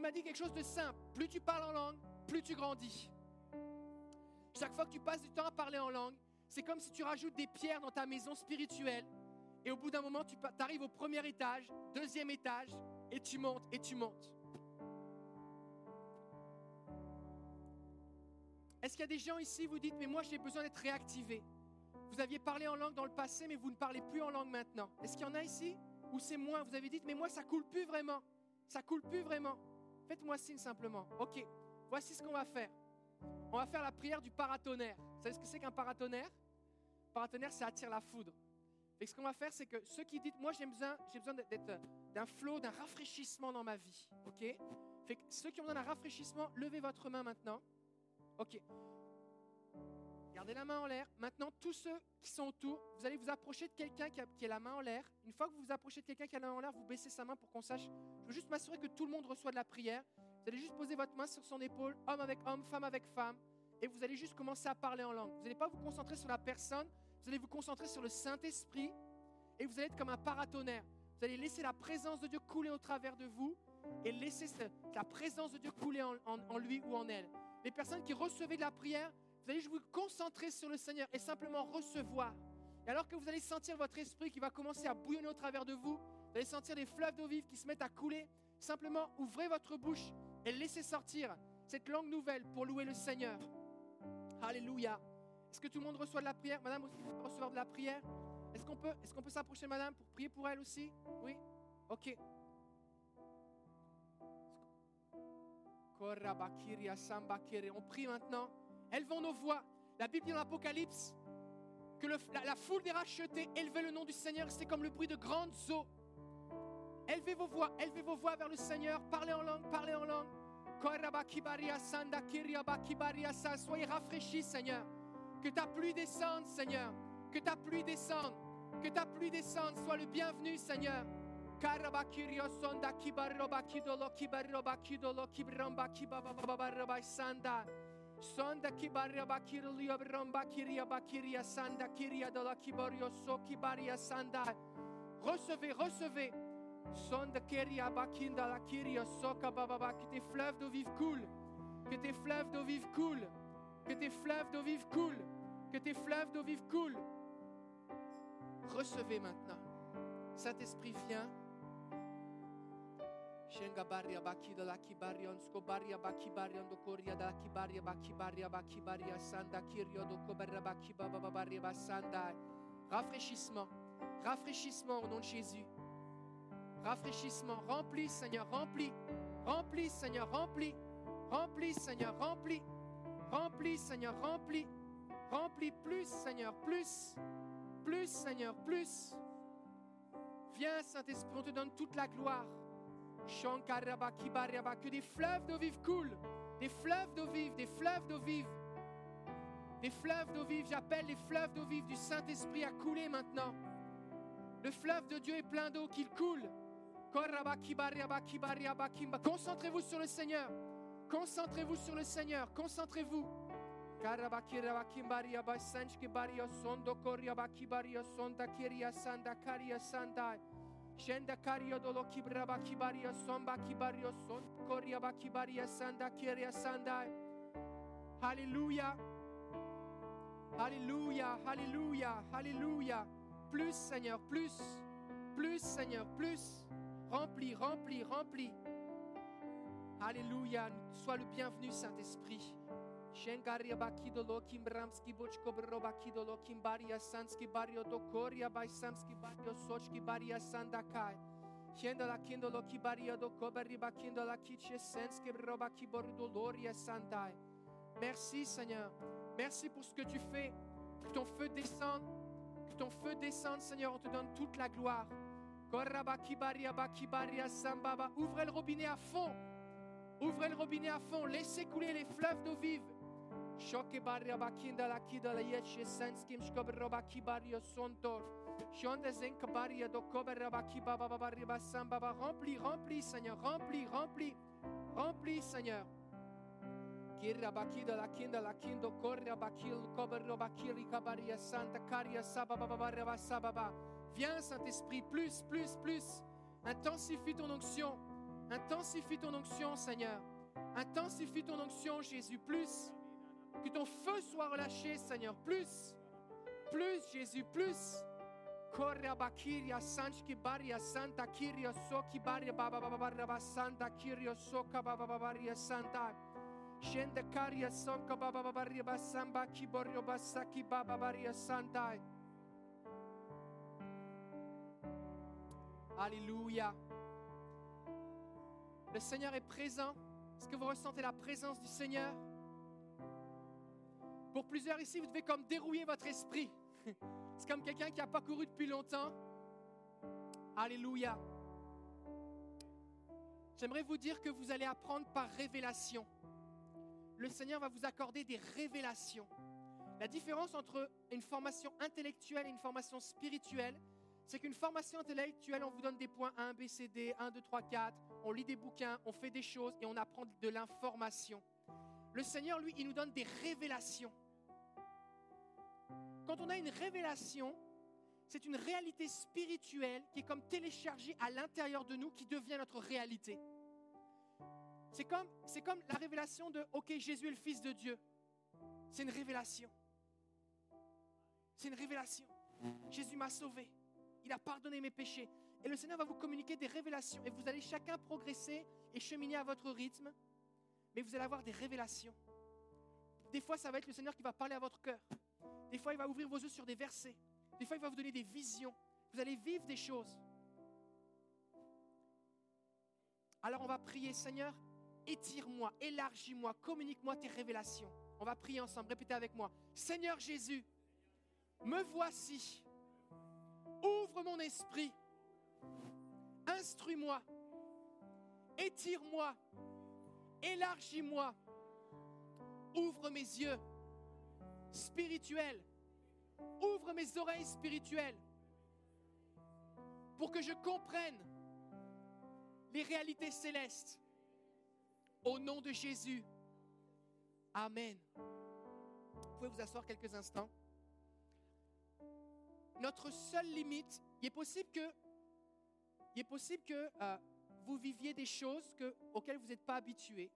il m'a dit quelque chose de simple. Plus tu parles en langue, plus tu grandis. Chaque fois que tu passes du temps à parler en langue, c'est comme si tu rajoutes des pierres dans ta maison spirituelle. Et au bout d'un moment, tu arrives au premier étage, deuxième étage, et tu montes, et tu montes. Est-ce qu'il y a des gens ici, vous dites, mais moi j'ai besoin d'être réactivé? Vous aviez parlé en langue dans le passé, mais vous ne parlez plus en langue maintenant. Est-ce qu'il y en a ici? Ou c'est moins? Vous avez dit, mais moi ça coule plus vraiment. Ça coule plus vraiment. Faites-moi signe simplement. Ok, voici ce qu'on va faire. On va faire la prière du paratonnerre. Vous savez ce que c'est qu'un paratonnerre? Paratonnerre, ça attire la foudre. Et ce qu'on va faire, c'est que ceux qui disent, moi j'ai besoin, j'ai besoin d'être d'un flot, d'un rafraîchissement dans ma vie. Ok? Fait ceux qui ont besoin d'un rafraîchissement, levez votre main maintenant. Ok? Gardez la main en l'air. Maintenant, tous ceux qui sont autour, vous allez vous approcher de quelqu'un qui a, qui a la main en l'air. Une fois que vous vous approchez de quelqu'un qui a la main en l'air, vous baissez sa main pour qu'on sache. Je veux juste m'assurer que tout le monde reçoit de la prière. Vous allez juste poser votre main sur son épaule, homme avec homme, femme avec femme, et vous allez juste commencer à parler en langue. Vous n'allez pas vous concentrer sur la personne, vous allez vous concentrer sur le Saint-Esprit, et vous allez être comme un paratonnerre. Vous allez laisser la présence de Dieu couler au travers de vous, et laisser la présence de Dieu couler en lui ou en elle. Les personnes qui recevaient de la prière, vous allez vous concentrer sur le Seigneur et simplement recevoir. Et alors que vous allez sentir votre esprit qui va commencer à bouillonner au travers de vous, vous allez sentir des fleuves d'eau vive qui se mettent à couler. Simplement ouvrez votre bouche et laissez sortir cette langue nouvelle pour louer le Seigneur. Alléluia. Est-ce que tout le monde reçoit de la prière? Madame aussi peut recevoir de la prière Est-ce qu'on peut, est qu'on peut s'approcher, Madame, pour prier pour elle aussi? Oui? Ok. On prie maintenant. Élevons nos voix. La Bible dit dans l'Apocalypse que la, foule des rachetés élevait le nom du Seigneur. C'est comme le bruit de grandes eaux. Élevez vos voix, élevez vos voix vers le Seigneur. Parlez en langue, parlez en langue. Soyez rafraîchis, Seigneur. Que ta pluie descende, Seigneur. Que ta pluie descende. Que ta pluie descende. Sois le bienvenu, Seigneur. Sonda kibaria bakiria bromba kiria bakiria sanda kiria de la kibario so kibaria sanda. Recevez, recevez. Sonda kiria bakinda la kiria soka baba que tes fleuves d'eau vive coulent. Que tes fleuves d'eau vive coulent. Que tes fleuves d'eau vive coulent. Que tes fleuves d'eau vive coulent. Recevez maintenant. Saint-Esprit, viens. Shenga baria bakida la kibarion skobaria bakibarion do koria da kibaria bakibaria bakibaria sanda kirio do kobaria bakiba babaria basanda. Rafraîchissement, rafraîchissement au nom de Jésus. Rafraîchissement, remplis Seigneur, remplis, remplis Seigneur, remplis, remplis Seigneur, remplis, remplis Seigneur, remplis, remplis plus Seigneur, plus, plus Seigneur, plus. Viens Saint-Esprit, on te donne toute la gloire. Que des fleuves d'eau vive coulent. Des fleuves d'eau vive, des fleuves d'eau vive. Des fleuves d'eau vive, j'appelle les fleuves d'eau vive du Saint-Esprit à couler maintenant. Le fleuve de Dieu est plein d'eau qu'il coule. Concentrez-vous sur le Seigneur. Concentrez-vous sur le Seigneur. Concentrez-vous. Shenda kario dolo kibraba kibaria somba kibario son koria ba kibaria sanda kiria sanda. Alléluia. Alléluia, Alléluia, Alléluia. Plus Seigneur, plus. Plus Seigneur, plus. Remplis, remplis, remplis. Alléluia. Sois le bienvenu Saint-Esprit. Merci Seigneur. Merci pour ce que tu fais. Que ton feu descende. Que ton feu descende Seigneur. On te donne toute la gloire. Ouvrez le robinet à fond. Ouvrez le robinet à fond. Laissez couler les fleuves d'eau vive. Shoke barria bakinda la kida la yeche senskim shkober baki barrio sontor. Shonde zenka barria do baki baba barria basamba ba rempli rempli Seigneur rempli rempli rempli Seigneur. Kirra bakida la kinda la kindo korra bakil kober kabaria santa karia sababa barria sababa. Viens Saint-Esprit plus plus plus intensifie ton onction Intensifie ton onction, Seigneur. Intensifie ton onction, Jésus, plus. Que ton feu soit relâché, Seigneur, plus. Plus, Jésus, plus. Corria bakiria sanchki baria santa kiria soki baria baba baba baba santa kiria soka baba baba santa. Shende karia sonka baba baba baria basamba ki borio basaki baba baria santa. Alléluia. Le Seigneur est présent. Est-ce que vous ressentez la présence du Seigneur? Pour plusieurs ici, vous devez comme dérouiller votre esprit. C'est comme quelqu'un qui n'a pas couru depuis longtemps. Alléluia. J'aimerais vous dire que vous allez apprendre par révélation. Le Seigneur va vous accorder des révélations. La différence entre une formation intellectuelle et une formation spirituelle, c'est qu'une formation intellectuelle, on vous donne des points 1, B, C, D, 1, 2, 3, 4, on lit des bouquins, on fait des choses et on apprend de l'information. Le Seigneur, lui, il nous donne des révélations. Quand on a une révélation, c'est une réalité spirituelle qui est comme téléchargée à l'intérieur de nous, qui devient notre réalité. C'est comme, c'est la révélation de, OK, Jésus est le Fils de Dieu. C'est une révélation. C'est une révélation. Jésus m'a sauvé. Il a pardonné mes péchés. Et le Seigneur va vous communiquer des révélations. Et vous allez chacun progresser et cheminer à votre rythme. Mais vous allez avoir des révélations. Des fois, ça va être le Seigneur qui va parler à votre cœur. Des fois, il va ouvrir vos yeux sur des versets. Des fois, il va vous donner des visions. Vous allez vivre des choses. Alors, on va prier, Seigneur, étire-moi, élargis-moi, communique-moi tes révélations. On va prier ensemble. Répétez avec moi. Seigneur Jésus, me voici. Ouvre mon esprit. Instruis-moi. Étire-moi. Élargis-moi. Ouvre mes yeux spirituels. Ouvre mes oreilles spirituelles pour que je comprenne les réalités célestes. Au nom de Jésus. Amen. Vous pouvez vous asseoir quelques instants. Notre seule limite, il est possible que, il est possible que euh, vous viviez des choses que, auxquelles vous n'êtes pas habitué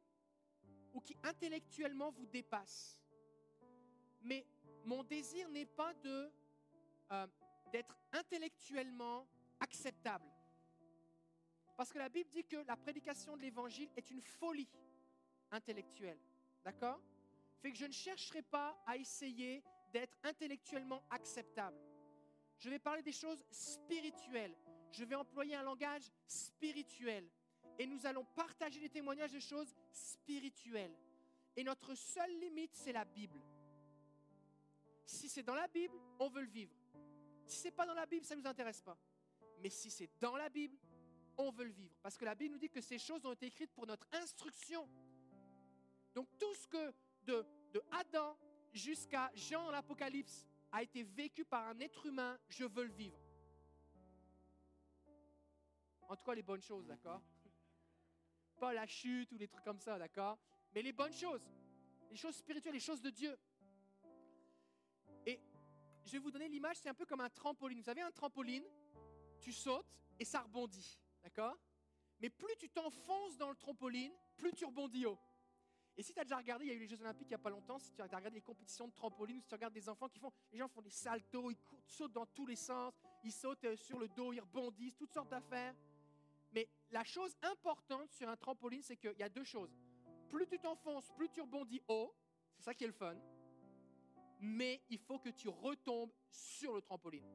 ou qui intellectuellement vous dépassent. Mais mon désir n'est pas euh, d'être intellectuellement acceptable. Parce que la Bible dit que la prédication de l'évangile est une folie intellectuelle. D'accord? Fait que je ne chercherai pas à essayer d'être intellectuellement acceptable. Je vais parler des choses spirituelles. Je vais employer un langage spirituel. Et nous allons partager des témoignages de choses spirituelles. Et notre seule limite, c'est la Bible. Si c'est dans la Bible, on veut le vivre. Si c'est pas dans la Bible, ça ne nous intéresse pas. Mais si c'est dans la Bible, on veut le vivre. Parce que la Bible nous dit que ces choses ont été écrites pour notre instruction. Donc tout ce que de, de Adam jusqu'à Jean l'Apocalypse a été vécu par un être humain, je veux le vivre. En tout cas, les bonnes choses, d'accord? Pas la chute ou les trucs comme ça, d'accord? Mais les bonnes choses, les choses spirituelles, les choses de Dieu. Et je vais vous donner l'image, c'est un peu comme un trampoline. Vous savez, un trampoline, tu sautes et ça rebondit, d'accord? Mais plus tu t'enfonces dans le trampoline, plus tu rebondis haut. Et si tu as déjà regardé, il y a eu les Jeux Olympiques il n'y a pas longtemps, si tu as regardé les compétitions de trampoline, ou si tu regardes des enfants qui font, les gens font des saltos, ils sautent dans tous les sens, ils sautent euh, sur le dos, ils rebondissent, toutes sortes d'affaires. Mais la chose importante sur un trampoline, c'est qu'il y a deux choses. Plus tu t'enfonces, plus tu rebondis haut, c'est ça qui est le fun. Mais il faut que tu retombes sur le trampoline.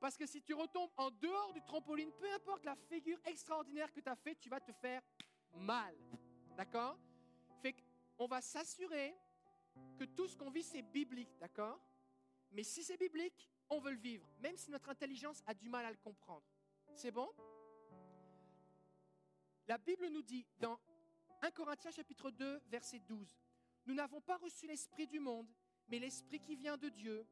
Parce que si tu retombes en dehors du trampoline, peu importe la figure extraordinaire que tu as faite, tu vas te faire mal. D'accord? Fait qu'on va s'assurer que tout ce qu'on vit, c'est biblique, d'accord? Mais si c'est biblique, on veut le vivre, même si notre intelligence a du mal à le comprendre. C'est bon? La Bible nous dit dans 1 Corinthiens chapitre 2, verset 12, Nous n'avons pas reçu l'Esprit du monde, mais l'Esprit qui vient de Dieu,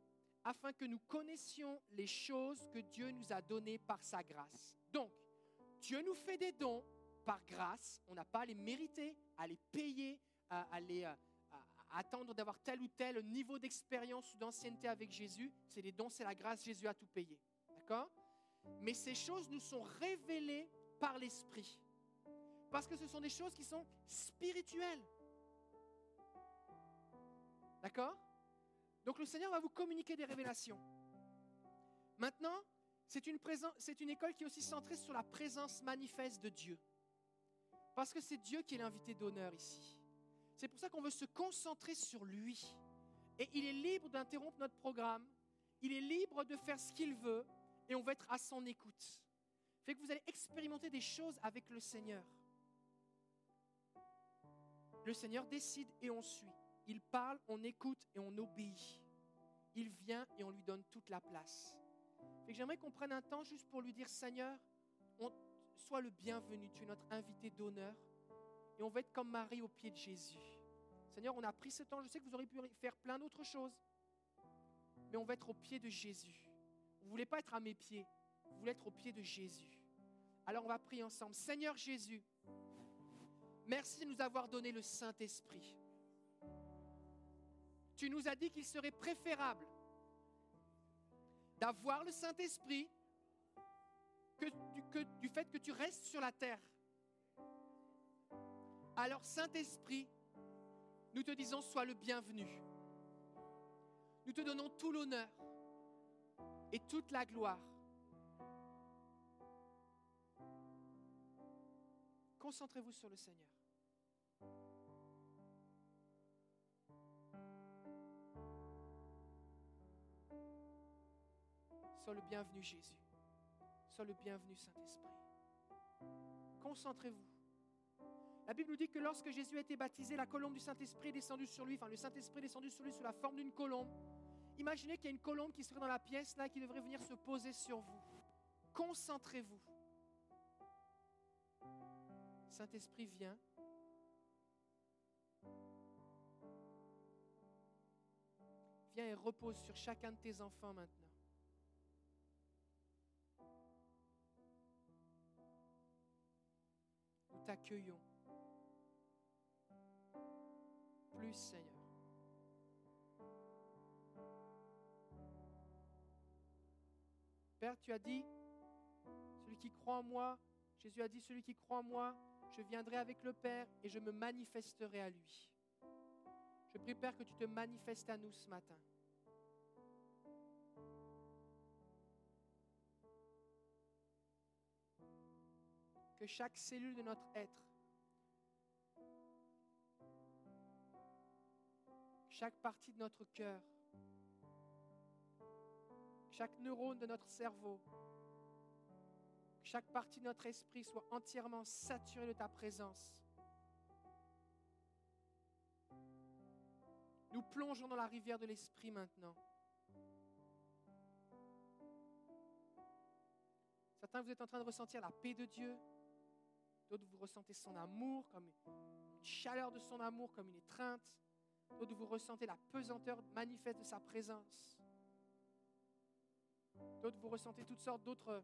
afin que nous connaissions les choses que Dieu nous a données par sa grâce. Donc, Dieu nous fait des dons par grâce, on n'a pas à les mériter, à les payer, à, les, à, attendre d'avoir tel ou tel niveau d'expérience ou d'ancienneté avec Jésus. C'est des dons, c'est la grâce, Jésus a tout payé. D'accord? Mais ces choses nous sont révélées par l'Esprit. Parce que ce sont des choses qui sont spirituelles. D'accord? Donc le Seigneur va vous communiquer des révélations. Maintenant, c'est une, une école qui est aussi centrée sur la présence manifeste de Dieu. Parce que c'est Dieu qui est l'invité d'honneur ici. C'est pour ça qu'on veut se concentrer sur lui. Et il est libre d'interrompre notre programme. Il est libre de faire ce qu'il veut. Et on va être à son écoute. Fait que vous allez expérimenter des choses avec le Seigneur. Le Seigneur décide et on suit. Il parle, on écoute et on obéit. Il vient et on lui donne toute la place. j'aimerais qu'on prenne un temps juste pour lui dire Seigneur, sois le bienvenu, tu es notre invité d'honneur. Et on va être comme Marie au pied de Jésus. Seigneur, on a pris ce temps, je sais que vous auriez pu faire plein d'autres choses, mais on va être au pied de Jésus. Vous ne voulez pas être à mes pieds, vous voulez être au pied de Jésus. Alors on va prier ensemble. Seigneur Jésus, merci de nous avoir donné le Saint-Esprit. Tu nous as dit qu'il serait préférable d'avoir le Saint-Esprit que, du fait que tu restes sur la terre. Alors Saint-Esprit, nous te disons, sois le bienvenu. Nous te donnons tout l'honneur et toute la gloire. Concentrez-vous sur le Seigneur. Sois le bienvenu Jésus. Sois le bienvenu Saint-Esprit. Concentrez-vous. La Bible nous dit que lorsque Jésus a été baptisé, la colombe du Saint-Esprit est descendue sur lui, enfin le Saint-Esprit est descendu sur lui sous la forme d'une colombe. Imaginez qu'il y a une colombe qui serait dans la pièce là, qui devrait venir se poser sur vous. Concentrez-vous. Saint-Esprit vient. Viens et repose sur chacun de tes enfants maintenant. t'accueillons. Plus, Seigneur. Père, tu as dit, celui qui croit en moi, Jésus a dit, celui qui croit en moi, je viendrai avec le Père et je me manifesterai à lui. Je prie, Père, que tu te manifestes à nous ce matin. que chaque cellule de notre être, chaque partie de notre cœur, chaque neurone de notre cerveau, chaque partie de notre esprit soit entièrement saturée de ta présence. Nous plongeons dans la rivière de l'esprit maintenant. Certains, vous êtes en train de ressentir la paix de Dieu, D'autres, vous ressentez son amour comme une chaleur de son amour, comme une étreinte. D'autres, vous ressentez la pesanteur manifeste de sa présence. D'autres, vous ressentez toutes sortes d'autres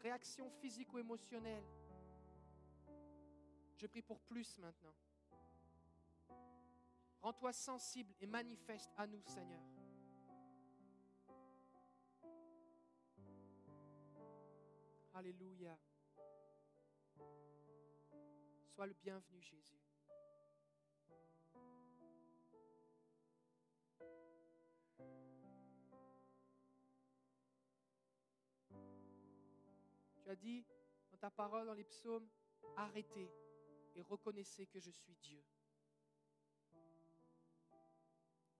réactions physiques ou émotionnelles. Je prie pour plus maintenant. Rends-toi sensible et manifeste à nous, Seigneur. Alléluia. Sois le bienvenu, Jésus. Tu as dit dans ta parole, dans les psaumes, arrêtez et reconnaissez que je suis Dieu.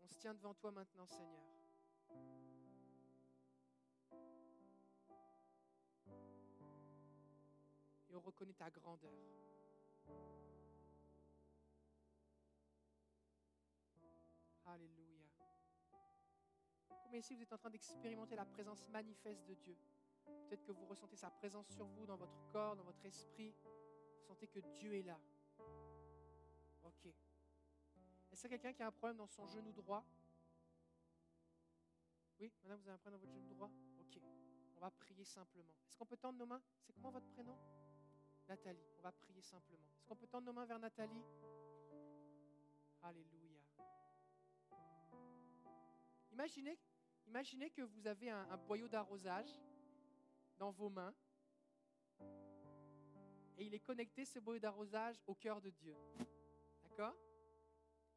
On se tient devant toi maintenant, Seigneur. Et on reconnaît ta grandeur. Alléluia. Comme ici vous êtes en train d'expérimenter la présence manifeste de Dieu? Peut-être que vous ressentez sa présence sur vous, dans votre corps, dans votre esprit. Vous sentez que Dieu est là. Ok. Est-ce qu'il y a quelqu'un qui a un problème dans son genou droit? Oui, madame, vous avez un problème dans votre genou droit? Ok. On va prier simplement. Est-ce qu'on peut tendre nos mains? C'est comment votre prénom? Nathalie. On va prier simplement. Est-ce qu'on peut tendre nos mains vers Nathalie? Alléluia. Imaginez, imaginez que vous avez un, boyau d'arrosage dans vos mains et il est connecté, ce boyau d'arrosage, au cœur de Dieu. D'accord?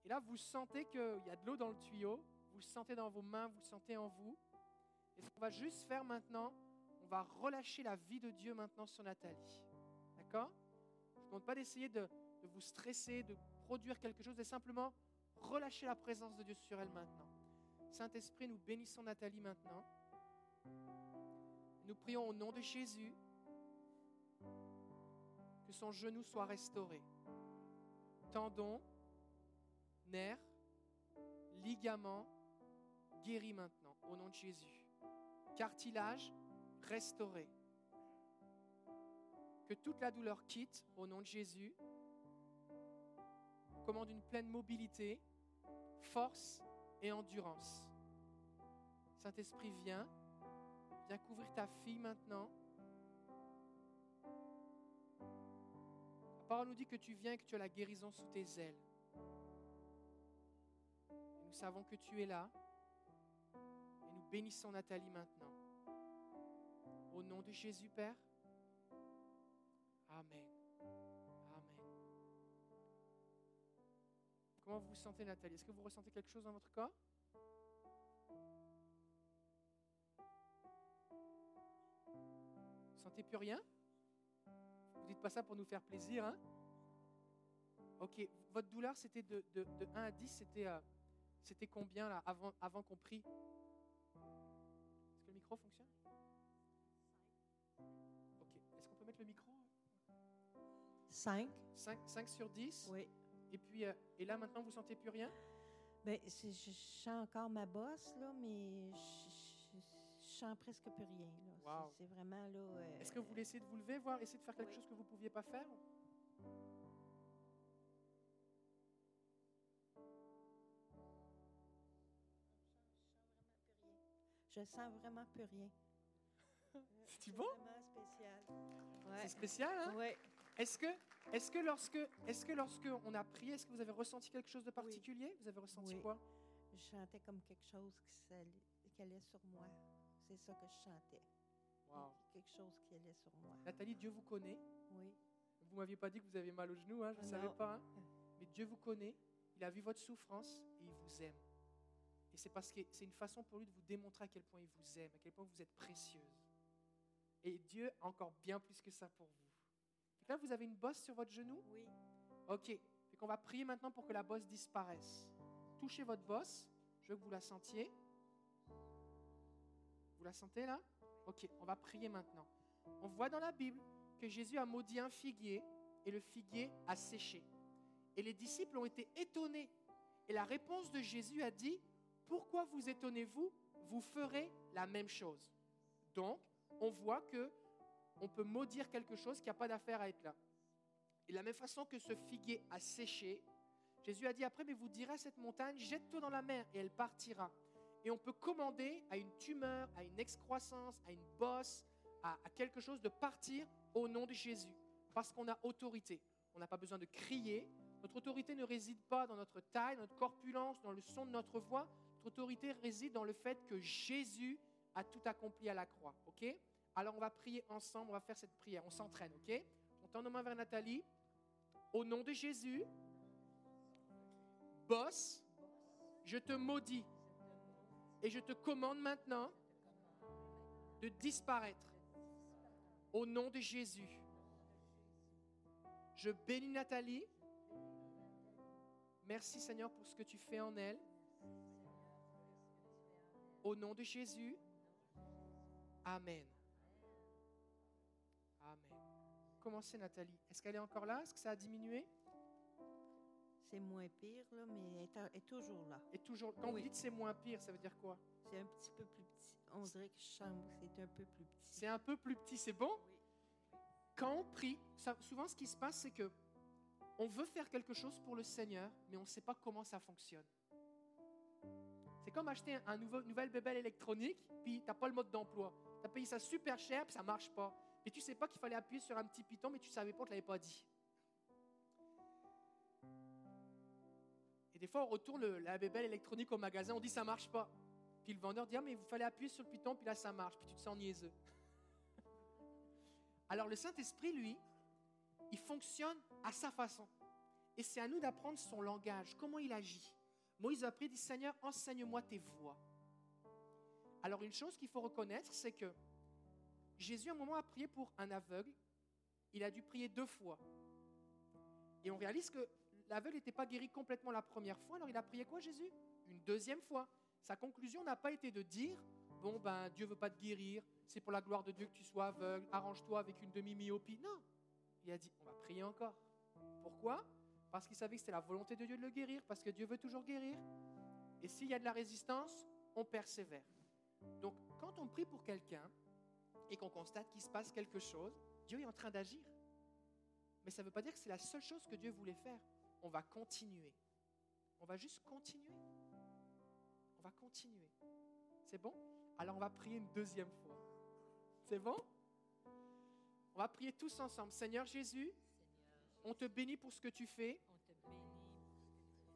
Et là, vous sentez qu'il y a de l'eau dans le tuyau, vous sentez dans vos mains, vous sentez en vous. Et ce qu'on va juste faire maintenant, on va relâcher la vie de Dieu maintenant sur Nathalie. D'accord? Je ne demande pas d'essayer de, de vous stresser, de produire quelque chose, et simplement relâcher la présence de Dieu sur elle maintenant. Saint-Esprit, nous bénissons Nathalie maintenant. Nous prions au nom de Jésus que son genou soit restauré. Tendons, nerfs, ligaments, guéris maintenant au nom de Jésus. Cartilage restauré. Que toute la douleur quitte au nom de Jésus. Commande une pleine mobilité, force et endurance. Saint-Esprit, viens. Viens couvrir ta fille maintenant. La parole nous dit que tu viens et que tu as la guérison sous tes ailes. Nous savons que tu es là. Et nous bénissons Nathalie maintenant. Au nom de Jésus, Père. Amen. Amen. Comment vous vous sentez, Nathalie? Est-ce que vous ressentez quelque chose dans votre corps? Sentez plus rien. Vous dites pas ça pour nous faire plaisir, hein. Ok, votre douleur, c'était de, de, de 1 à 10, c'était euh, c'était combien là, avant, avant qu'on prie? Est-ce que le micro fonctionne? Ok, est-ce qu'on peut mettre le micro? 5. 5, 5 sur 10 Oui. Et puis, euh, et là maintenant, vous sentez plus rien? Ben, c'est- je, sens encore ma bosse, là, mais je- je sens presque plus rien. C'est- Wow. C'est vraiment là. euh, Est-ce que vous voulez essayer de vous lever, voir, essayer de faire quelque Oui. chose que vous ne pouviez pas faire? Je sens vraiment plus rien. C'est-tu C'est bon? vraiment spécial. C'est Ouais. spécial, hein? Oui. Est-ce que, est-ce que lorsque, est-ce que lorsque on a prié, est-ce que vous avez ressenti quelque chose de particulier? Vous avez ressenti Oui. quoi? Je chantais comme quelque chose qui allait sur moi. C'est ça que je chantais. Wow. Quelque chose qui allait sur moi. Nathalie, Dieu vous connaît. Oui. Vous m'aviez pas dit que vous avez mal au genou, hein, je ne Non. savais pas. hein. Mais Dieu vous connaît, il a vu votre souffrance et il vous aime. Et c'est parce que c'est une façon pour lui de vous démontrer à quel point il vous aime, à quel point vous êtes précieuse. Et Dieu a encore bien plus que ça pour vous. Donc là, vous avez une bosse sur votre genou? Oui. Ok. Fait qu'on va prier maintenant pour que la bosse disparaisse. Touchez votre bosse. Je veux que vous la sentiez. La sentez là? Ok, on va prier maintenant. On voit dans la Bible que Jésus a maudit un figuier et le figuier a séché. Et les disciples ont été étonnés. Et la réponse de Jésus a dit, pourquoi vous étonnez-vous? Vous ferez la même chose. Donc, on voit que on peut maudire quelque chose qui n'a pas d'affaire à être là. Et de la même façon que ce figuier a séché, Jésus a dit après, mais vous direz à cette montagne, jette-toi dans la mer et elle partira. Et on peut commander à une tumeur, à une excroissance, à une bosse, à, quelque chose de partir au nom de Jésus. Parce qu'on a autorité. On n'a pas besoin de crier. Notre autorité ne réside pas dans notre taille, notre corpulence, dans le son de notre voix. Notre autorité réside dans le fait que Jésus a tout accompli à la croix. OK? Alors on va prier ensemble, on va faire cette prière. On s'entraîne, OK? On tend nos mains vers Nathalie. Au nom de Jésus, boss, je te maudis et je te commande maintenant de disparaître. Au nom de Jésus, je bénis Nathalie. Merci Seigneur pour ce que tu fais en elle. Au nom de Jésus, Amen. Amen. Commencez Nathalie? Est-ce qu'elle est encore là? Est-ce que ça a diminué? C'est moins pire, là, mais elle est, est toujours là. Et toujours, quand vous Oui. dites c'est moins pire, ça veut dire quoi? C'est un petit peu plus petit. On dirait que je sens que c'est un peu plus petit. C'est un peu plus petit, c'est bon? Oui. Quand on prie, ça- souvent ce qui se passe, c'est que on veut faire quelque chose pour le Seigneur, mais on ne sait pas comment ça fonctionne. C'est comme acheter un, nouveau, nouvelle bébelle électronique, puis tu n'as pas le mode d'emploi. Tu as payé ça super cher, puis ça ne marche pas. Et tu sais pas qu'il fallait appuyer sur un petit piton, mais tu savais pas, on ne te l'avait pas dit. Et des fois, on retourne la bébelle électronique au magasin, on dit ça marche pas. Puis le vendeur dit, ah, mais il fallait appuyer sur le piton, puis là, ça marche. Puis tu te sens niaiseux. Alors le Saint-Esprit, lui, fonctionne à sa façon. Et c'est à nous d'apprendre son langage, comment il agit. Moïse a prié, dit Seigneur, enseigne-moi tes voies. Alors une chose qu'il faut reconnaître, c'est que Jésus, à un moment, a prié pour un aveugle. Il a dû prier deux fois. Et on réalise que l'aveugle n'était pas guéri complètement la première fois. Alors il a prié quoi, Jésus? Une deuxième fois. Sa conclusion n'a pas été de dire Bon, ben, Dieu veut pas te guérir, c'est pour la gloire de Dieu que tu sois aveugle, arrange-toi avec une demi-myopie. Non. Il a dit On va prier encore. Pourquoi? Parce qu'il savait que c'était la volonté de Dieu de le guérir, parce que Dieu veut toujours guérir. Et s'il y a de la résistance, on persévère. Donc, quand on prie pour quelqu'un et qu'on constate qu'il se passe quelque chose, Dieu est en train d'agir. Mais ça ne veut pas dire que c'est la seule chose que Dieu voulait faire. On va continuer. On va juste continuer. On va continuer. C'est bon? Alors on va prier une deuxième fois. C'est bon? On va prier tous ensemble. Seigneur Jésus, on te bénit pour ce que tu fais.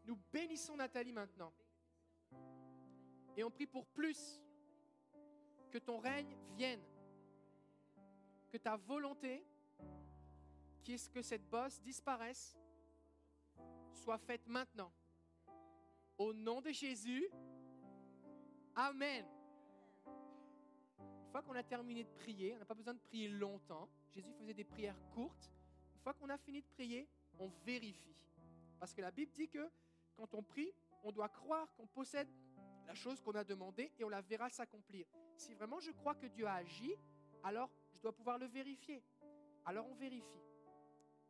Nous bénissons Nathalie maintenant. Et on prie pour plus. Que ton règne vienne. Que ta volonté, qui est que cette bosse disparaisse, soit faite maintenant. Au nom de Jésus. Amen. Une fois qu'on a terminé de prier, on n'a pas besoin de prier longtemps. Jésus faisait des prières courtes. Une fois qu'on a fini de prier, on vérifie. Parce que la Bible dit que quand on prie, on doit croire qu'on possède la chose qu'on a demandée et on la verra s'accomplir. Si vraiment je crois que Dieu a agi, alors je dois pouvoir le vérifier. Alors on vérifie.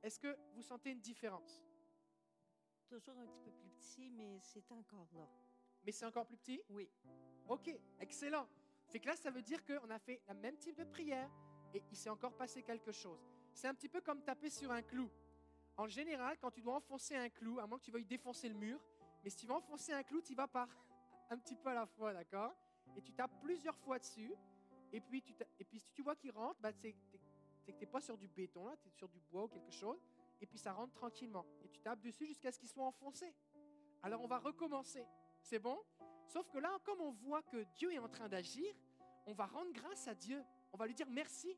Est-ce que vous sentez une différence? Toujours un petit peu plus petit, mais c'est encore là. Mais c'est encore plus petit? Oui. Ok, excellent. Fait que là, ça veut dire qu'on a fait le même type de prière et il s'est encore passé quelque chose. C'est un petit peu comme taper sur un clou. En général, quand tu dois enfoncer un clou, à moins que tu veuilles défoncer le mur, mais si tu vas enfoncer un clou, tu vas par un petit peu à la fois, d'accord? Et tu tapes plusieurs fois dessus, et puis, tu et puis si tu vois qu'il rentre, bah, c'est que tu n'es pas sur du béton, tu es sur du bois ou quelque chose, et puis ça rentre tranquillement. Tu tapes dessus jusqu'à ce qu'il soit enfoncé. Alors on va recommencer. C'est bon? Sauf que là, comme on voit que Dieu est en train d'agir, on va rendre grâce à Dieu. On va lui dire merci.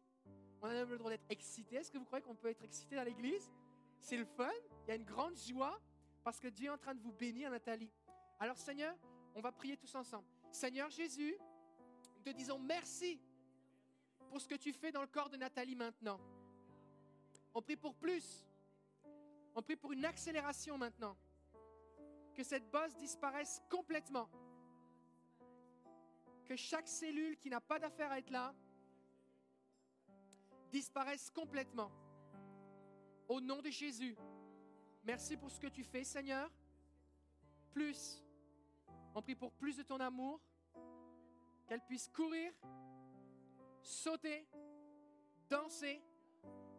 On a même le droit d'être excité. Est-ce que vous croyez qu'on peut être excité dans l'église? C'est le fun. Il y a une grande joie parce que Dieu est en train de vous bénir, Nathalie. Alors Seigneur, on va prier tous ensemble. Seigneur Jésus, nous te disons merci pour ce que tu fais dans le corps de Nathalie maintenant. On prie pour plus. On prie pour une accélération maintenant. Que cette bosse disparaisse complètement. Que chaque cellule qui n'a pas d'affaire à être là disparaisse complètement. Au nom de Jésus. Merci pour ce que tu fais, Seigneur. Plus. On prie pour plus de ton amour. Qu'elle puisse courir, sauter, danser,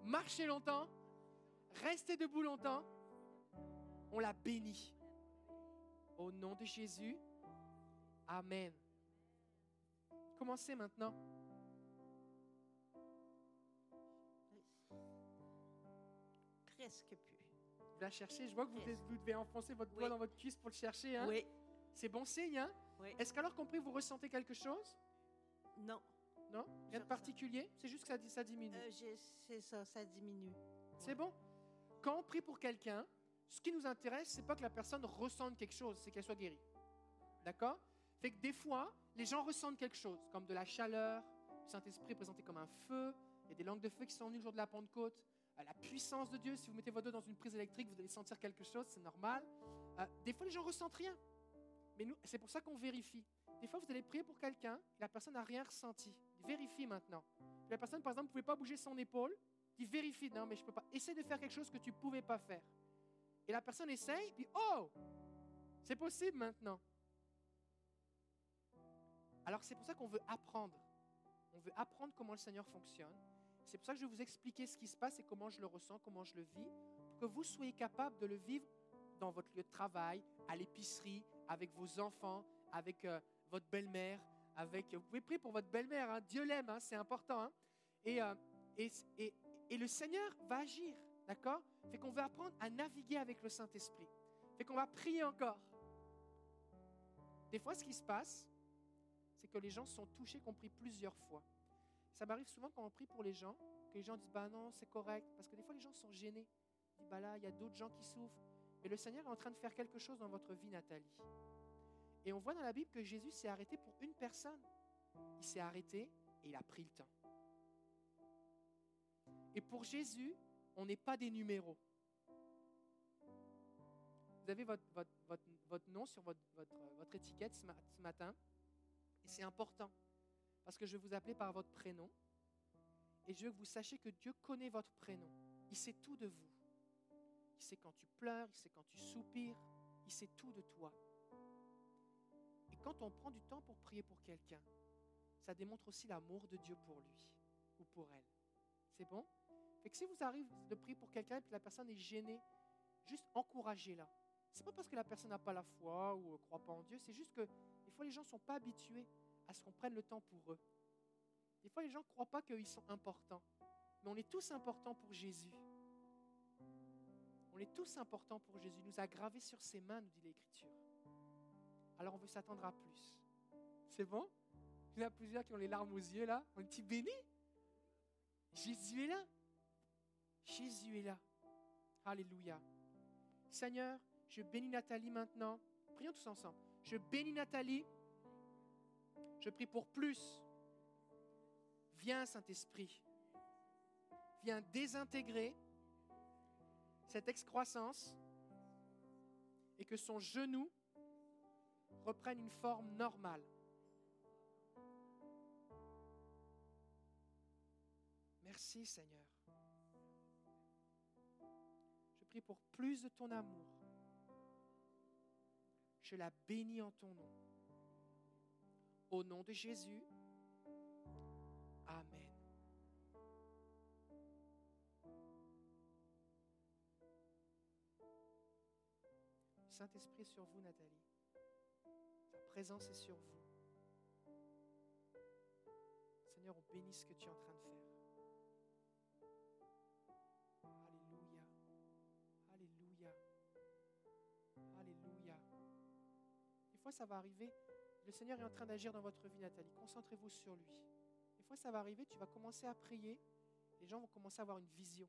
marcher longtemps, rester debout longtemps. On la bénit. Au nom de Jésus. Amen. Commencez maintenant. Presque plus. Vous la cherchez? Je vois que vous, devez enfoncer votre doigt Oui. dans votre cuisse pour le chercher. hein? Oui. C'est bon signe. Hein? Oui. Est-ce qu'alors compris, vous ressentez quelque chose? Non. Non? Rien de particulier? C'est juste que ça, ça diminue. Euh, c'est ça, ça diminue. C'est bon? Quand on prie pour quelqu'un, ce qui nous intéresse, c'est pas que la personne ressente quelque chose, c'est qu'elle soit guérie. D'accord? Fait que des fois, les gens ressentent quelque chose, comme de la chaleur, le Saint-Esprit est présenté comme un feu, il y a des langues de feu qui sont venues le jour de la Pentecôte, euh, la puissance de Dieu, si vous mettez vos doigts dans une prise électrique, vous allez sentir quelque chose, c'est normal. Euh, des fois, les gens ressentent rien. Mais nous, c'est pour ça qu'on vérifie. Des fois, vous allez prier pour quelqu'un, la personne n'a rien ressenti. Vérifie maintenant. La personne, par exemple, ne pouvait pas bouger son épaule, dit vérifie, non mais je peux pas. Essaye de faire quelque chose que tu ne pouvais pas faire. Et la personne essaye, puis oh, c'est possible maintenant. Alors c'est pour ça qu'on veut apprendre. On veut apprendre comment le Seigneur fonctionne. C'est pour ça que je vais vous expliquer ce qui se passe et comment je le ressens, comment je le vis, pour que vous soyez capable de le vivre dans votre lieu de travail, à l'épicerie, avec vos enfants, avec euh, votre belle-mère, avec. Vous pouvez prier pour votre belle-mère. hein. Dieu l'aime, hein, c'est important. hein. Euh, et, et, et le Seigneur va agir, d'accord? Fait qu'on va apprendre à naviguer avec le Saint-Esprit. Fait qu'on va prier encore. Des fois, ce qui se passe, c'est que les gens sont touchés, qu'on prie plusieurs fois. Ça m'arrive souvent quand on prie pour les gens, que les gens disent Bah non, c'est correct. Parce que des fois, les gens sont gênés. dis, bah là, il y a d'autres gens qui souffrent. Mais le Seigneur est en train de faire quelque chose dans votre vie, Nathalie. Et on voit dans la Bible que Jésus s'est arrêté pour une personne. Il s'est arrêté et il a pris le temps. Et pour Jésus, on n'est pas des numéros. Vous avez votre, votre, nom sur votre, votre étiquette ce, ce matin. Et c'est important. Parce que je vais vous appeler par votre prénom. Et je veux que vous sachiez que Dieu connaît votre prénom. Il sait tout de vous. Il sait quand tu pleures, il sait quand tu soupires, il sait tout de toi. Et quand on prend du temps pour prier pour quelqu'un, ça démontre aussi l'amour de Dieu pour lui ou pour elle. C'est bon? Fait que si vous arrivez de prier pour quelqu'un et que la personne est gênée, juste encouragez-la. C'est pas parce que la personne n'a pas la foi ou ne croit pas en Dieu, c'est juste que des fois les gens ne sont pas habitués à ce qu'on prenne le temps pour eux. Des fois les gens ne croient pas qu'ils sont importants. Mais on est tous importants pour Jésus. On est tous importants pour Jésus. Il nous a gravés sur ses mains, nous dit l'Écriture. Alors on veut s'attendre à plus. C'est bon? Il y en a plusieurs qui ont les larmes aux yeux là. On est béni? Jésus est là. Jésus est là. Alléluia. Seigneur, je bénis Nathalie maintenant. Prions tous ensemble. Je bénis Nathalie. Je prie pour plus. Viens, Saint-Esprit. Viens désintégrer cette excroissance et que son genou reprenne une forme normale. Merci Seigneur. Pour plus de ton amour. Je la bénis en ton nom. Au nom de Jésus. Amen. Saint-Esprit sur vous, Nathalie. Sa présence est sur vous. Seigneur, on bénit ce que tu es en train de faire. Fois, ça va arriver. Le Seigneur est en train d'agir dans votre vie, Nathalie. Concentrez-vous sur lui. Des fois, ça va arriver, tu vas commencer à prier. Les gens vont commencer à avoir une vision.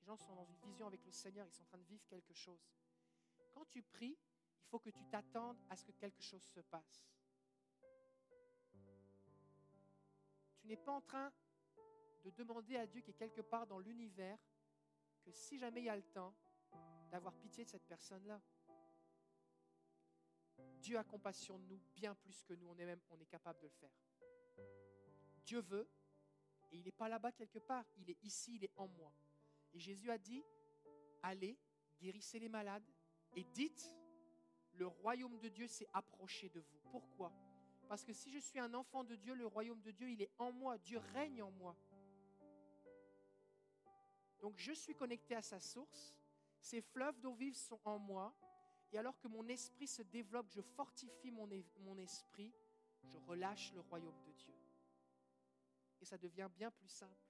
Les gens sont dans une vision avec le Seigneur, ils sont en train de vivre quelque chose quand tu pries, il faut que tu t'attendes à ce que quelque chose se passe. Tu n'es pas en train de demander à Dieu qui est quelque part dans l'univers que si jamais il y a le temps, d'avoir pitié de cette personne-là. Dieu a compassion de nous bien plus que nous, on est même on est capable de le faire. Dieu veut, et il n'est pas là-bas quelque part, il est ici, il est en moi. Et Jésus a dit, allez, guérissez les malades, et dites, le royaume de Dieu s'est approché de vous. Pourquoi? Parce que si je suis un enfant de Dieu, le royaume de Dieu, il est en moi. Dieu règne en moi. Donc je suis connecté à sa source. Ces fleuves d'eau vive sont en moi. Et alors que mon esprit se développe, je fortifie mon, esprit, je relâche le royaume de Dieu. Et ça devient bien plus simple.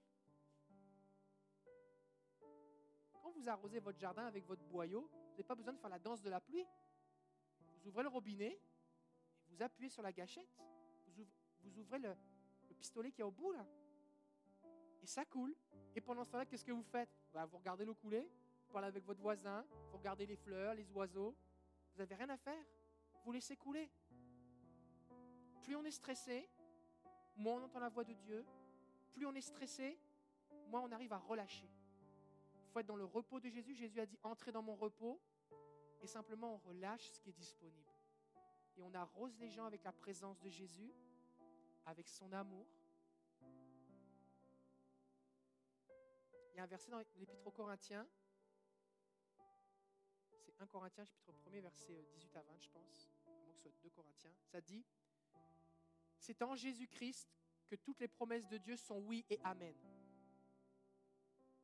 Quand vous arrosez votre jardin avec votre boyau, n'avez pas besoin de faire la danse de la pluie. Vous ouvrez le robinet et vous appuyez sur la gâchette. Vous ouvrez, le, pistolet qui est au bout là. Et ça coule. Et pendant ce temps-là, qu'est-ce que vous faites? Bah, Vous regardez l'eau couler, vous parlez avec votre voisin, vous regardez les fleurs, les oiseaux. Vous n'avez rien à faire. Vous laissez couler. Plus on est stressé, moins on entend la voix de Dieu. Plus on est stressé, moins on arrive à relâcher. Il faut être dans le repos de Jésus. Jésus a dit, entrez dans mon repos. Et simplement, on relâche ce qui est disponible. Et on arrose les gens avec la présence de Jésus, avec son amour. Il y a un verset dans l'Épître aux Corinthiens. C'est 1 Corinthiens, chapitre 1er, verset 18 à 20, je pense. Soit 2 Corinthiens. Ça dit C'est en Jésus-Christ que toutes les promesses de Dieu sont oui et amen.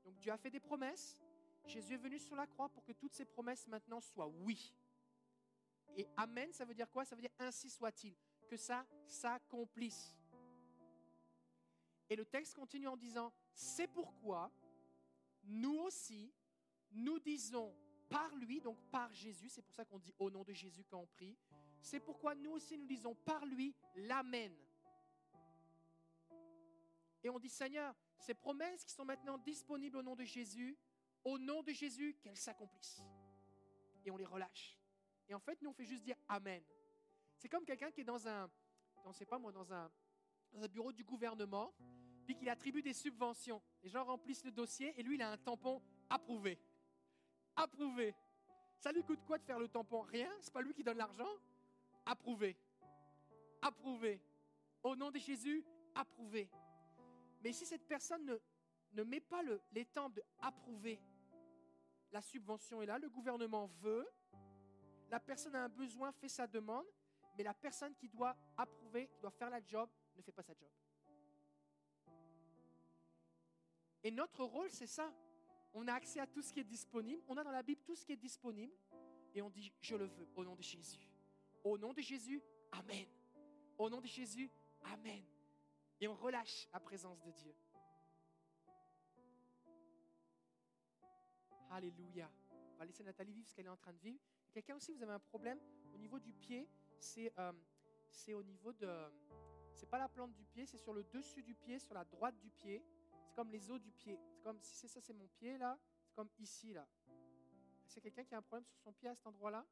Donc Dieu a fait des promesses. Jésus est venu sur la croix pour que toutes ces promesses maintenant soient oui. Et Amen, ça veut dire quoi? Ça veut dire ainsi soit-il. Que ça s'accomplisse. Et le texte continue en disant, c'est pourquoi nous aussi, nous disons par lui, donc par Jésus, c'est pour ça qu'on dit au nom de Jésus quand on prie, c'est pourquoi nous aussi nous disons par lui l'Amen. Et on dit, Seigneur, ces promesses qui sont maintenant disponibles au nom de Jésus, au nom de Jésus, qu'elles s'accomplissent. Et on les relâche. Et en fait, nous, on fait juste dire Amen. C'est comme quelqu'un qui est dans un, sait pas moi, dans dans un bureau du gouvernement, puis qu'il attribue des subventions. Les gens remplissent le dossier et lui, il a un tampon approuvé. Approuvé. Ça lui coûte quoi de faire le tampon? Rien? C'est pas lui qui donne l'argent? Approuvé. Approuvé. Au nom de Jésus, approuvé. Mais si cette personne ne, met pas le, les temps de approuver, la subvention est là, le gouvernement veut, la personne a un besoin, fait sa demande, mais la personne qui doit approuver, qui doit faire la job, ne fait pas sa job. Et notre rôle, c'est ça. On a accès à tout ce qui est disponible. On a dans la Bible tout ce qui est disponible. Et on dit, je le veux, au nom de Jésus. Au nom de Jésus, Amen. Au nom de Jésus, Amen. Et on relâche la présence de Dieu. Alléluia. On va laisser Nathalie vivre ce qu'elle est en train de vivre. Quelqu'un aussi, vous avez un problème au niveau du pied. C'est euh, c'est au niveau de. C'est pas la plante du pied, c'est sur le dessus du pied, sur la droite du pied. C'est comme les os du pied. C'est comme si c'est ça, c'est mon pied là. C'est comme ici là. C'est quelqu'un qui a un problème sur son pied à cet endroit-là?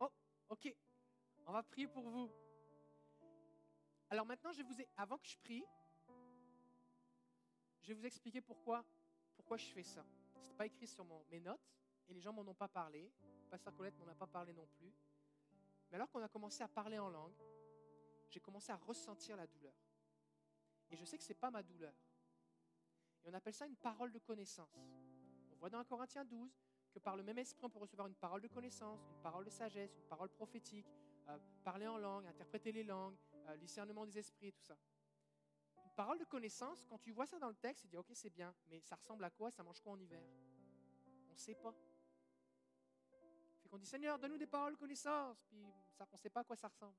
Oh, ok. On va prier pour vous. Alors maintenant, je vous ai, avant que je prie, je vais vous expliquer pourquoi, pourquoi je fais ça. Ce n'est pas écrit sur mon, mes notes et les gens m'en ont pas parlé. Pasteur Colette m'en a pas parlé non plus. Mais alors qu'on a commencé à parler en langue, j'ai commencé à ressentir la douleur. Et je sais que ce n'est pas ma douleur. Et on appelle ça une parole de connaissance. On voit dans 1 Corinthiens 12 que par le même esprit, on peut recevoir une parole de connaissance, une parole de sagesse, une parole prophétique, euh, parler en langue, interpréter les langues, euh, discernement des esprits et tout ça. Une parole de connaissance, quand tu vois ça dans le texte, tu dis ok c'est bien, mais ça ressemble à quoi? Ça mange quoi en hiver? On ne sait pas. Fait qu'on dit Seigneur, donne-nous des paroles de connaissance, puis on ne sait pas à quoi ça ressemble.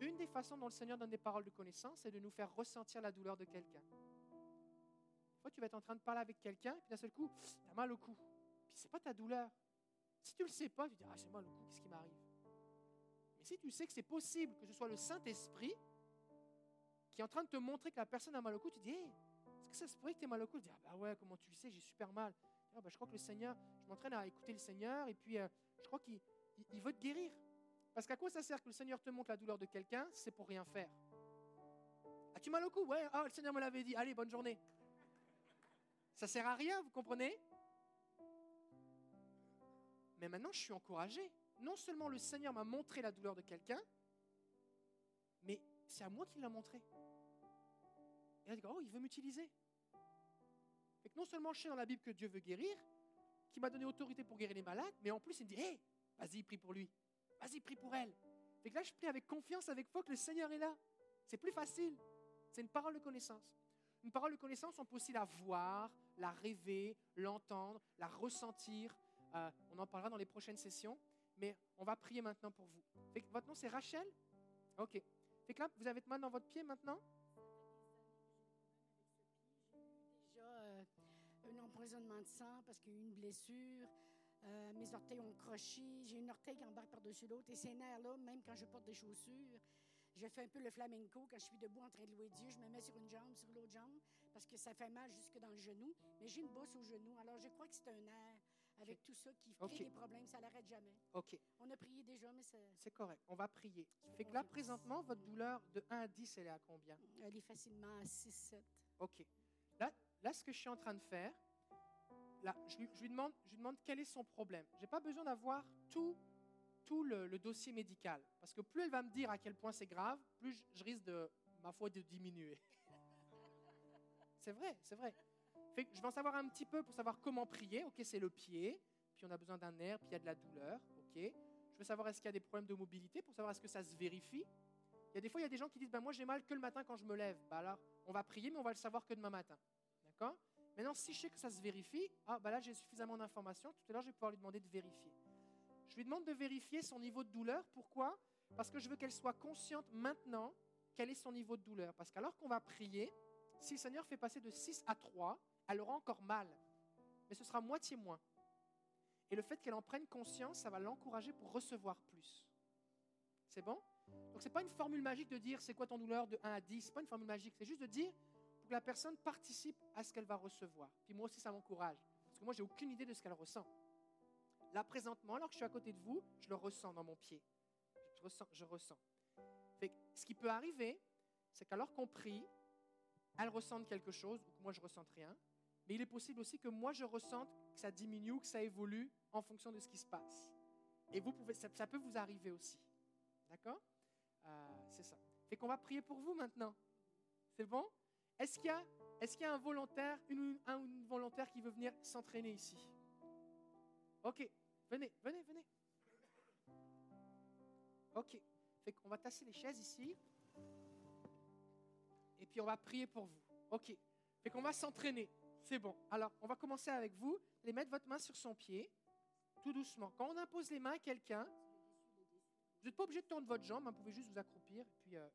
Une des façons dont le Seigneur donne des paroles de connaissance, c'est de nous faire ressentir la douleur de quelqu'un. Des fois, tu vas être en train de parler avec quelqu'un, puis d'un seul coup, tu as mal au cou. Puis c'est pas ta douleur. Si tu le sais pas, tu dis Ah, j'ai mal au cou, qu'est-ce qui m'arrive? Mais si tu sais que c'est possible que ce soit le Saint-Esprit qui est en train de te montrer que la personne a mal au cou, tu dis Hé, est-ce que ça se pourrait que tu aies mal au cou? Tu dis Ah, bah ouais, comment tu le sais, j'ai super mal. Ah, bah, je crois que le Seigneur, je m'entraîne à écouter le Seigneur, et puis euh, je crois qu'il il veut te guérir. Parce qu'à quoi ça sert que le Seigneur te montre la douleur de quelqu'un C'est pour rien faire? As-tu mal au cou? Ouais, ah, le Seigneur me l'avait dit. Allez, bonne journée. Ça sert à rien, vous comprenez? Mais maintenant, je suis encouragé. Non seulement le Seigneur m'a montré la douleur de quelqu'un, mais c'est à moi qu'il l'a montré. Et là, oh, il veut m'utiliser. Et que non seulement je sais dans la Bible que Dieu veut guérir, qu'il m'a donné autorité pour guérir les malades, mais en plus il me dit, hé, vas-y, prie pour lui. Vas-y, prie pour elle. Fait que là, je prie avec confiance, avec foi que le Seigneur est là. C'est plus facile. C'est une parole de connaissance. Une parole de connaissance, on peut aussi la voir, la rêver, l'entendre, la ressentir. Euh, on en parlera dans les prochaines sessions. Mais on va prier maintenant pour vous. Fait que votre nom, c'est Rachel? Ok. Fait que là, vous avez mal dans votre pied maintenant? Déjà, euh, un empoisonnement de sang parce qu'il y a eu une blessure. Euh, mes orteils ont croché. J'ai une orteil qui embarque par-dessus l'autre. Et ces nerfs-là, même quand je porte des chaussures, je fais un peu le flamenco. Quand je suis debout en train de louer Dieu, je me mets sur une jambe, sur l'autre jambe, parce que ça fait mal jusque dans le genou. Mais j'ai une bosse au genou. Alors, je crois que c'est un nerf avec tout ça qui crée des problèmes. Ça n'arrête jamais. OK. On a prié déjà, mais c'est... C'est correct. On va prier. Fait que là, présentement, votre douleur de 1 à 10, elle est à combien? Elle est facilement à 6, 7. OK. Là, là, ce que je suis en train de faire, là, je lui, demande, quel est son problème. Je n'ai pas besoin d'avoir tout, le, dossier médical. Parce que plus elle va me dire à quel point c'est grave, plus je, risque de, ma foi, de diminuer. c'est vrai, c'est vrai. Je vais en savoir un petit peu pour savoir comment prier. OK, c'est le pied. Puis on a besoin d'un nerf, puis il y a de la douleur. OK. Je veux savoir est-ce qu'il y a des problèmes de mobilité pour savoir est-ce que ça se vérifie. Il y a des fois, il y a des gens qui disent ben, Moi, j'ai mal que le matin quand je me lève. Ben, alors, on va prier, mais on va le savoir que demain matin. D'accord? Maintenant, si je sais que ça se vérifie, ah, ben là, j'ai suffisamment d'informations. Tout à l'heure, je vais pouvoir lui demander de vérifier. Je lui demande de vérifier son niveau de douleur. Pourquoi? Parce que je veux qu'elle soit consciente maintenant quel est son niveau de douleur. Parce qu'alors qu'on va prier, si le Seigneur fait passer de 6 à 3, elle aura encore mal. Mais ce sera moitié moins. Et le fait qu'elle en prenne conscience, ça va l'encourager pour recevoir plus. C'est bon? Donc, ce n'est pas une formule magique de dire c'est quoi ton douleur de 1 à 10. Ce n'est pas une formule magique. C'est juste de dire la personne participe à ce qu'elle va recevoir. Puis moi aussi, ça m'encourage. Parce que moi, j'ai aucune idée de ce qu'elle ressent. Là, présentement, alors que je suis à côté de vous, je le ressens dans mon pied. Je ressens. Je ressens. Que ce qui peut arriver, c'est qu'alors qu'on prie, elle ressente quelque chose, ou que moi, je ressente rien. Mais il est possible aussi que moi, je ressente que ça diminue ou que ça évolue en fonction de ce qui se passe. Et vous pouvez, ça, ça peut vous arriver aussi. D'accord? Euh, C'est ça. Fait qu'on va prier pour vous maintenant. C'est bon? Est-ce qu'il y, a- est-ce y a un volontaire, une, un volontaire qui veut venir s'entraîner ici? Ok, venez, venez, venez. Ok, fait qu'on va tasser les chaises ici. Et puis on va prier pour vous. Ok, fait qu'on va s'entraîner. C'est bon. Alors, on va commencer avec vous. Allez mettre votre main sur son pied, tout doucement. Quand on impose les mains à quelqu'un, vous n'êtes pas obligé de tendre votre jambe, hein, vous pouvez juste vous accroupir. Et puis, euh,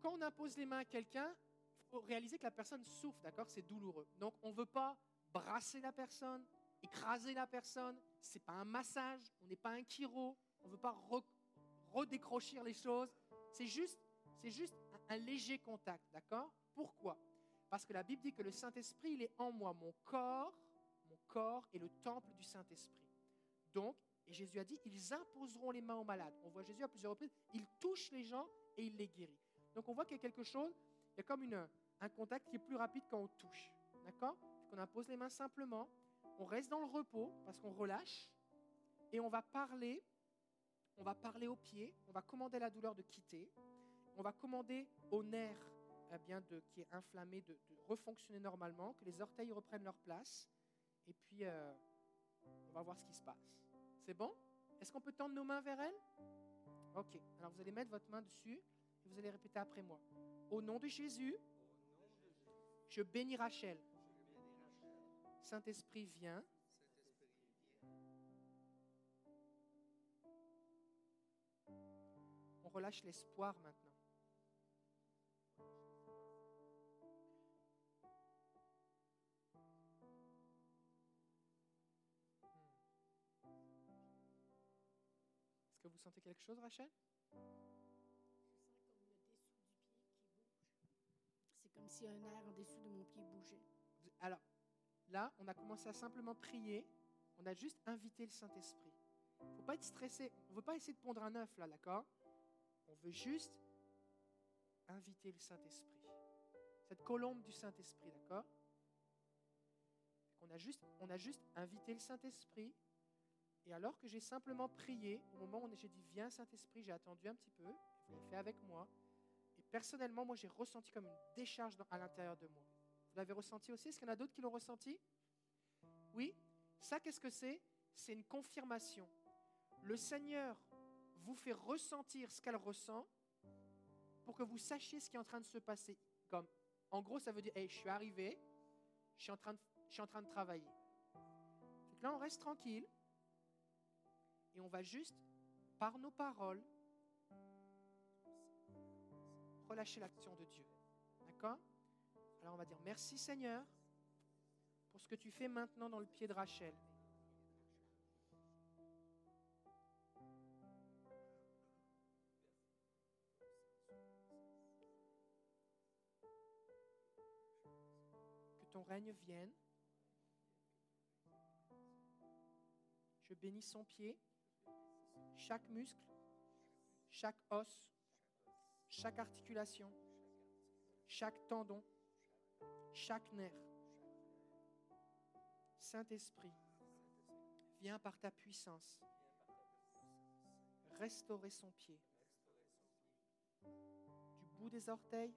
quand on impose les mains à quelqu'un, il faut réaliser que la personne souffre, d'accord? C'est douloureux. Donc, on ne veut pas brasser la personne, écraser la personne. Ce n'est pas un massage, on n'est pas un chiro, on ne veut pas re- redécrochir les choses. C'est juste, c'est juste un, un léger contact, d'accord? Pourquoi? Parce que la Bible dit que le Saint-Esprit, il est en moi. Mon corps, mon corps est le temple du Saint-Esprit. Donc, et Jésus a dit, ils imposeront les mains aux malades. On voit Jésus à plusieurs reprises, il touche les gens et il les guérit. Donc on voit qu'il y a quelque chose, il y a comme une, un contact qui est plus rapide quand on touche. D'accord? On impose les mains simplement, on reste dans le repos parce qu'on relâche et on va parler, on va parler aux pieds, on va commander à la douleur de quitter, on va commander au nerf eh bien, de, qui est inflammé de, refonctionner normalement, que les orteils reprennent leur place et puis euh, on va voir ce qui se passe. C'est bon? Est-ce qu'on peut tendre nos mains vers elle? Ok. Alors vous allez mettre votre main dessus vous allez répéter après moi. Au nom de Jésus, je bénis Rachel. Saint-Esprit, viens. On relâche l'espoir maintenant. Est-ce que vous sentez quelque chose, Rachel? Si un air en dessous de mon pied bougeait. Alors, là, on a commencé à simplement prier. On a juste invité le Saint-Esprit. Il ne faut pas être stressé. On ne veut pas essayer de pondre un œuf, là, d'accord? On veut juste inviter le Saint-Esprit. Cette colombe du Saint-Esprit, d'accord? On a, juste, on a juste invité le Saint-Esprit. Et alors que j'ai simplement prié, au moment où j'ai dit Viens, Saint-Esprit, j'ai attendu un petit peu. Vous l'avez fait avec moi. Personnellement, moi, j'ai ressenti comme une décharge à l'intérieur de moi. Vous l'avez ressenti aussi? Est-ce qu'il y en a d'autres qui l'ont ressenti? Oui? Ça, qu'est-ce que c'est? C'est une confirmation. Le Seigneur vous fait ressentir ce qu'elle ressent pour que vous sachiez ce qui est en train de se passer. Comme, en gros, ça veut dire, hey, je suis arrivé, je suis en train de, je suis en train de travailler. Donc là, on reste tranquille et on va juste, par nos paroles, relâcher l'action de Dieu. D'accord? Alors on va dire merci Seigneur pour ce que tu fais maintenant dans le pied de Rachel. Que ton règne vienne. Je bénis son pied, chaque muscle, chaque os, chaque articulation, chaque tendon chaque nerf. Saint-Esprit, viens par ta puissance restaurer son pied. Du bout des orteils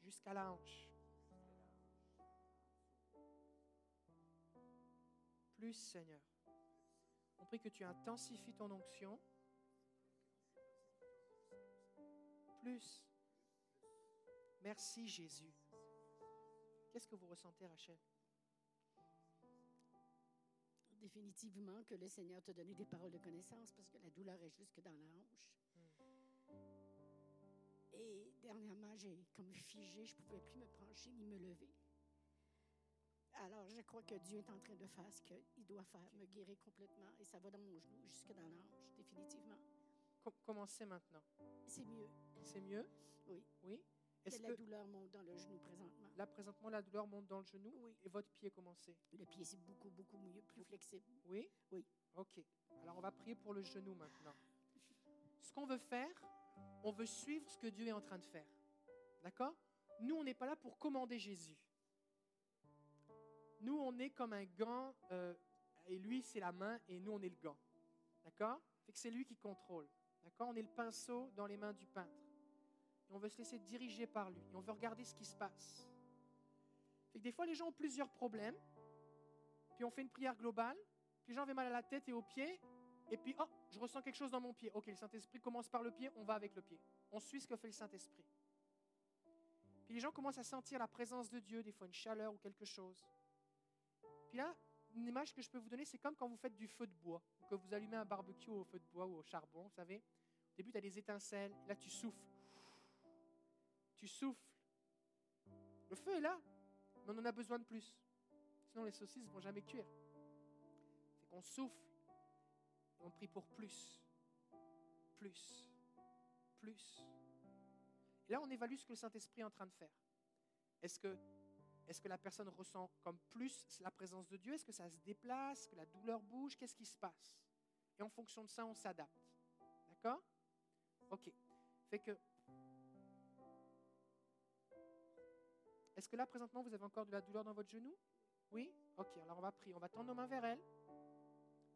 jusqu'à la hanche. Plus, Seigneur. On prie que tu intensifies ton onction. Plus. Merci, Jésus. Qu'est-ce que vous ressentez, Rachel? Définitivement que le Seigneur t'a donné des paroles de connaissance parce que la douleur est jusque dans la hanche. Et dernièrement, j'ai comme figé, je ne pouvais plus me pencher ni me lever. Alors, je crois que Dieu est en train de faire ce qu'il doit faire, me guérir complètement. Et ça va dans mon genou jusque dans la hanche, définitivement. Co- commencez maintenant. C'est mieux. C'est mieux? Oui. Oui. Est-ce La que douleur monte dans le genou présentement. là, présentement, la douleur monte dans le genou Oui. et votre pied commencez Le pied, c'est beaucoup, beaucoup mieux, plus flexible. Oui? Oui. Ok. Alors, on va prier pour le genou maintenant. Ce qu'on veut faire, on veut suivre ce que Dieu est en train de faire. D'accord? Nous, on n'est pas là pour commander Jésus. Nous, on est comme un gant, euh, et lui, c'est la main, et nous, on est le gant. D'accord? Fait que c'est lui qui contrôle. D'accord? On est le pinceau dans les mains du peintre. Et on veut se laisser diriger par lui. Et on veut regarder ce qui se passe. Fait que des fois, les gens ont plusieurs problèmes. Puis on fait une prière globale. Puis les gens avaient mal à la tête et aux pieds. Et puis, oh, je ressens quelque chose dans mon pied. Ok, le Saint-Esprit commence par le pied, on va avec le pied. On suit ce que fait le Saint-Esprit. Puis les gens commencent à sentir la présence de Dieu, des fois une chaleur ou quelque chose. Puis là, une image que je peux vous donner, c'est comme quand vous faites du feu de bois, ou que vous allumez un barbecue au feu de bois ou au charbon, vous savez. Au début, tu as des étincelles, là, tu souffles. Tu souffles. Le feu est là, mais on en a besoin de plus. Sinon, les saucisses ne vont jamais cuire. C'est qu'on souffle on prie pour plus, plus, plus. Et là, on évalue ce que le Saint-Esprit est en train de faire. Est-ce que, est que la personne ressent comme plus la présence de Dieu? Est-ce que ça se déplace? Que la douleur bouge? Qu'est-ce qui se passe? Et en fonction de ça, on s'adapte. D'accord? Ok. Fait que. Est-ce que là, présentement, vous avez encore de la douleur dans votre genou? Oui? Ok, alors on va prier. On va tendre nos mains vers elle.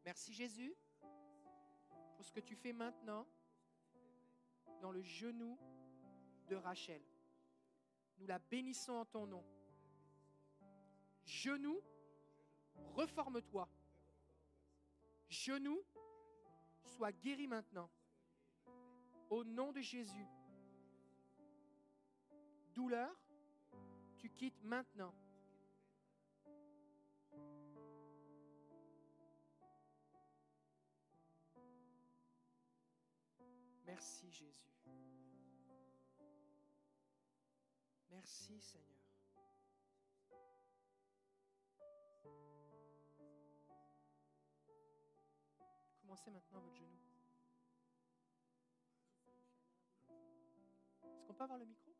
Merci Jésus pour ce que tu fais maintenant dans le genou de Rachel. Nous la bénissons en ton nom. Genou, reforme-toi. Genou, sois guéri maintenant. Au nom de Jésus. Douleur, tu quittes maintenant. Merci Jésus. Merci Seigneur. Commencez maintenant votre genou. Est-ce qu'on peut avoir le micro?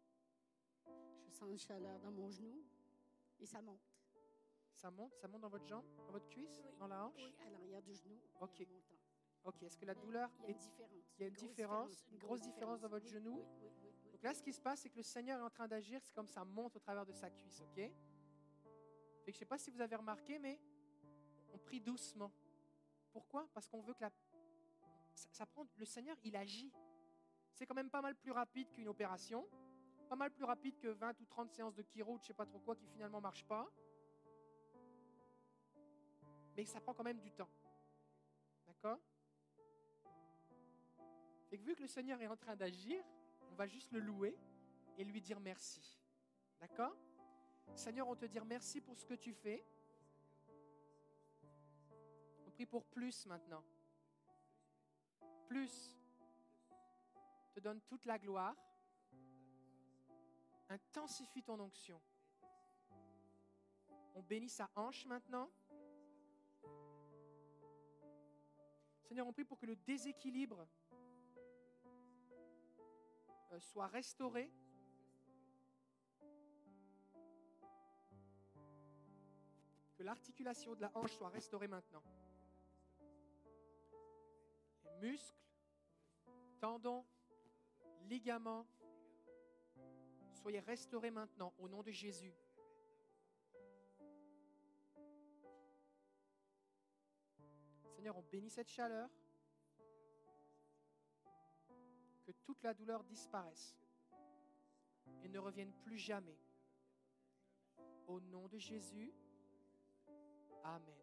Je sens une chaleur dans mon genou et ça monte. Ça monte, ça monte dans votre jambe, dans votre cuisse, Oui. dans la hanche? Oui, à l'arrière du genou. Ok. Ok, est-ce que la douleur Il y a est... une différence. il y a une grosse différence, une grosse différence dans votre Oui, genou? Oui, oui, oui, oui. Donc là, ce qui se passe, c'est que le Seigneur est en train d'agir, c'est comme ça monte au travers de sa cuisse, ok? Fait que je ne sais pas si vous avez remarqué, mais on prie doucement. Pourquoi? Parce qu'on veut que la... ça, prend... le Seigneur, il agit. C'est quand même pas mal plus rapide qu'une opération, pas mal plus rapide que 20 ou 30 séances de chiro, ou de je sais pas trop quoi, qui finalement ne marchent pas. Mais ça prend quand même du temps. D'accord? Fait que vu que le Seigneur est en train d'agir, on va juste le louer et lui dire merci. D'accord? Seigneur, on te dit merci pour ce que tu fais. Prie pour plus maintenant. Plus. Te donne toute la gloire. Intensifie ton onction. On bénit sa hanche maintenant. Seigneur, on prie pour que le déséquilibre euh, soit restauré. Que l'articulation de la hanche soit restaurée maintenant. Les muscles, tendons, ligaments, soyez restaurés maintenant au nom de Jésus. Seigneur, on bénit cette chaleur. Que toute la douleur disparaisse et ne revienne plus jamais. Au nom de Jésus. Amen.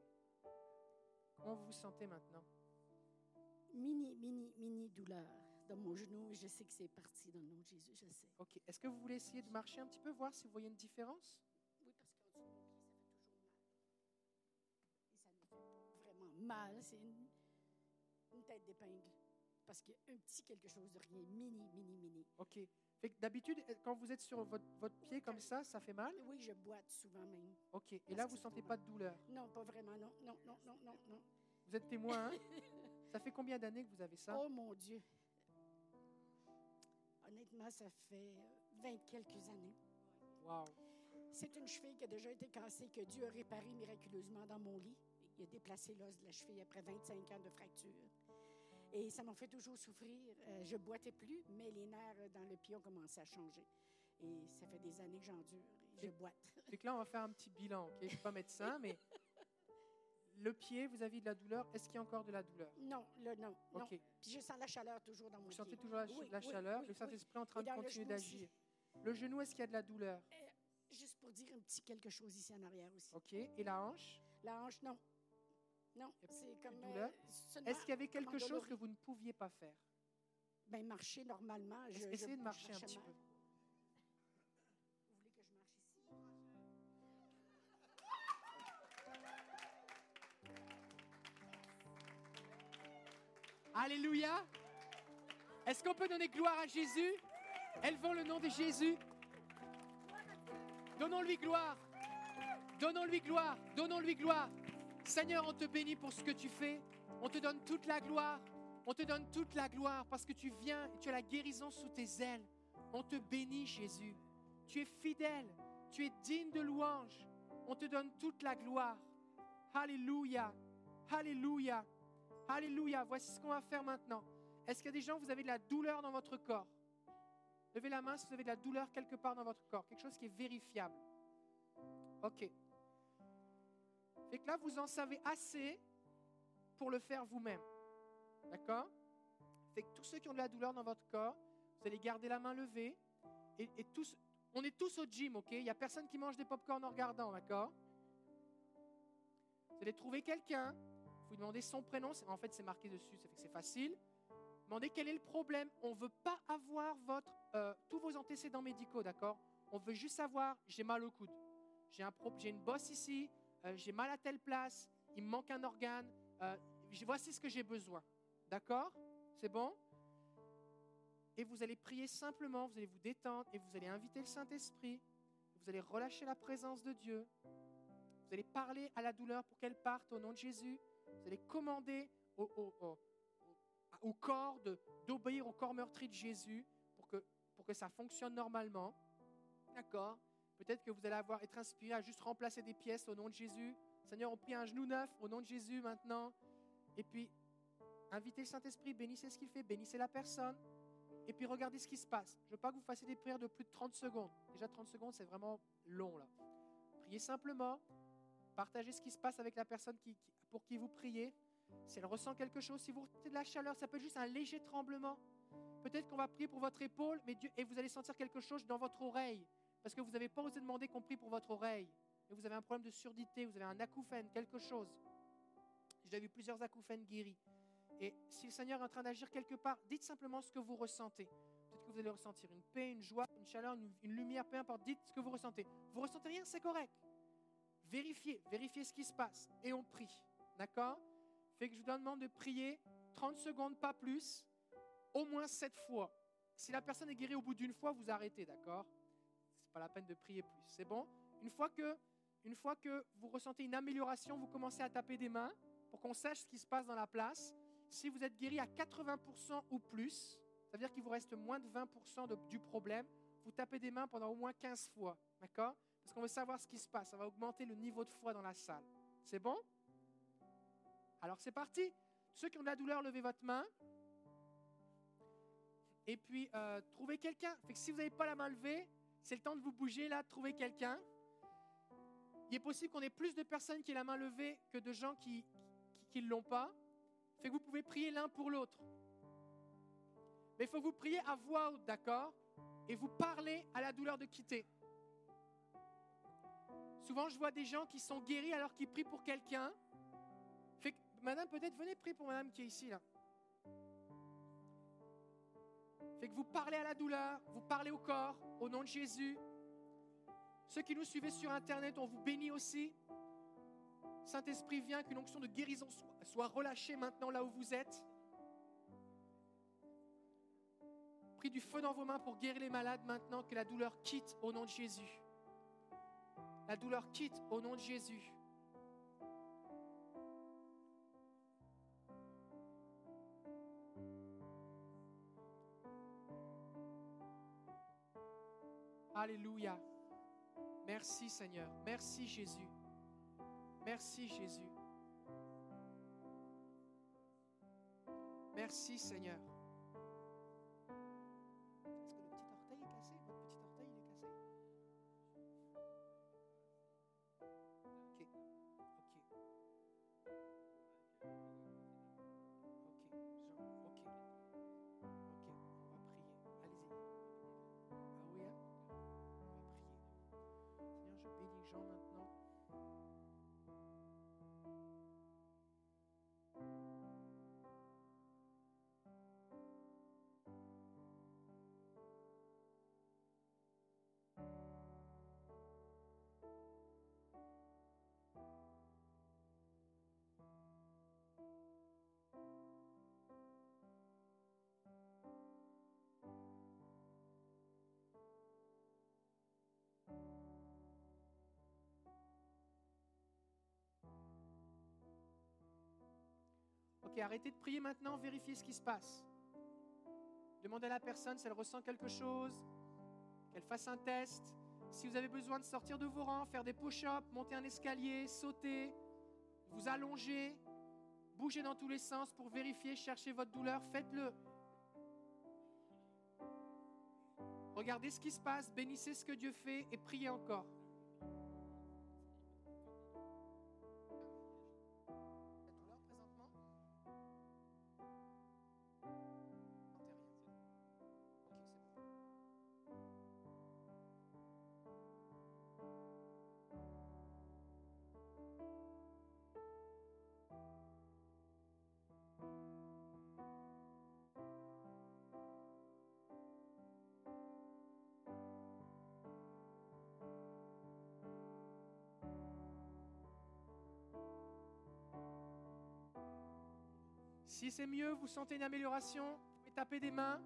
Comment vous sentez maintenant? Mini, mini, mini douleur dans mon genou. Je sais que c'est parti dans le nom de Jésus, je sais. Ok. Est-ce que vous voulez essayer de marcher un petit peu, voir si vous voyez une différence? Oui, parce qu'en dessous de mon pied, ça fait toujours mal. Et ça me fait vraiment mal. C'est une, une tête d'épingle. Parce qu'il y a un petit quelque chose de rien. Mini, mini, mini. Ok. Fait que d'habitude, euh, quand vous êtes sur votre, votre pied comme ça, ça fait mal? Oui, je boite souvent même. Ok. Et là, vous c'est sentez pas de douleur? Non, pas vraiment, non, non, non, non, non, non. Vous êtes témoin, hein? Ça fait combien d'années que vous avez ça? Oh mon Dieu. Honnêtement, ça fait euh, vingt quelques années. Wow. C'est une cheville qui a déjà été cassée, que Dieu a réparée miraculeusement dans mon lit. Il a déplacé l'os de la cheville après 25 ans de fracture. Et ça m'a fait toujours souffrir. Euh, je boitais plus, mais les nerfs dans le pied ont commencé à changer. Et ça fait des années que j'endure. Je boite. Que là, on va faire un petit bilan. ok? Je ne suis pas médecin, mais le pied, vous avez de la douleur. Est-ce qu'il y a encore de la douleur? Non, là, non. non. Ok. Puis je sens la chaleur toujours dans mon Vous pied. sentez toujours la, Oui, la oui, chaleur, oui, le. Saint-Esprit en train de le continuer d'agir. Le genou, est-ce qu'il y a de la douleur? Juste pour dire un petit quelque chose ici en arrière aussi. Ok. Et la hanche? La hanche, non. Non, c'est comme. euh, Est-ce qu'il y avait quelque chose que vous ne pouviez pas faire? Ben, marcher normalement. Je, je- Essayez de marcher un petit peu? Alléluia. Est-ce qu'on peut donner gloire à Jésus? Élevons le nom de Jésus. Donnons-lui gloire. Donnons-lui gloire. Donnons-lui gloire. Seigneur, on te bénit pour ce que tu fais. On te donne toute la gloire. On te donne toute la gloire parce que tu viens et tu as la guérison sous tes ailes. On te bénit, Jésus. Tu es fidèle. Tu es digne de louange. On te donne toute la gloire. Alléluia. Alléluia. Alléluia. Voici ce qu'on va faire maintenant. Est-ce qu'il y a des gens, vous avez de la douleur dans votre corps? Levez la main si vous avez de la douleur quelque part dans votre corps. Quelque chose qui est vérifiable. OK. Fait que là, vous en savez assez pour le faire vous-même. D'accord? Fait que tous ceux qui ont de la douleur dans votre corps, vous allez garder la main levée. Et, tous, on est tous au gym, OK? Il n'y a personne qui mange des pop-corn en regardant, d'accord? Vous allez trouver quelqu'un, vous demandez son prénom, en fait c'est marqué dessus, ça fait que c'est facile. Demandez quel est le problème. On ne veut pas avoir votre, euh, tous vos antécédents médicaux, d'accord? On veut juste savoir, j'ai mal au coude, j'ai un une bosse ici, euh, j'ai mal à telle place, il me manque un organe, euh, voici ce que j'ai besoin. D'accord? C'est bon? Et vous allez prier simplement, vous allez vous détendre et vous allez inviter le Saint-Esprit, vous allez relâcher la présence de Dieu, vous allez parler à la douleur pour qu'elle parte au nom de Jésus, vous allez commander au, au- au- corps d'obéir au corps meurtri de Jésus pour que, pour que ça fonctionne normalement. D'accord Peut-être que vous allez avoir, être inspiré à juste remplacer des pièces au nom de Jésus. Seigneur, on prie un genou neuf au nom de Jésus maintenant. Et puis, invitez le Saint-Esprit, bénissez ce qu'il fait, bénissez la personne. Et puis, regardez ce qui se passe. Je ne veux pas que vous fassiez des prières de plus de 30 secondes. Déjà, 30 secondes, c'est vraiment long, là. Priez simplement. Partagez ce qui se passe avec la personne qui- pour qui vous priez. Si elle ressent quelque chose, si vous ressentez de la chaleur, ça peut être juste un léger tremblement. Peut-être qu'on va prier pour votre épaule, mais Dieu, et vous allez sentir quelque chose dans votre oreille. Parce que vous n'avez pas osé demander qu'on prie pour votre oreille. Et vous avez un problème de surdité, vous avez un acouphène, quelque chose. J'ai vu plusieurs acouphènes guéris. Et si le Seigneur est en train d'agir quelque part, dites simplement ce que vous ressentez. Peut-être que vous allez ressentir une paix, une joie, une chaleur, une, une lumière, peu importe. Dites ce que vous ressentez. Vous ressentez rien, c'est correct. Vérifiez, vérifiez ce qui se passe. Et on prie. D'accord? Fait que je vous demande de prier 30 secondes, pas plus, au moins 7 fois. Si la personne est guérie au bout d'une fois, vous arrêtez, d'accord? C'est pas la peine de prier plus. C'est bon? Une fois que une fois que vous ressentez une amélioration, vous commencez à taper des mains pour qu'on sache ce qui se passe dans la place. Si vous êtes guéri à 80% ou plus, ça veut dire qu'il vous reste moins de 20% de- du problème, vous tapez des mains pendant au moins 15 fois, d'accord? Parce qu'on veut savoir ce qui se passe, ça va augmenter le niveau de foi dans la salle. C'est bon? Alors c'est parti. Ceux qui ont de la douleur, levez votre main. Et puis, euh, trouvez quelqu'un. Fait que si vous n'avez pas la main levée, c'est le temps de vous bouger là, trouver quelqu'un. Il est possible qu'on ait plus de personnes qui aient la main levée que de gens qui ne l'ont pas. Fait que vous pouvez prier l'un pour l'autre. Mais il faut vous prier à voix haute, d'accord? Et vous parlez à la douleur de quitter. Souvent, je vois des gens qui sont guéris alors qu'ils prient pour quelqu'un. Madame, peut-être venez prier pour madame qui est ici, là. Fait que vous parlez à la douleur, vous parlez au corps, au nom de Jésus. Ceux qui nous suivez sur Internet, on vous bénit aussi. Saint-Esprit, vient qu'une onction de guérison soit relâchée maintenant là où vous êtes. Prie du feu dans vos mains pour guérir les malades maintenant, que la douleur quitte au nom de Jésus. La douleur quitte au nom de Jésus. Alléluia. Merci Seigneur. Merci Jésus. Merci Jésus. Merci Seigneur. Ok, arrêtez de prier maintenant, vérifiez ce qui se passe. Demandez à la personne si elle ressent quelque chose, qu'elle fasse un test. Si vous avez besoin de sortir de vos rangs, faire des push-ups, monter un escalier, sauter, vous allonger, bouger dans tous les sens pour vérifier, chercher votre douleur, faites-le. Regardez ce qui se passe, bénissez ce que Dieu fait et priez encore. Si c'est mieux, vous sentez une amélioration, vous pouvez taper des mains.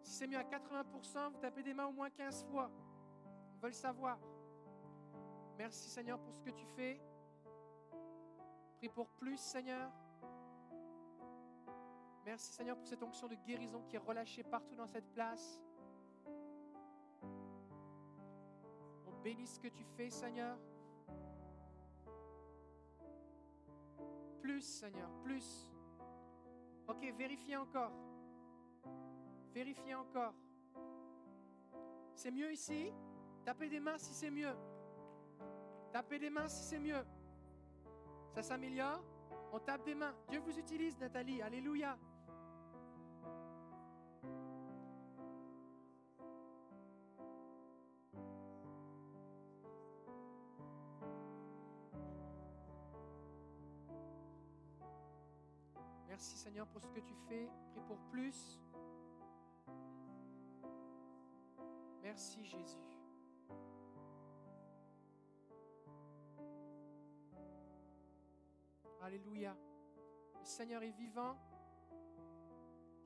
Si c'est mieux à 80%, vous tapez des mains au moins 15 fois. On veut le savoir. Merci Seigneur pour ce que tu fais. Prie pour plus Seigneur. Merci Seigneur pour cette onction de guérison qui est relâchée partout dans cette place. On bénit ce que tu fais Seigneur. Plus Seigneur, plus. Ok, vérifiez encore. Vérifiez encore. C'est mieux ici? Tapez des mains si c'est mieux. Tapez des mains si c'est mieux. Ça s'améliore? On tape des mains. Dieu vous utilise, Nathalie. Alléluia. Merci Seigneur pour ce que tu fais. Prie pour plus. Merci Jésus. Alléluia. Le Seigneur est vivant.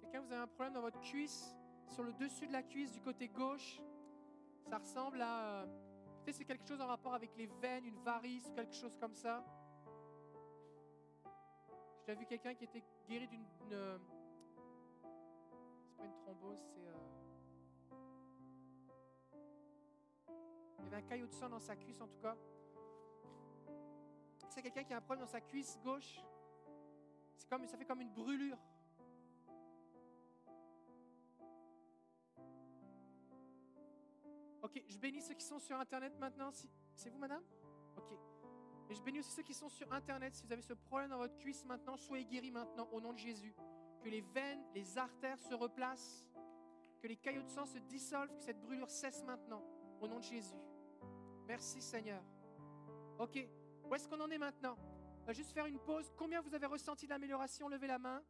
Quelqu'un, vous avez un problème dans votre cuisse, sur le dessus de la cuisse du côté gauche? Ça ressemble à... euh, Peut-être c'est quelque chose en rapport avec les veines, une varice quelque chose comme ça? J'ai vu quelqu'un qui était guéri d'une. une, euh, C'est pas une thrombose, c'est. euh, Il y avait un caillot de sang dans sa cuisse en tout cas. C'est quelqu'un qui a un problème dans sa cuisse gauche. C'est comme, ça fait comme une brûlure. Ok, je bénis ceux qui sont sur Internet maintenant. C'est vous, madame? Ok. Et je bénis aussi ceux qui sont sur Internet. Si vous avez ce problème dans votre cuisse maintenant, soyez guéris maintenant au nom de Jésus. Que les veines, les artères se replacent. Que les caillots de sang se dissolvent. Que cette brûlure cesse maintenant au nom de Jésus. Merci Seigneur. Ok. Où est-ce qu'on en est maintenant? On va juste faire une pause. Combien vous avez ressenti de l'amélioration? Levez la main.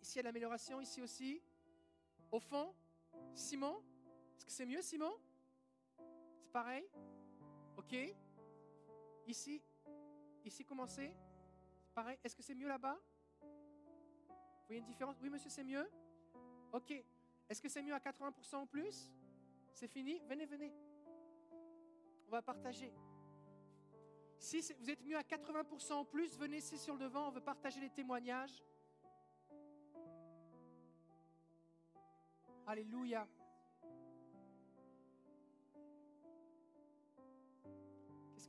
Ici, il y a de l'amélioration. Ici aussi. Au fond. Simon? Est-ce que c'est mieux, Simon? C'est pareil? Ok. Ici, ici commencez. C'est? Pareil. Est-ce que c'est mieux là-bas? Vous voyez une différence? Oui, monsieur, c'est mieux Ok. Est-ce que c'est mieux à 80% ou plus? C'est fini? Venez, venez. On va partager. Si vous êtes mieux à 80% ou plus, venez ici sur le devant. On veut partager les témoignages. Alléluia.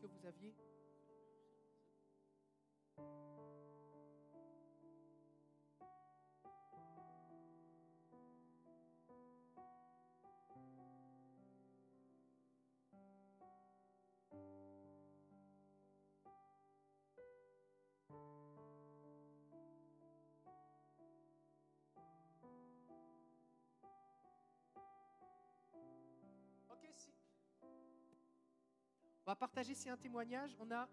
Que vous aviez On va partager si un témoignage. On a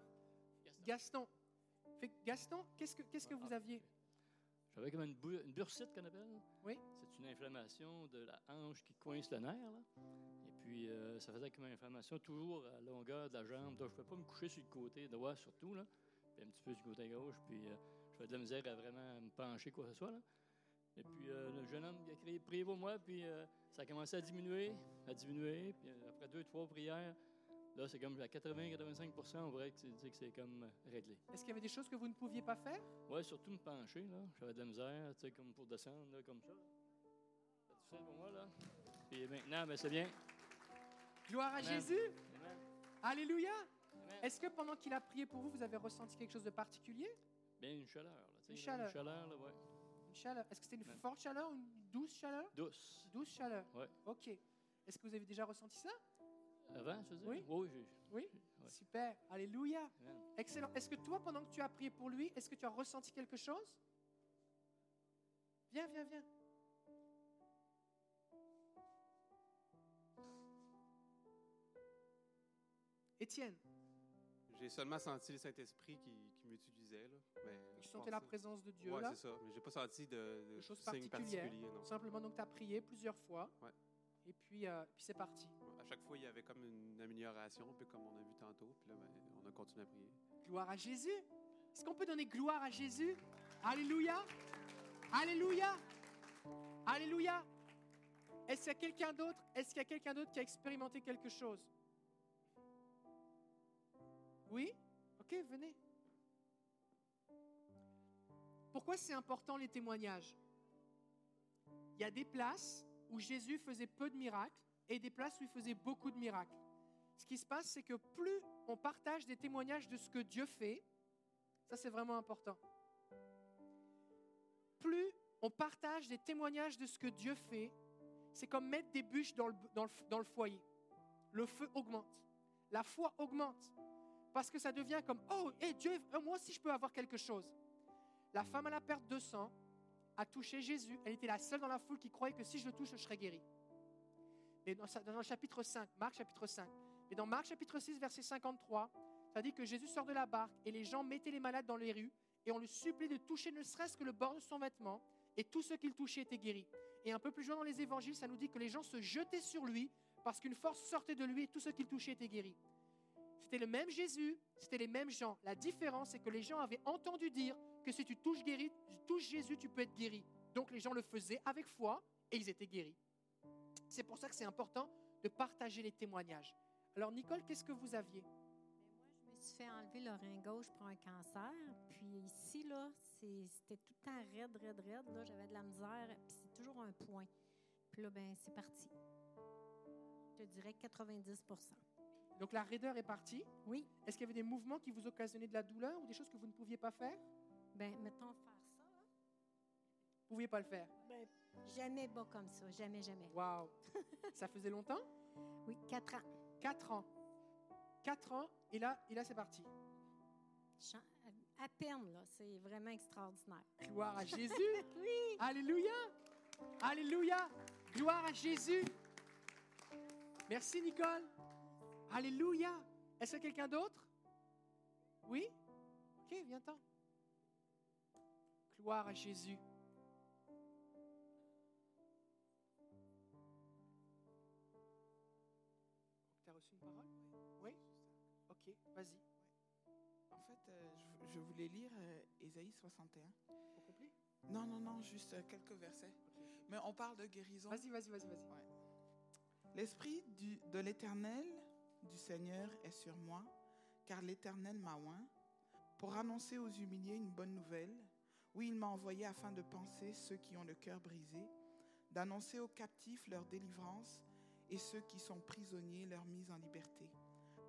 Gaston. Fait Gaston, qu'est-ce que, qu'est-ce que vous aviez? J'avais comme une, bursite qu'on appelle. Oui. C'est une inflammation de la hanche qui coince le nerf. Là. Et puis, euh, ça faisait comme une inflammation toujours à longueur de la jambe. Donc, je ne pouvais pas me coucher sur le côté droit, surtout. Là. Puis un petit peu du côté gauche. Puis, euh, j'avais de la misère à vraiment me pencher, quoi que ce soit. Là. Et puis, euh, le jeune homme il a crié Priez pour moi. Puis, ça a commencé à diminuer, à diminuer. Puis, après deux, trois prières, là, c'est comme à 80-85 on pourrait que c'est dire que c'est comme euh, réglé. Est-ce qu'il y avait des choses que vous ne pouviez pas faire? Ouais, surtout me pencher, là. J'avais de la misère, tu sais, comme pour descendre, là, comme ça. C'est difficile pour moi, là. Puis maintenant, ben, c'est bien. Gloire à Amen. Jésus. Amen. Alléluia. Est-ce que pendant qu'il a prié pour vous, vous avez ressenti quelque chose de particulier? Bien, une chaleur, là. Une chaleur. Une chaleur, là, ouais. Une chaleur. Est-ce que c'était une Amen. forte chaleur ou une douce chaleur? Douce. Douce chaleur. Ouais. Ok. Est-ce que vous avez déjà ressenti ça? Avant, tu veux dire? Oui. Oui, j'ai. Oui. Ouais. Super. Alléluia. Amen. Excellent. Est-ce que toi, pendant que tu as prié pour lui, est-ce que tu as ressenti quelque chose? Viens, viens, viens. Étienne, J'ai seulement senti le Saint-Esprit qui, qui m'utilisait. Là. Mais tu je sentais pense la présence de Dieu Ouais, là? c'est ça. Mais j'ai pas senti de, de De choses signe particulières. Non. Simplement, donc tu as prié plusieurs fois. Ouais. Et puis, euh, puis c'est parti. À chaque fois, il y avait comme une amélioration, peu comme on a vu tantôt. Puis là, ben, on a continué à prier. Gloire à Jésus. Est-ce qu'on peut donner gloire à Jésus? Alléluia. Alléluia. Alléluia. Est-ce qu'il y a quelqu'un d'autre? Est-ce qu'il y a quelqu'un d'autre qui a expérimenté quelque chose? Oui? Ok, venez. Pourquoi c'est important les témoignages? Il y a des places où Jésus faisait peu de miracles et des places où il faisait beaucoup de miracles. Ce qui se passe, c'est que plus on partage des témoignages de ce que Dieu fait, ça c'est vraiment important. Plus on partage des témoignages de ce que Dieu fait, c'est comme mettre des bûches dans le, foyer. Le feu augmente. La foi augmente. Parce que ça devient comme, oh, hé, Dieu, euh, moi aussi je peux avoir quelque chose. La femme à la perte de sang a touché Jésus. Elle était la seule dans la foule qui croyait que si je le touche, je serais guéri. Mais dans, le chapitre 5, Marc chapitre 5, mais dans Marc chapitre 6, verset 53, ça dit que Jésus sort de la barque et les gens mettaient les malades dans les rues et on le suppliait de toucher ne serait-ce que le bord de son vêtement et tous ceux qui le touchaient étaient guéris. Et un peu plus loin dans les évangiles, ça nous dit que les gens se jetaient sur lui parce qu'une force sortait de lui et tous ceux qui le touchaient étaient guéris. C'était le même Jésus, c'était les mêmes gens. La différence, c'est que les gens avaient entendu dire que si tu touches, guéri, touches Jésus, tu peux être guéri. Donc les gens le faisaient avec foi et ils étaient guéris. C'est pour ça que c'est important de partager les témoignages. Alors Nicole, qu'est-ce que vous aviez? Ben, moi, je me suis fait enlever le rein gauche pour un cancer. Puis ici, là, c'est- c'était tout le temps raide, raide, raide. Là, j'avais de la misère. Puis c'est toujours un point. Puis là, ben, c'est parti. Je te dirais 90% Donc la raideur est partie? Oui. Est-ce qu'il y avait des mouvements qui vous occasionnaient de la douleur ou des choses que vous ne pouviez pas faire? Ben, mettons faire ça. là. Vous ne pouviez pas le faire? Ben, jamais bas comme ça. Jamais, jamais. Waouh Ça faisait longtemps? Oui, 4 ans. Quatre ans. Quatre ans, et là, et là c'est parti. À peine, là. C'est vraiment extraordinaire. Gloire à Jésus. Oui. Alléluia. Alléluia. Gloire à Jésus. Merci Nicole. Alléluia. Est-ce a quelqu'un d'autre? Oui? Ok, viens-t'en. Gloire à Jésus. Je, voulais lire euh, Ésaïe 61. Au complet? Non, non, non, juste euh, quelques versets. Mais on parle de guérison. Vas-y, vas-y, vas-y, vas-y. L'Esprit du- de l'Éternel, du Seigneur, est sur moi, car l'Éternel m'a oint pour annoncer aux humiliés une bonne nouvelle. Oui, il m'a envoyé afin de penser ceux qui ont le cœur brisé, d'annoncer aux captifs leur délivrance et ceux qui sont prisonniers leur mise en liberté,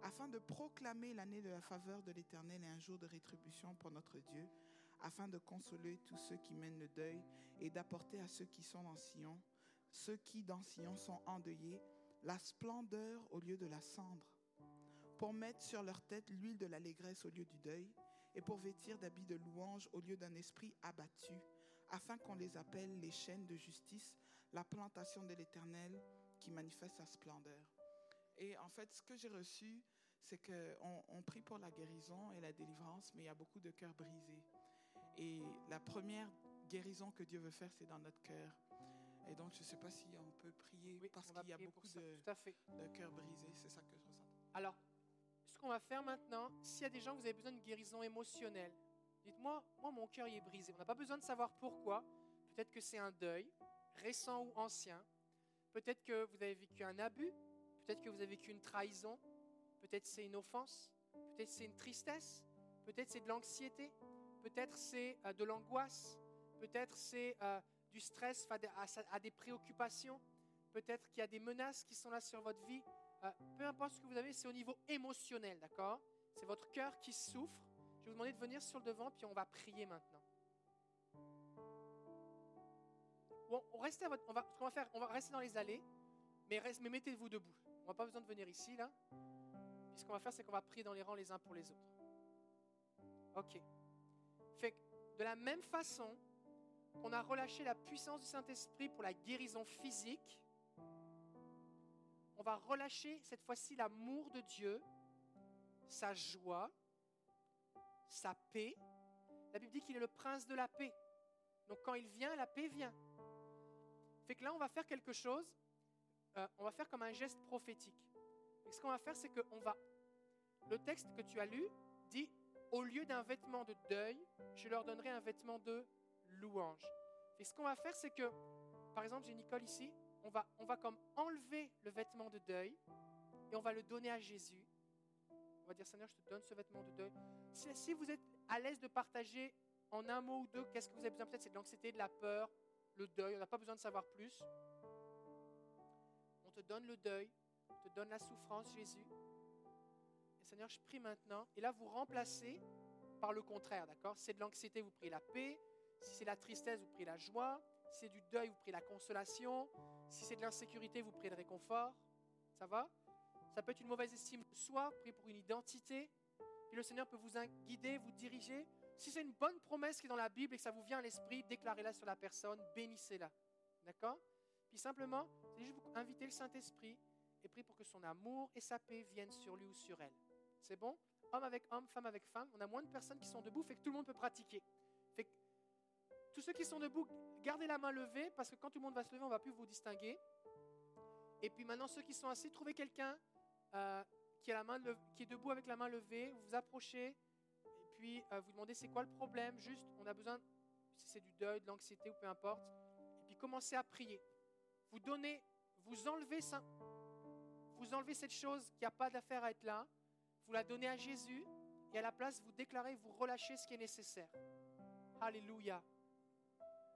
afin de proclamer l'année de la faveur de l'Éternel et un jour de rétribution pour notre Dieu, afin de consoler tous ceux qui mènent le deuil et d'apporter à ceux qui sont dans Sion, ceux qui dans Sion sont endeuillés, la splendeur au lieu de la cendre, pour mettre sur leur tête l'huile de l'allégresse au lieu du deuil, et pour vêtir d'habits de louange au lieu d'un esprit abattu, afin qu'on les appelle les chaînes de justice, la plantation de l'Éternel qui manifeste sa splendeur. Et en fait, ce que j'ai reçu, c'est qu'on on prie pour la guérison et la délivrance, mais il y a beaucoup de cœurs brisés. Et la première guérison que Dieu veut faire, c'est dans notre cœur. Et donc, je ne sais pas si on peut prier Oui, parce qu'il y a beaucoup de, cœurs brisés. C'est ça que je ressens. Alors, ce qu'on va faire maintenant, s'il y a des gens, vous avez besoin de guérison émotionnelle, dites-moi, moi, mon cœur il est brisé. On n'a pas besoin de savoir pourquoi. Peut-être que c'est un deuil, récent ou ancien. Peut-être que vous avez vécu un abus. Peut-être que vous avez vécu une trahison. Peut-être c'est une offense. Peut-être c'est une tristesse. Peut-être c'est de l'anxiété. Peut-être c'est euh, de l'angoisse. Peut-être c'est euh, du stress à, des préoccupations. Peut-être qu'il y a des menaces qui sont là sur votre vie. Euh, peu importe ce que vous avez, c'est au niveau émotionnel, d'accord? C'est votre cœur qui souffre. Je vais vous demander de venir sur le devant, puis on va prier maintenant. On, reste votre- on va, va faire, on va rester dans les allées, mais, mais mettez-vous debout. On n'a pas besoin de venir ici, là. Puis ce qu'on va faire, c'est qu'on va prier dans les rangs les uns pour les autres. Ok. Fait que, de la même façon qu'on a relâché la puissance du Saint-Esprit pour la guérison physique, on va relâcher cette fois-ci l'amour de Dieu, sa joie, sa paix. La Bible dit qu'il est le prince de la paix. Donc quand il vient, la paix vient. Fait que là, on va faire quelque chose, euh, on va faire comme un geste prophétique. Et ce qu'on va faire, c'est qu'on va... Le texte que tu as lu dit, au lieu d'un vêtement de deuil, je leur donnerai un vêtement de louange. Et ce qu'on va faire, c'est que, par exemple, j'ai Nicole ici, on va, on va comme enlever le vêtement de deuil et on va le donner à Jésus. On va dire, Seigneur, je te donne ce vêtement de deuil. Si, si vous êtes à l'aise de partager en un mot ou deux, qu'est-ce que vous avez besoin? Peut-être c'est de l'anxiété, de la peur, le deuil. On n'a pas besoin de savoir plus. Te donne le deuil, te donne la souffrance, Jésus. Et Seigneur, je prie maintenant. Et là, vous remplacez par le contraire, d'accord? C'est de l'anxiété, vous priez la paix. Si c'est la tristesse, vous priez la joie. Si c'est du deuil, vous priez la consolation. Si c'est de l'insécurité, vous priez le réconfort. Ça va? Ça peut être une mauvaise estime de soi, priez pour une identité. Puis le Seigneur peut vous guider, vous diriger. Si c'est une bonne promesse qui est dans la Bible et que ça vous vient à l'esprit, déclarez-la sur la personne, bénissez-la. D'accord? Puis simplement, juste vous inviter le Saint-Esprit et prier pour que son amour et sa paix viennent sur lui ou sur elle. C'est bon? Homme avec homme, femme avec femme. On a moins de personnes qui sont debout, fait que tout le monde peut pratiquer. Fait que tous ceux qui sont debout, gardez la main levée parce que quand tout le monde va se lever, on ne va plus vous distinguer. Et puis maintenant, ceux qui sont assis, trouvez quelqu'un euh, qui, a la main qui est debout avec la main levée. Vous vous approchez et puis euh, vous demandez c'est quoi le problème. Juste, on a besoin, si c'est du deuil, de l'anxiété ou peu importe. Et puis commencez à prier. Vous donnez, vous enlevez cette chose qui n'a pas d'affaire à être là. Vous la donnez à Jésus et à la place, vous déclarez, vous relâchez ce qui est nécessaire. Alléluia.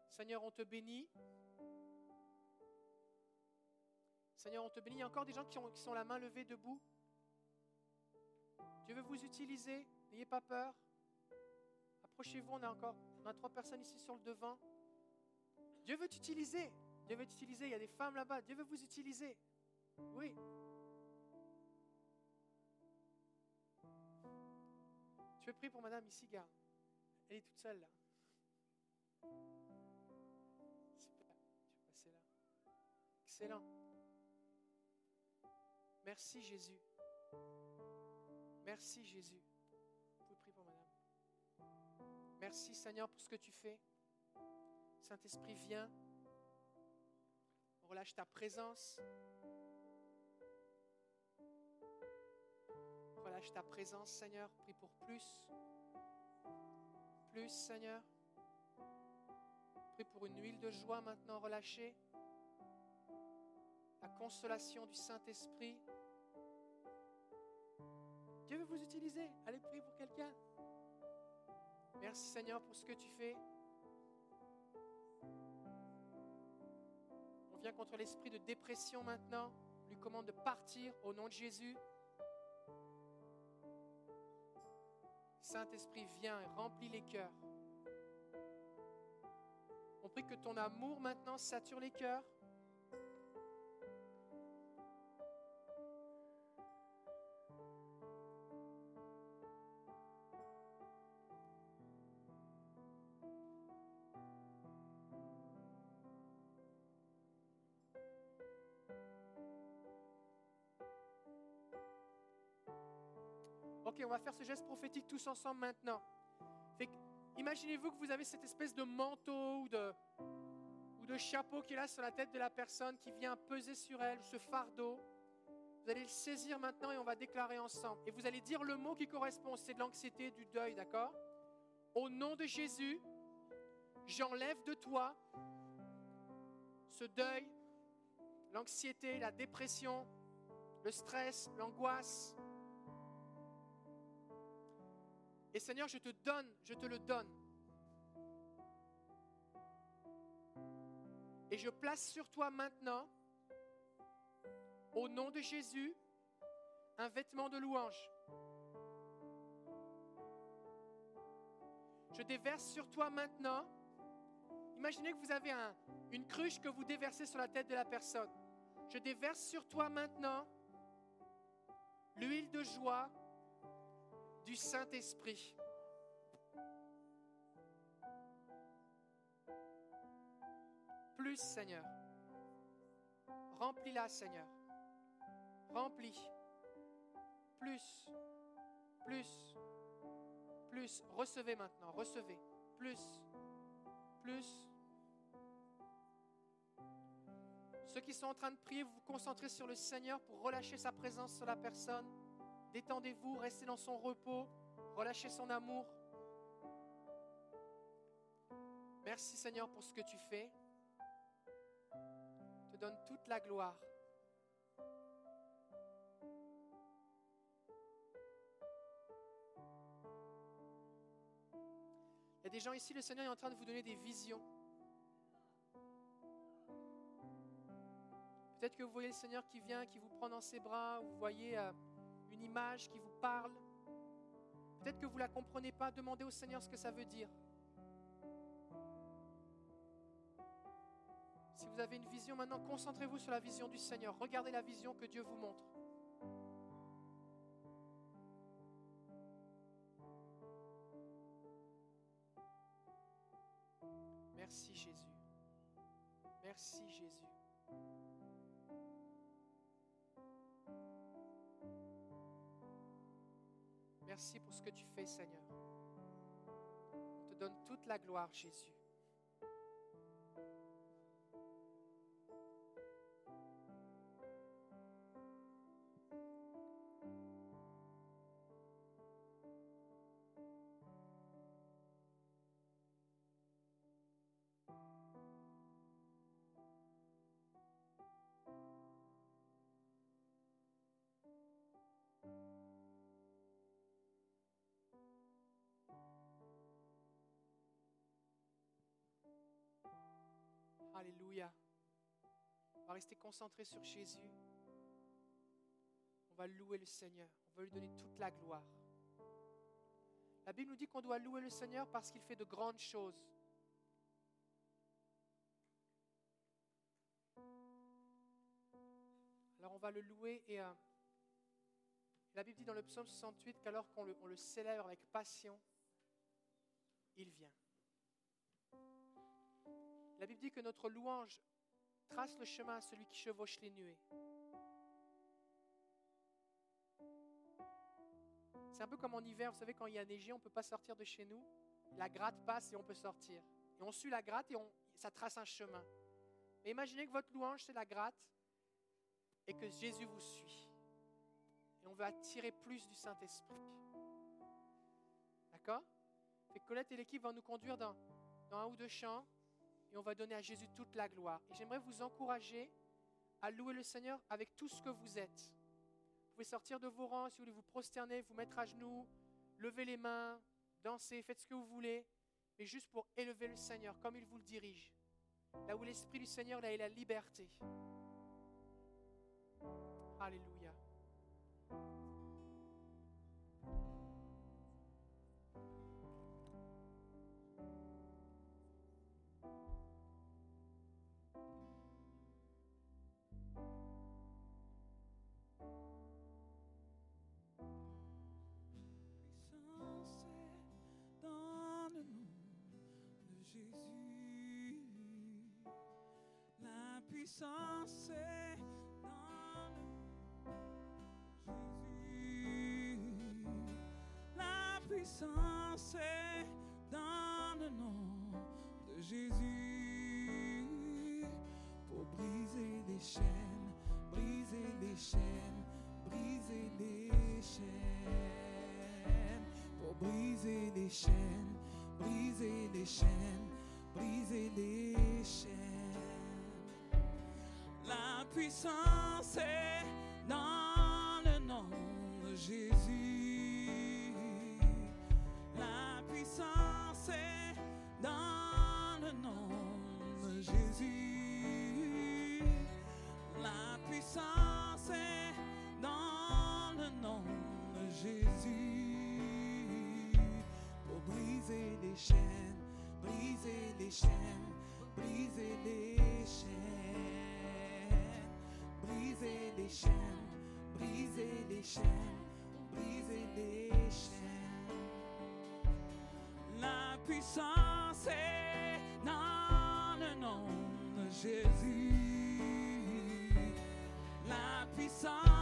Seigneur, on te bénit. Seigneur, on te bénit. Il y a encore des gens qui, ont, sont la main levée debout. Dieu veut vous utiliser. N'ayez pas peur. Approchez-vous. On a encore on a trois personnes ici sur le devant. Dieu veut t'utiliser. Dieu veut t'utiliser. Il y a des femmes là-bas. Dieu veut vous utiliser. Oui. Tu veux prier pour madame ici, gars? Elle est toute seule là. Super. Tu passer là. Excellent. Merci Jésus. Merci Jésus. Vous pouvez prier pour madame. Merci Seigneur pour ce que tu fais. Saint-Esprit, viens. Relâche ta présence. Relâche ta présence, Seigneur. Prie pour plus. Plus, Seigneur. Prie pour une huile de joie maintenant relâchée. La consolation du Saint-Esprit. Dieu veut vous utiliser. Allez prier pour quelqu'un. Merci Seigneur pour ce que tu fais. contre l'esprit de dépression maintenant. Lui commande de partir au nom de Jésus. Saint-Esprit, viens et remplis les cœurs. On prie que ton amour maintenant sature les cœurs. Ok, on va faire ce geste prophétique tous ensemble maintenant. Imaginez-vous que vous avez cette espèce de manteau ou de, ou de chapeau qui est là sur la tête de la personne qui vient peser sur elle, ce fardeau. Vous allez le saisir maintenant et on va déclarer ensemble. Et vous allez dire le mot qui correspond, c'est de l'anxiété, du deuil, d'accord? Au nom de Jésus, j'enlève de toi ce deuil, l'anxiété, la dépression, le stress, l'angoisse, Et Seigneur, je te donne, je te le donne. Et je place sur toi maintenant, au nom de Jésus, un vêtement de louange. Je déverse sur toi maintenant. Imaginez que vous avez un, une cruche que vous déversez sur la tête de la personne. Je déverse sur toi maintenant l'huile de joie du Saint-Esprit. Plus, Seigneur. Remplis-la, Seigneur. Remplis. Plus. Plus. Plus. Recevez maintenant. Recevez. Plus. Plus. Ceux qui sont en train de prier, vous vous concentrez sur le Seigneur pour relâcher sa présence sur la personne. Détendez-vous, restez dans son repos, relâchez son amour. Merci Seigneur pour ce que tu fais. Je te donne toute la gloire. Il y a des gens ici, le Seigneur est en train de vous donner des visions. Peut-être que vous voyez le Seigneur qui vient, qui vous prend dans ses bras, vous voyez euh, une image qui vous parle. Peut-être que vous ne la comprenez pas, demandez au Seigneur ce que ça veut dire. Si vous avez une vision maintenant, concentrez-vous sur la vision du Seigneur. Regardez la vision que Dieu vous montre. Merci Jésus. Merci Jésus. Merci pour ce que tu fais, Seigneur. On te donne toute la gloire, Jésus. Alléluia. On va rester concentré sur Jésus. On va louer le Seigneur. On va lui donner toute la gloire. La Bible nous dit qu'on doit louer le Seigneur parce qu'il fait de grandes choses. Alors on va le louer et euh, la Bible dit dans le psaume 68 qu'alors qu'on le, célèbre avec passion, il vient. La Bible dit que notre louange trace le chemin à celui qui chevauche les nuées. C'est un peu comme en hiver, vous savez, quand il y a neigé, on ne peut pas sortir de chez nous. La gratte passe et on peut sortir. Et on suit la gratte et on, ça trace un chemin. Mais imaginez que votre louange, c'est la gratte et que Jésus vous suit. Et on veut attirer plus du Saint-Esprit. D'accord? Et Colette et l'équipe vont nous conduire dans, un ou deux chants on va donner à Jésus toute la gloire. Et j'aimerais vous encourager à louer le Seigneur avec tout ce que vous êtes. Vous pouvez sortir de vos rangs si vous voulez vous prosterner, vous mettre à genoux, lever les mains, danser, faites ce que vous voulez, mais juste pour élever le Seigneur comme il vous le dirige. Là où l'Esprit du Seigneur, là, est la liberté. Alléluia. Puissance est dans le Jésus. La puissance est dans le nom de Jésus pour briser les chaînes, briser les chaînes, briser les chaînes, pour briser les chaînes, briser les chaînes, briser les chaînes. La puissance est dans le nom de Jésus. La puissance est dans le nom de Jésus. La puissance est dans le nom de Jésus. Pour briser les chaînes, briser les chaînes, les chaînes, briser les chaînes, briser les chaînes. La puissance est dans le nom de Jésus. La puissance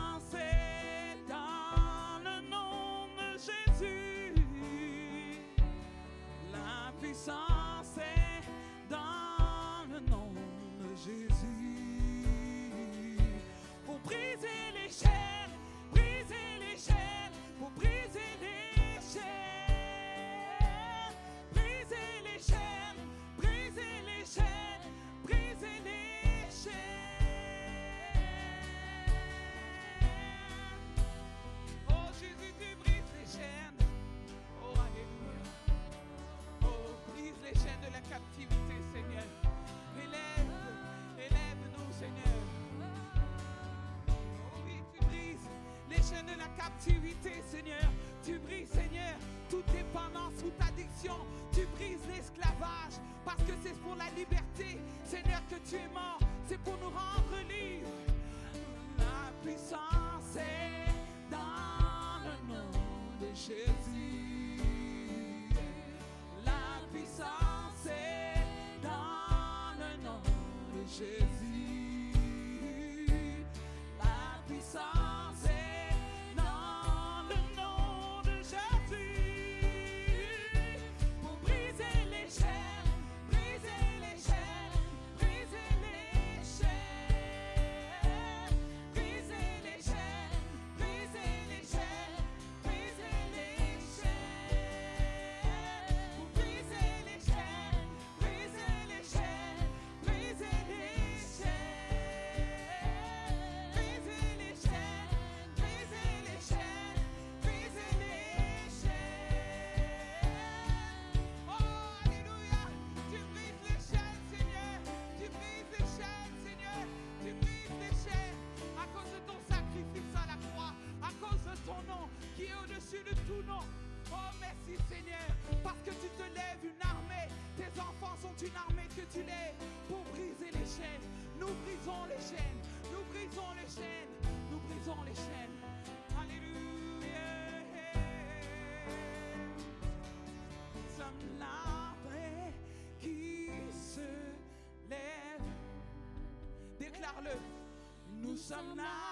la captivité, Seigneur. Tu brises, Seigneur, toute dépendance, toute addiction. Tu brises l'esclavage parce que c'est pour la liberté, Seigneur, que tu es mort. C'est pour nous rendre libres. La puissance est dans le nom de Jésus. La puissance est dans le nom de Jésus. Oh, merci Seigneur, parce que tu te lèves une armée, tes enfants sont une armée que tu lèves pour briser les chaînes. Nous brisons les chaînes, nous brisons les chaînes, nous brisons les chaînes. Alléluia. Nous sommes l'armée qui se lève. Déclare-le. Nous sommes l'armée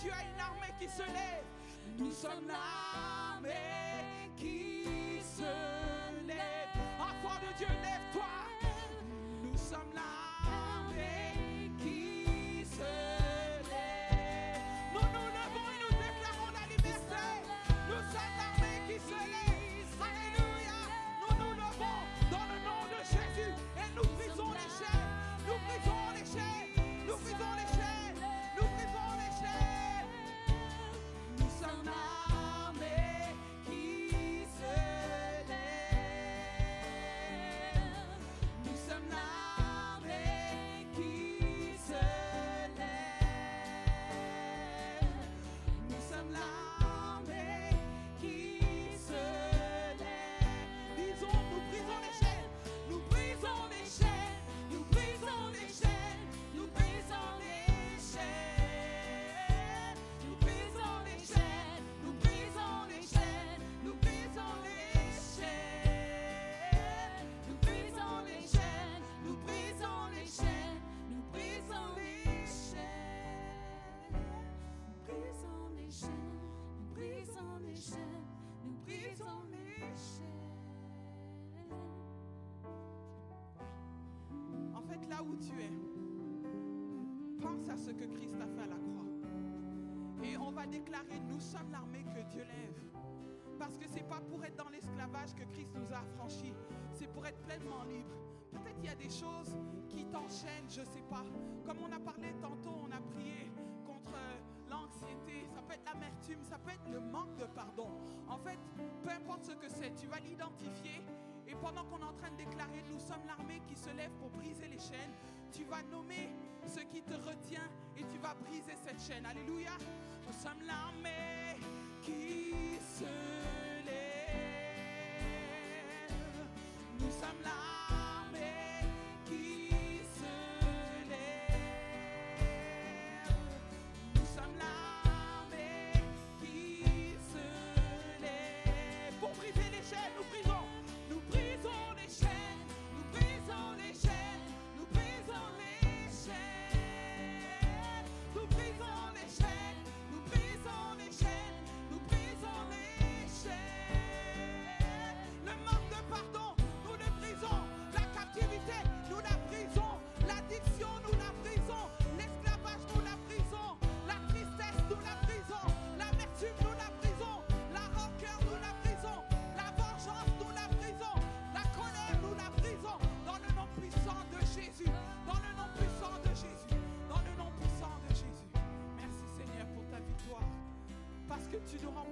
Tu as une armée qui se lève. Nous sommes l'armée qui là où tu es, pense à ce que Christ a fait à la croix. Et on va déclarer, nous sommes l'armée que Dieu lève. Parce que c'est pas pour être dans l'esclavage que Christ nous a affranchis, c'est pour être pleinement libre. Peut-être il y a des choses qui t'enchaînent, je sais pas. Comme on a parlé tantôt, on a prié contre l'anxiété, ça peut être l'amertume, ça peut être le manque de pardon. En fait, peu importe ce que c'est, tu vas l'identifier. Et pendant qu'on est en train de déclarer, nous sommes l'armée qui se lève pour briser les chaînes, tu vas nommer ce qui te retient et tu vas briser cette chaîne. Alléluia. Nous sommes l'armée qui se lève. Nous sommes l'armée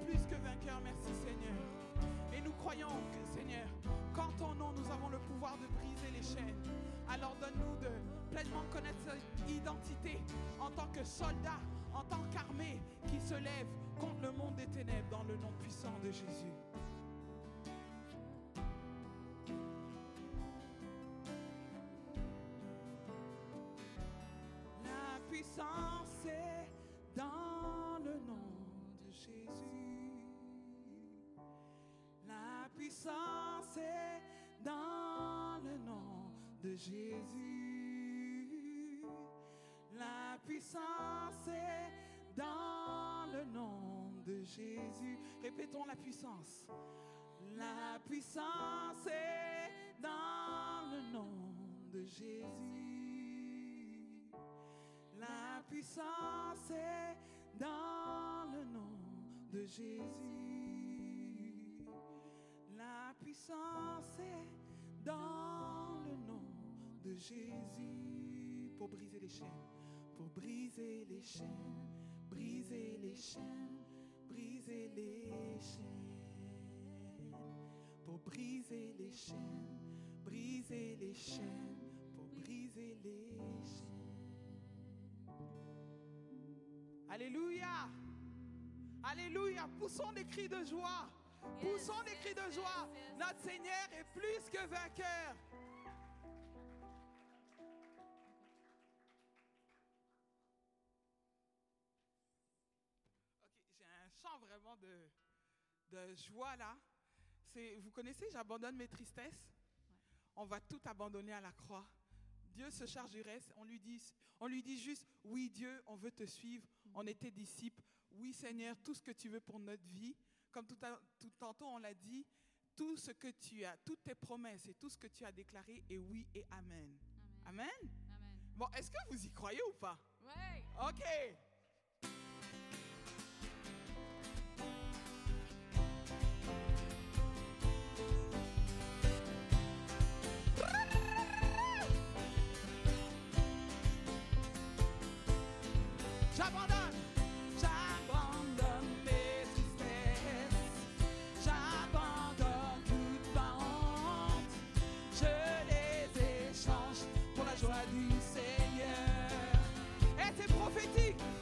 plus que vainqueurs. Merci Seigneur. Et nous croyons que Seigneur, qu'en ton nom nous avons le pouvoir de briser les chaînes. Alors donne-nous de pleinement connaître cette identité en tant que soldat, en tant qu'armée qui se lève contre le monde des ténèbres dans le nom puissant de Jésus. La puissance est dans le nom Est dans le nom de Jésus. La puissance est dans le nom de Jésus. Répétons la puissance. La puissance est dans le nom de Jésus. La puissance est dans le nom de Jésus. Puissance est dans le nom de Jésus. Pour briser les chaînes, pour briser les chaînes, briser les chaînes, briser les chaînes. Pour briser les chaînes, briser les chaînes, pour briser les chaînes. Alléluia. Alléluia. Poussons des cris de joie. Poussons des cris de joie. Notre Seigneur est plus que vainqueur. Ok, j'ai un chant vraiment de, de joie là. C'est, vous connaissez, j'abandonne mes tristesses? On va tout abandonner à la croix. Dieu se charge du reste. On lui dit, on lui dit juste, oui Dieu, on veut te suivre. On est tes disciples. Oui Seigneur, tout ce que tu veux pour notre vie. Comme tout, à, tout tantôt on l'a dit, tout ce que tu as, toutes tes promesses et tout ce que tu as déclaré est oui et amen. Amen. Amen? Bon, est-ce que vous y croyez ou pas? Ouais. OK. J'abandonne Et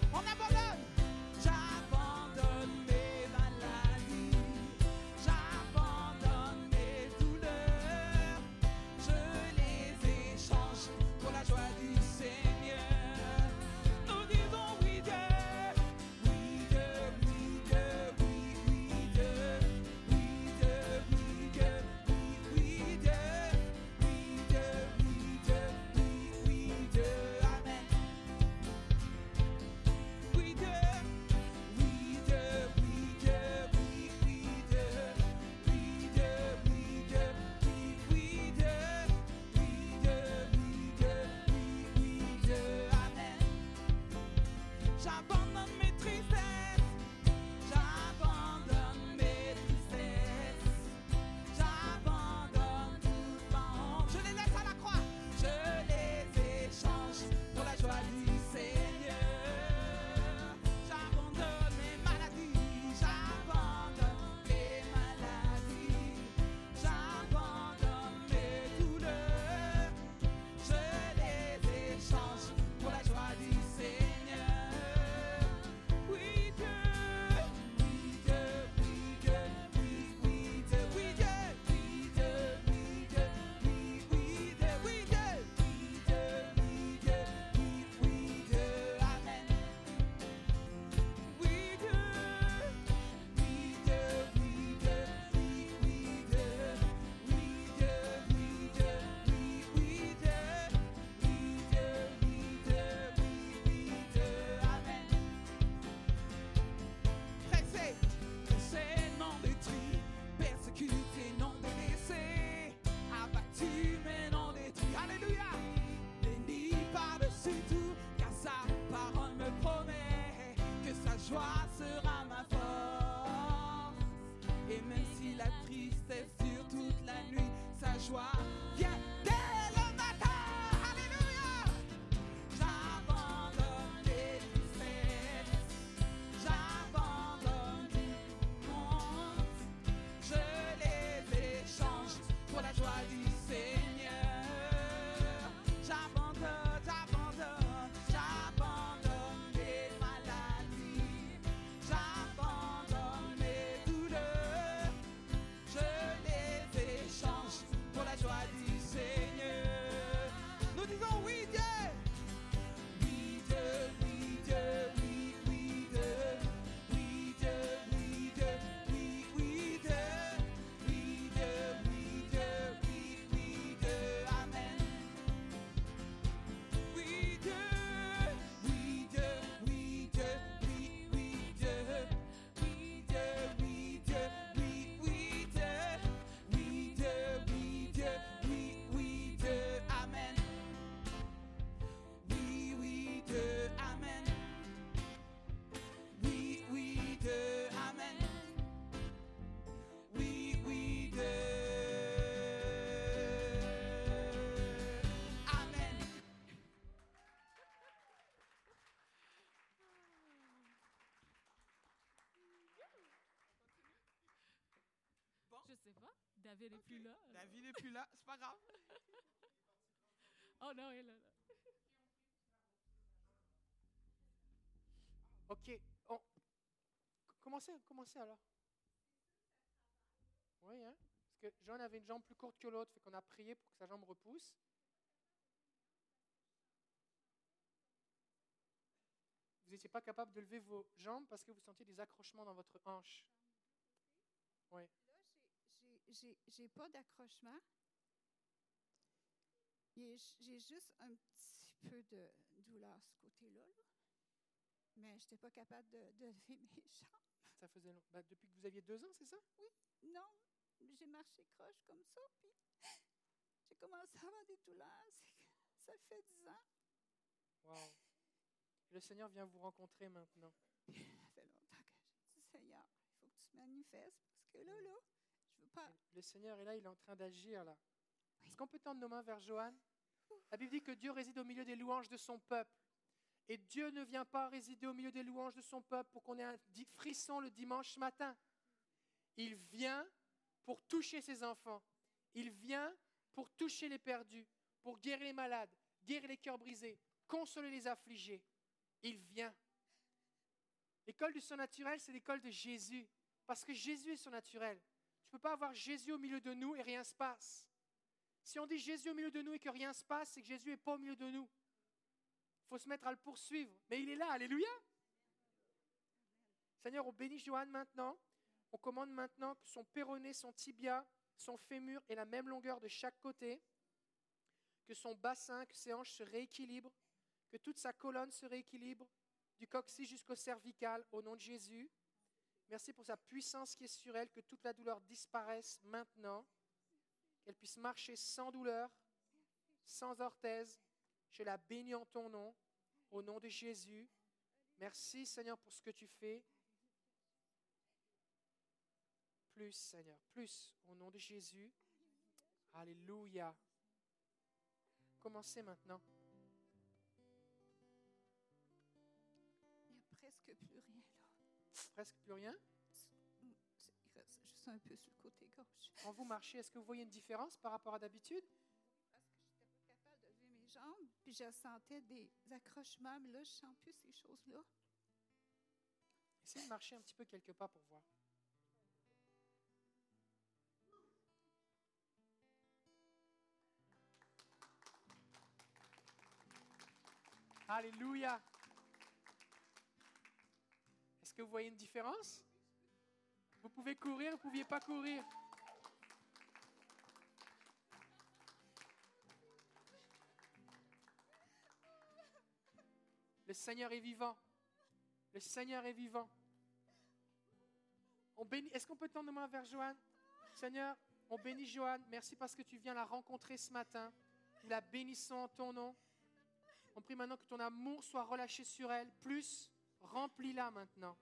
Je sais pas. David est plus là. David n'est plus là, c'est pas grave. Oh non, il est là. là. OK. On... Commencez, commencez alors. Oui, hein? Parce que John avait une jambe plus courte que l'autre, fait qu'on a prié pour que sa jambe repousse. Vous n'étiez pas capable de lever vos jambes parce que vous sentiez des accrochements dans votre hanche. Oui. J'ai- pas d'accrochement. J'ai juste un petit peu de douleur ce côté-là. là. Mais je n'étais pas capable de, de lever mes jambes. Ça faisait long. Ben, depuis que vous aviez deux ans, c'est ça? Non, j'ai marché croche comme ça, puis j'ai commencé à avoir des douleurs. Ça fait dix ans. Wow. Le Seigneur vient vous rencontrer maintenant. Ça fait longtemps que j'ai dit, Seigneur, il faut que tu te manifestes, parce que là, là, pas. Le Seigneur est là, il est en train d'agir là. Est-ce qu'on peut tendre nos mains vers Joanne? La Bible dit que Dieu réside au milieu des louanges de son peuple. Et Dieu ne vient pas résider au milieu des louanges de son peuple pour qu'on ait un frisson le dimanche matin. Il vient pour toucher ses enfants. Il vient pour toucher les perdus, pour guérir les malades, guérir les cœurs brisés, consoler les affligés. Il vient. L'école du surnaturel, c'est l'école de Jésus. Parce que Jésus est surnaturel. Peux pas avoir Jésus au milieu de nous et rien se passe. Si on dit Jésus au milieu de nous et que rien se passe, c'est que Jésus n'est pas au milieu de nous. Il faut se mettre à le poursuivre. Mais il est là, alléluia. Seigneur, on bénit Joanne maintenant. On commande maintenant que son péroné, son tibia, son fémur aient la même longueur de chaque côté, que son bassin, que ses hanches se rééquilibrent, que toute sa colonne se rééquilibre, du coccyx jusqu'au cervical, au nom de Jésus. Merci pour sa puissance qui est sur elle, que toute la douleur disparaisse maintenant, qu'elle puisse marcher sans douleur, sans orthèse. Je la bénis en ton nom, au nom de Jésus. Merci Seigneur pour ce que tu fais. Plus Seigneur, plus au nom de Jésus. Alléluia. Commencez maintenant. Presque plus rien. Il reste juste un peu sur le côté gauche. Quand vous marchez, est-ce que vous voyez une différence par rapport à d'habitude? Parce que je n'étais pas capable de lever mes jambes, puis je sentais des accrochements, mais là, je ne sens plus ces choses-là. Essayez de marcher un petit peu quelques pas pour voir. Alléluia. Est-ce que vous voyez une différence? Vous pouvez courir, vous ne pouviez pas courir. Le Seigneur est vivant. Le Seigneur est vivant. Bénit. Est-ce qu'on peut tendre nos mains vers Joanne? Seigneur, on bénit Joanne. Merci parce que tu viens la rencontrer ce matin. Nous la bénissons en ton nom. On prie maintenant que ton amour soit relâché sur elle. Plus, remplis-la maintenant.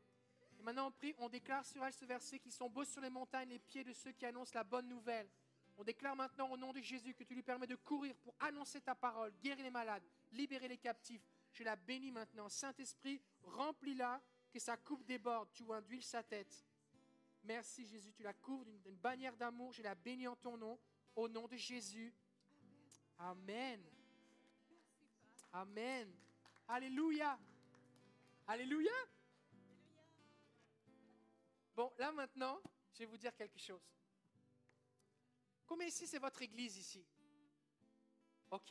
Et maintenant, on prie, on déclare sur elle ce verset qui sont beaux sur les montagnes, les pieds de ceux qui annoncent la bonne nouvelle. On déclare maintenant au nom de Jésus que tu lui permets de courir pour annoncer ta parole, guérir les malades, libérer les captifs. Je la bénis maintenant. Saint-Esprit, remplis-la, que sa coupe déborde. Tu induis sa tête. Merci Jésus, tu la couvres d'une bannière d'amour. Je la bénis en ton nom, au nom de Jésus. Amen. Amen. Alléluia. Alléluia. Bon, là maintenant, je vais vous dire quelque chose. Combien ici, c'est votre église ici? Ok.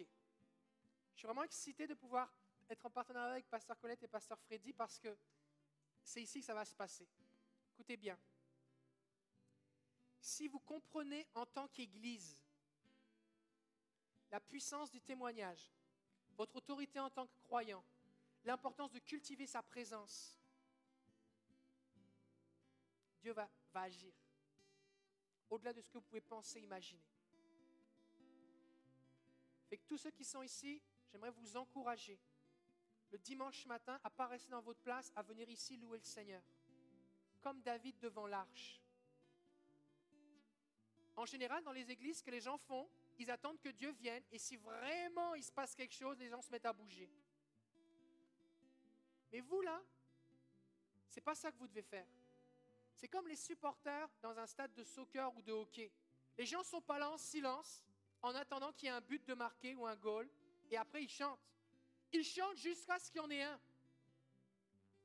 Je suis vraiment excité de pouvoir être en partenariat avec Pasteur Colette et Pasteur Freddy parce que c'est ici que ça va se passer. Écoutez bien. Si vous comprenez en tant qu'Église la puissance du témoignage, votre autorité en tant que croyant, l'importance de cultiver sa présence, Dieu va, agir au-delà de ce que vous pouvez penser, imaginer. Fait que tous ceux qui sont ici, j'aimerais vous encourager le dimanche matin à pas rester dans votre place, à venir ici louer le Seigneur, comme David devant l'arche. En général, dans les églises, ce que les gens font, ils attendent que Dieu vienne et si vraiment il se passe quelque chose, les gens se mettent à bouger. Mais vous là, c'est pas ça que vous devez faire. C'est comme les supporters dans un stade de soccer ou de hockey. Les gens sont pas là en silence en attendant qu'il y ait un but de marqué ou un goal et après ils chantent. Ils chantent jusqu'à ce qu'il y en ait un.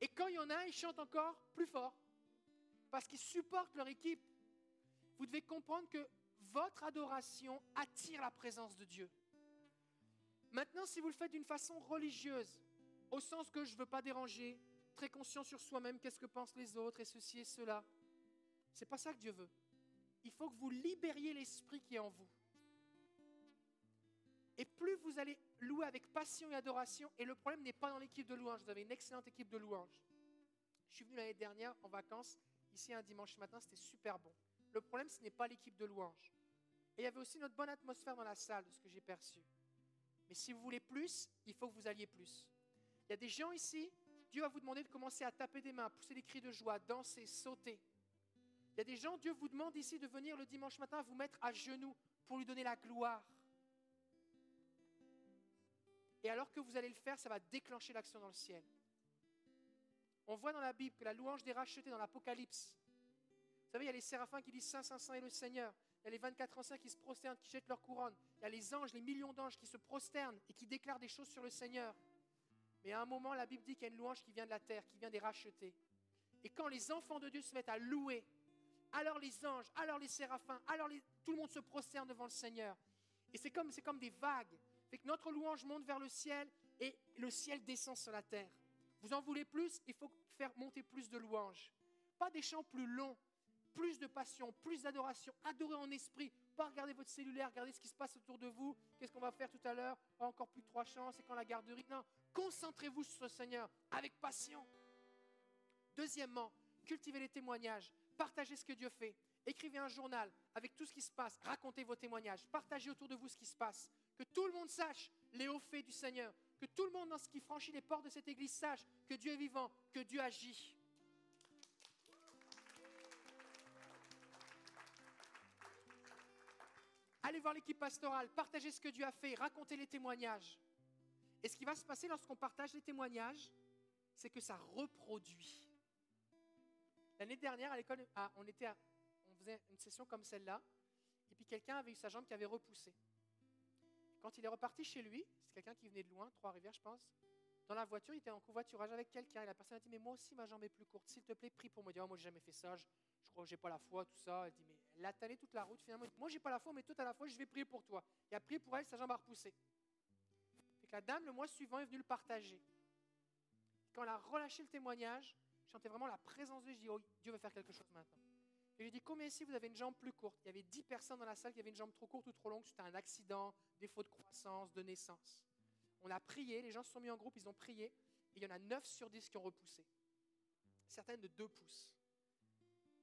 Et quand il y en a un, ils chantent encore plus fort parce qu'ils supportent leur équipe. Vous devez comprendre que votre adoration attire la présence de Dieu. Maintenant, si vous le faites d'une façon religieuse, au sens que je ne veux pas déranger, très conscient sur soi-même, qu'est-ce que pensent les autres et ceci et cela, c'est pas ça que Dieu veut. Il faut que vous libériez l'esprit qui est en vous. Et plus vous allez louer avec passion et adoration, et le problème n'est pas dans l'équipe de louange, vous avez une excellente équipe de louange. Je suis venu l'année dernière en vacances, ici un dimanche matin, c'était super bon. Le problème, ce n'est pas l'équipe de louange. Et il y avait aussi notre bonne atmosphère dans la salle, de ce que j'ai perçu. Mais si vous voulez plus, il faut que vous alliez plus. Il y a des gens ici, Dieu va vous demander de commencer à taper des mains, pousser des cris de joie, danser, sauter. Il y a des gens, Dieu vous demande ici de venir le dimanche matin vous mettre à genoux pour lui donner la gloire. Et alors que vous allez le faire, ça va déclencher l'action dans le ciel. On voit dans la Bible que la louange des rachetés dans l'Apocalypse, vous savez, il y a les séraphins qui disent Saint, Saint, Saint est le Seigneur. Il y a les 24 anciens qui se prosternent, qui jettent leur couronne. Il y a les anges, les millions d'anges qui se prosternent et qui déclarent des choses sur le Seigneur. Mais à un moment, la Bible dit qu'il y a une louange qui vient de la terre, qui vient des rachetés. Et quand les enfants de Dieu se mettent à louer, alors les anges, alors les séraphins, alors tout le monde se prosterne devant le Seigneur. Et c'est comme, des vagues. Fait que notre louange monte vers le ciel et le ciel descend sur la terre. Vous en voulez plus? Il faut faire monter plus de louanges. Pas des chants plus longs, plus de passion, plus d'adoration. Adorer en esprit, pas regarder votre cellulaire, regarder ce qui se passe autour de vous. Qu'est-ce qu'on va faire tout à l'heure? Encore plus de trois chants, c'est quand la garderie. Non, concentrez-vous sur le Seigneur avec passion. Deuxièmement, cultivez les témoignages. Partagez ce que Dieu fait. Écrivez un journal avec tout ce qui se passe. Racontez vos témoignages. Partagez autour de vous ce qui se passe. Que tout le monde sache les hauts faits du Seigneur. Que tout le monde dans ce qui franchit les portes de cette église sache que Dieu est vivant, que Dieu agit. Allez voir l'équipe pastorale, partagez ce que Dieu a fait, racontez les témoignages. Et ce qui va se passer lorsqu'on partage les témoignages, c'est que ça reproduit. L'année dernière, à l'école, ah, on, faisait une session comme celle-là, et puis quelqu'un avait eu sa jambe qui avait repoussé. Quand il est reparti chez lui, c'est quelqu'un qui venait de loin, Trois-Rivières, je pense, dans la voiture, il était en covoiturage avec quelqu'un, et la personne a dit, mais moi aussi, ma jambe est plus courte, s'il te plaît, prie pour moi. Il dit, oh, moi, j'ai jamais fait ça, je, crois que j'ai pas la foi, tout ça. Elle dit, mais toute la route, finalement. Moi, j'ai pas la foi, mais toi, à la foi, je vais prier pour toi. Et a prié pour elle, sa jambe a repoussé. La dame, le mois suivant, est venue le partager. Quand elle a relâché le témoignage, je sentais vraiment la présence de Dieu. Je dis, oh, Dieu veut faire quelque chose maintenant. Et j'ai dit, combien ici vous avez une jambe plus courte Il y avait 10 personnes dans la salle qui avaient une jambe trop courte ou trop longue. C'était un accident, défaut de croissance, de naissance. On a prié, les gens se sont mis en groupe, ils ont prié. Et il y en a 9 sur 10 qui ont repoussé. Certaines de 2 pouces.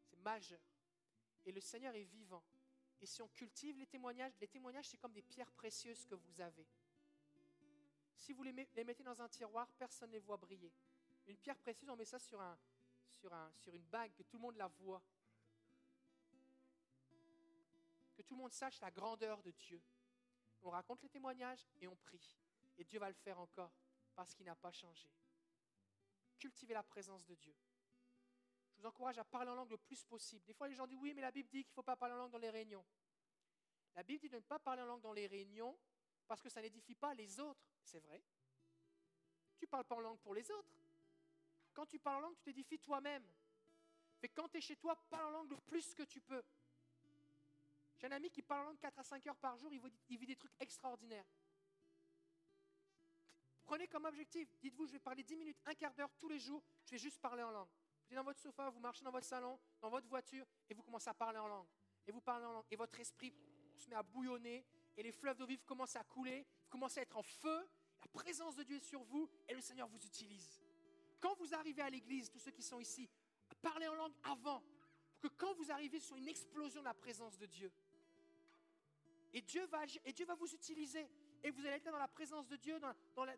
C'est majeur. Et le Seigneur est vivant. Et si on cultive les témoignages, les témoignages, c'est comme des pierres précieuses que vous avez. Si vous les mettez dans un tiroir, personne ne les voit briller. Une pierre précieuse, on met ça sur, un, sur, un, sur une bague, que tout le monde la voit. Que tout le monde sache la grandeur de Dieu. On raconte les témoignages et on prie. Et Dieu va le faire encore parce qu'il n'a pas changé. Cultivez la présence de Dieu. Je vous encourage à parler en langue le plus possible. Des fois, les gens disent oui, mais la Bible dit qu'il ne faut pas parler en langue dans les réunions. La Bible dit de ne pas parler en langue dans les réunions parce que ça n'édifie pas les autres. C'est vrai. Tu parles pas en langue pour les autres. Quand tu parles en langue, tu t'édifies toi-même. Mais quand tu es chez toi, parle en langue le plus que tu peux. J'ai un ami qui parle en langue 4 à 5 heures par jour, il vit des trucs extraordinaires. Prenez comme objectif, dites-vous, je vais parler 10 minutes, un quart d'heure tous les jours, je vais juste parler en langue. Vous êtes dans votre sofa, vous marchez dans votre salon, dans votre voiture, et vous commencez à parler en langue. Et vous parlez en langue, et votre esprit se met à bouillonner, et les fleuves d'eau vive commencent à couler, commencez à être en feu, la présence de Dieu est sur vous, et le Seigneur vous utilise. Quand vous arrivez à l'église, tous ceux qui sont ici, parlez en langue avant, que quand vous arrivez sur une explosion de la présence de Dieu, et Dieu va et Dieu va vous utiliser. Et vous allez être dans la présence de Dieu,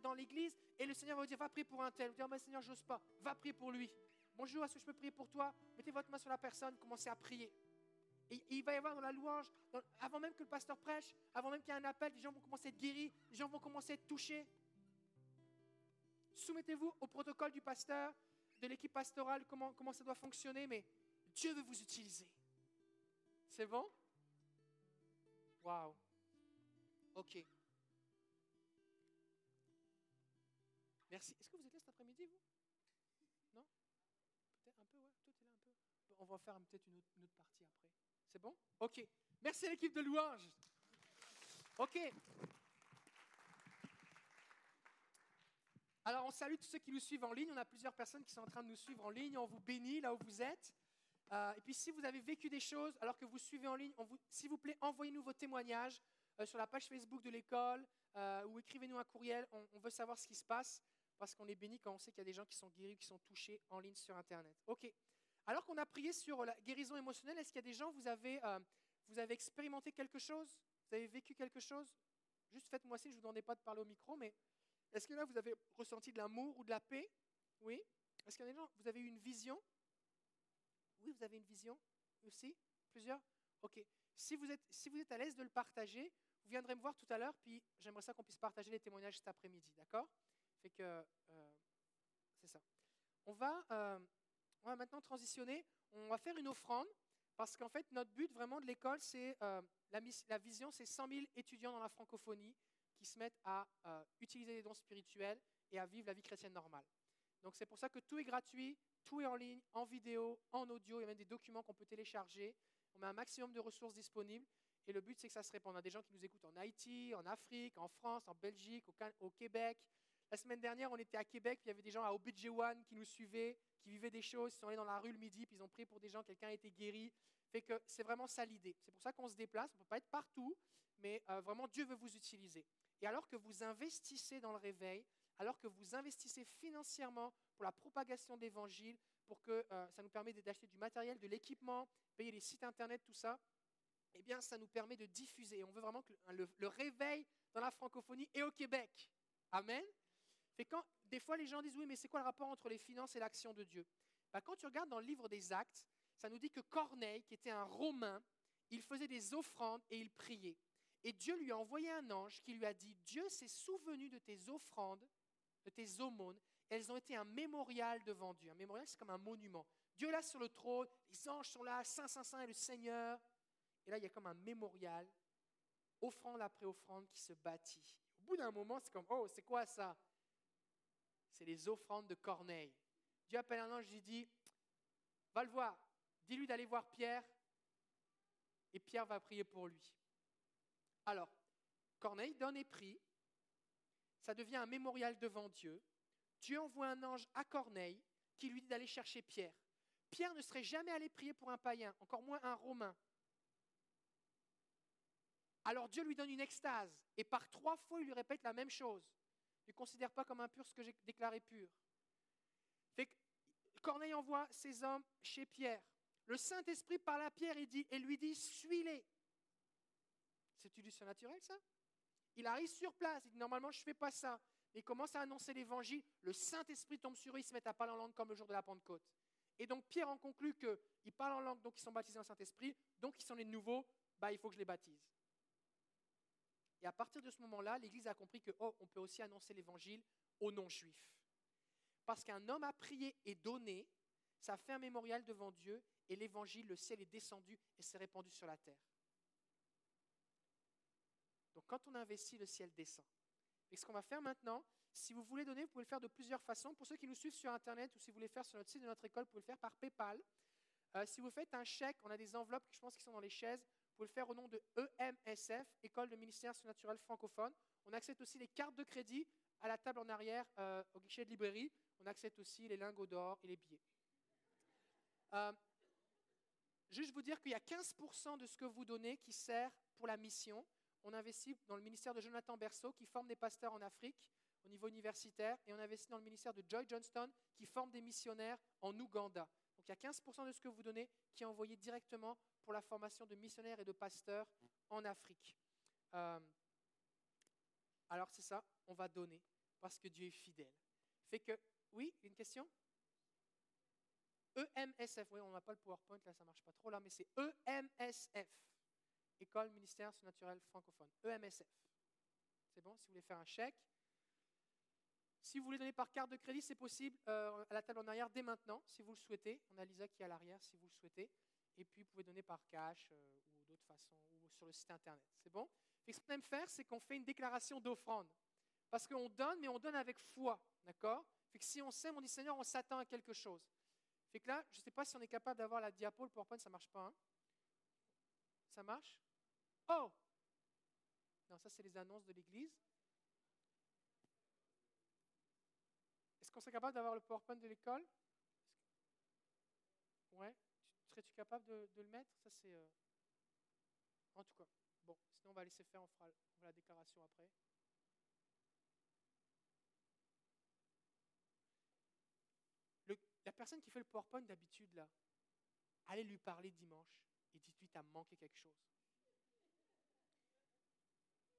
dans, l'église, et le Seigneur va vous dire, va prier pour un tel. Vous dire, oh, Seigneur, j'ose pas. Va prier pour lui. Bonjour, est-ce que je peux prier pour toi? Mettez votre main sur la personne, commencez à prier. Il va y avoir dans la louange, avant même que le pasteur prêche, avant même qu'il y ait un appel, les gens vont commencer à être guéris, les gens vont commencer à être touchés. Soumettez-vous au protocole du pasteur, de l'équipe pastorale, comment, comment ça doit fonctionner, mais Dieu veut vous utiliser. C'est bon? Wow. OK. Merci. Est-ce que vous êtes là cet après-midi, vous? Non? Peut-être un peu, ouais. Toi, t'es là un peu. On va faire peut-être une autre partie après. C'est bon? OK. Merci à l'équipe de louange. OK. Alors, on salue tous ceux qui nous suivent en ligne. On a plusieurs personnes qui sont en train de nous suivre en ligne. On vous bénit là où vous êtes. Euh, et puis, si vous avez vécu des choses alors que vous suivez en ligne, s'il vous plaît, envoyez-nous vos témoignages euh, sur la page Facebook de l'école euh, ou écrivez-nous un courriel. On veut savoir ce qui se passe parce qu'on est béni quand on sait qu'il y a des gens qui sont guéris, qui sont touchés en ligne sur Internet. OK. Alors qu'on a prié sur la guérison émotionnelle, est-ce qu'il y a des gens, vous avez, euh, vous avez expérimenté quelque chose? Vous avez vécu quelque chose? Juste faites-moi signe, je ne vous demandais pas de parler au micro, mais est-ce que là, vous avez ressenti de l'amour ou de la paix? Oui. Est-ce qu'il y a des gens, vous avez eu une vision? Oui, vous avez une vision aussi? Plusieurs? Ok. Si vous êtes, si vous êtes à l'aise de le partager, vous viendrez me voir tout à l'heure, puis j'aimerais ça qu'on puisse partager les témoignages cet après-midi, d'accord? Fait que euh, c'est ça. On va, euh, on va maintenant transitionner. On va faire une offrande parce qu'en fait, notre but vraiment de l'école, c'est euh, la, vision, c'est 100 000 étudiants dans la francophonie qui se mettent à euh, utiliser les dons spirituels et à vivre la vie chrétienne normale. Donc c'est pour ça que tout est gratuit, tout est en ligne, en vidéo, en audio, il y a même des documents qu'on peut télécharger. On met un maximum de ressources disponibles et le but c'est que ça se répande. On a des gens qui nous écoutent en Haïti, en Afrique, en France, en Belgique, au Québec. La semaine dernière, on était à Québec, il y avait des gens à Obidjewan qui nous suivaient, qui vivaient des choses, ils sont allés dans la rue le midi, puis ils ont prié pour des gens, quelqu'un a été guéri. Fait que c'est vraiment ça l'idée. C'est pour ça qu'on se déplace, on ne peut pas être partout, mais euh, vraiment Dieu veut vous utiliser. Et alors que vous investissez dans le réveil, alors que vous investissez financièrement pour la propagation de l'évangile, pour que euh, ça nous permet d'acheter du matériel, de l'équipement, payer les sites internet, tout ça, eh bien, ça nous permet de diffuser. Et on veut vraiment que le- le réveil dans la francophonie et au Québec. Amen. Fait quand, des fois, les gens disent oui, mais c'est quoi le rapport entre les finances et l'action de Dieu? Bah, Quand tu regardes dans le livre des Actes, ça nous dit que Corneille, qui était un Romain, il faisait des offrandes et il priait. Et Dieu lui a envoyé un ange qui lui a dit Dieu s'est souvenu de tes offrandes, de tes aumônes. Elles ont été un mémorial devant Dieu. Un mémorial, c'est comme un monument. Dieu là sur le trône, les anges sont là, Saint, Saint, Saint est le Seigneur. Et là, il y a comme un mémorial, offrande après offrande, qui se bâtit. Au bout d'un moment, c'est comme Oh, c'est quoi ça? C'est les offrandes de Corneille. Dieu appelle un ange, il dit Va le voir, dis-lui d'aller voir Pierre, et Pierre va prier pour lui. Alors, Corneille donne et prie. Ça devient un mémorial devant Dieu. Dieu envoie un ange à Corneille qui lui dit d'aller chercher Pierre. Pierre ne serait jamais allé prier pour un païen, encore moins un Romain. Alors Dieu lui donne une extase et par trois fois il lui répète la même chose. Ne considère pas comme impur ce que j'ai déclaré pur. Corneille envoie ses hommes chez Pierre. Le Saint-Esprit parle à Pierre et, dit, et lui dit Suis-les. C'est-tu du surnaturel, ça? Il arrive sur place, il dit Normalement, je ne fais pas ça. Il commence à annoncer l'évangile. Le Saint-Esprit tombe sur eux, ils se mettent à parler en langue comme le jour de la Pentecôte. Et donc, Pierre en conclut qu'ils parlent en langue, donc ils sont baptisés en Saint-Esprit, donc ils sont les nouveaux, bah, il faut que je les baptise. Et à partir de ce moment-là, l'Église a compris que oh, on peut aussi annoncer l'évangile aux non-juifs. Parce qu'un homme a prié et donné, ça fait un mémorial devant Dieu, et l'évangile, le ciel est descendu et s'est répandu sur la terre. Donc quand on investit, le ciel descend. Et ce qu'on va faire maintenant, si vous voulez donner, vous pouvez le faire de plusieurs façons. Pour ceux qui nous suivent sur Internet ou si vous voulez le faire sur notre site de notre école, vous pouvez le faire par PayPal. Euh, si vous faites un chèque, on a des enveloppes, je pense, qui sont dans les chaises. Vous pouvez le faire au nom de EMSF, École de ministère surnaturel francophone. On accepte aussi les cartes de crédit à la table en arrière euh, au guichet de librairie. On accepte aussi les lingots d'or et les billets. Euh, juste vous dire qu'il y a 15% de ce que vous donnez qui sert pour la mission. On investit dans le ministère de Jonathan Berceau qui forme des pasteurs en Afrique au niveau universitaire et on investit dans le ministère de Joy Johnston qui forme des missionnaires en Ouganda. Donc il y a 15% de ce que vous donnez qui est envoyé directement pour la formation de missionnaires et de pasteurs en Afrique. Euh, alors c'est ça, on va donner parce que Dieu est fidèle. Fait que, oui, une question? EMSF, oui, on n'a pas le PowerPoint, là ça marche pas trop là, mais c'est EMSF, École Ministère Surnaturel Francophone, EMSF. C'est bon, si vous voulez faire un chèque, Si vous voulez donner par carte de crédit, c'est possible euh, à la table en arrière dès maintenant, si vous le souhaitez. On a Lisa qui est à l'arrière, si vous le souhaitez. Et puis, vous pouvez donner par cash euh, ou d'autres façons, ou sur le site internet. C'est bon? Ce qu'on aime faire, c'est qu'on fait une déclaration d'offrande. Parce qu'on donne, mais on donne avec foi. D'accord? Fait que si on s'aime, on dit Seigneur, on s'attend à quelque chose. Fait que là, je ne sais pas si on est capable d'avoir la diapo, le PowerPoint, ça ne marche pas. hein? Ça marche? Oh Non, ça, c'est les annonces de l'Église. Est-ce qu'on serait capable d'avoir le PowerPoint de l'école? Ouais. Serais-tu capable de, le mettre? Ça, c'est. Euh... En tout cas. Bon, sinon, on va laisser faire, on fera, la déclaration après. La personne qui fait le PowerPoint d'habitude, là, allez lui parler dimanche et dites-lui, tu as manqué quelque chose.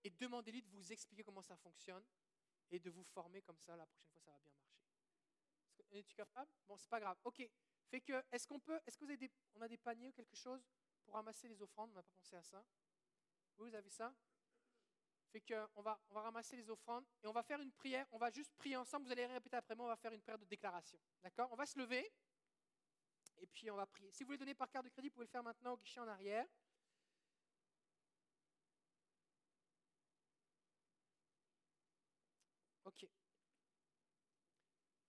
Et demandez-lui de vous expliquer comment ça fonctionne et de vous former comme ça. La prochaine fois, ça va bien marcher. Es-tu capable? Bon, c'est pas grave. Ok. Fait que, est-ce qu'on peut, est-ce que vous avez des, on a des paniers ou quelque chose pour ramasser les offrandes? On n'a pas pensé à ça. Oui, vous avez ça Fait que, on va, on va ramasser les offrandes et on va faire une prière. On va juste prier ensemble. Vous allez répéter après moi. On va faire une prière de déclaration. D'accord? On va se lever et puis on va prier. Si vous voulez donner par carte de crédit, vous pouvez le faire maintenant au guichet en arrière. Ok.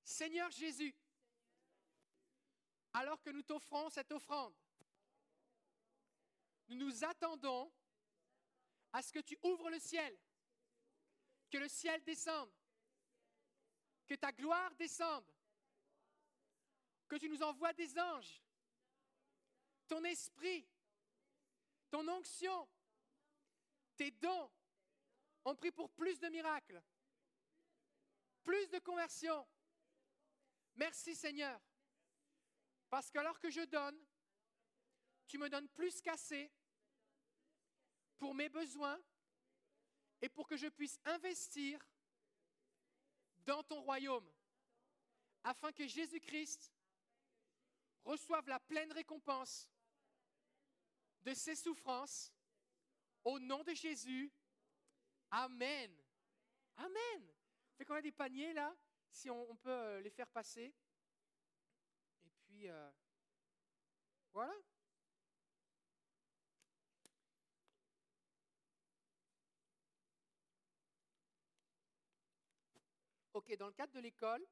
Seigneur Jésus, alors que nous t'offrons cette offrande, nous nous attendons à ce que tu ouvres le ciel, que le ciel descende, que ta gloire descende, que tu nous envoies des anges, ton esprit, ton onction, tes dons. On prie pour plus de miracles, plus de conversions. Merci Seigneur. Parce que alors que je donne, tu me donnes plus qu'assez pour mes besoins et pour que je puisse investir dans ton royaume, afin que Jésus-Christ reçoive la pleine récompense de ses souffrances. Au nom de Jésus. Amen. Amen. Fait qu'on a des paniers là, si on, peut euh, les faire passer. Euh, voilà. Ok, dans le cadre de l'école,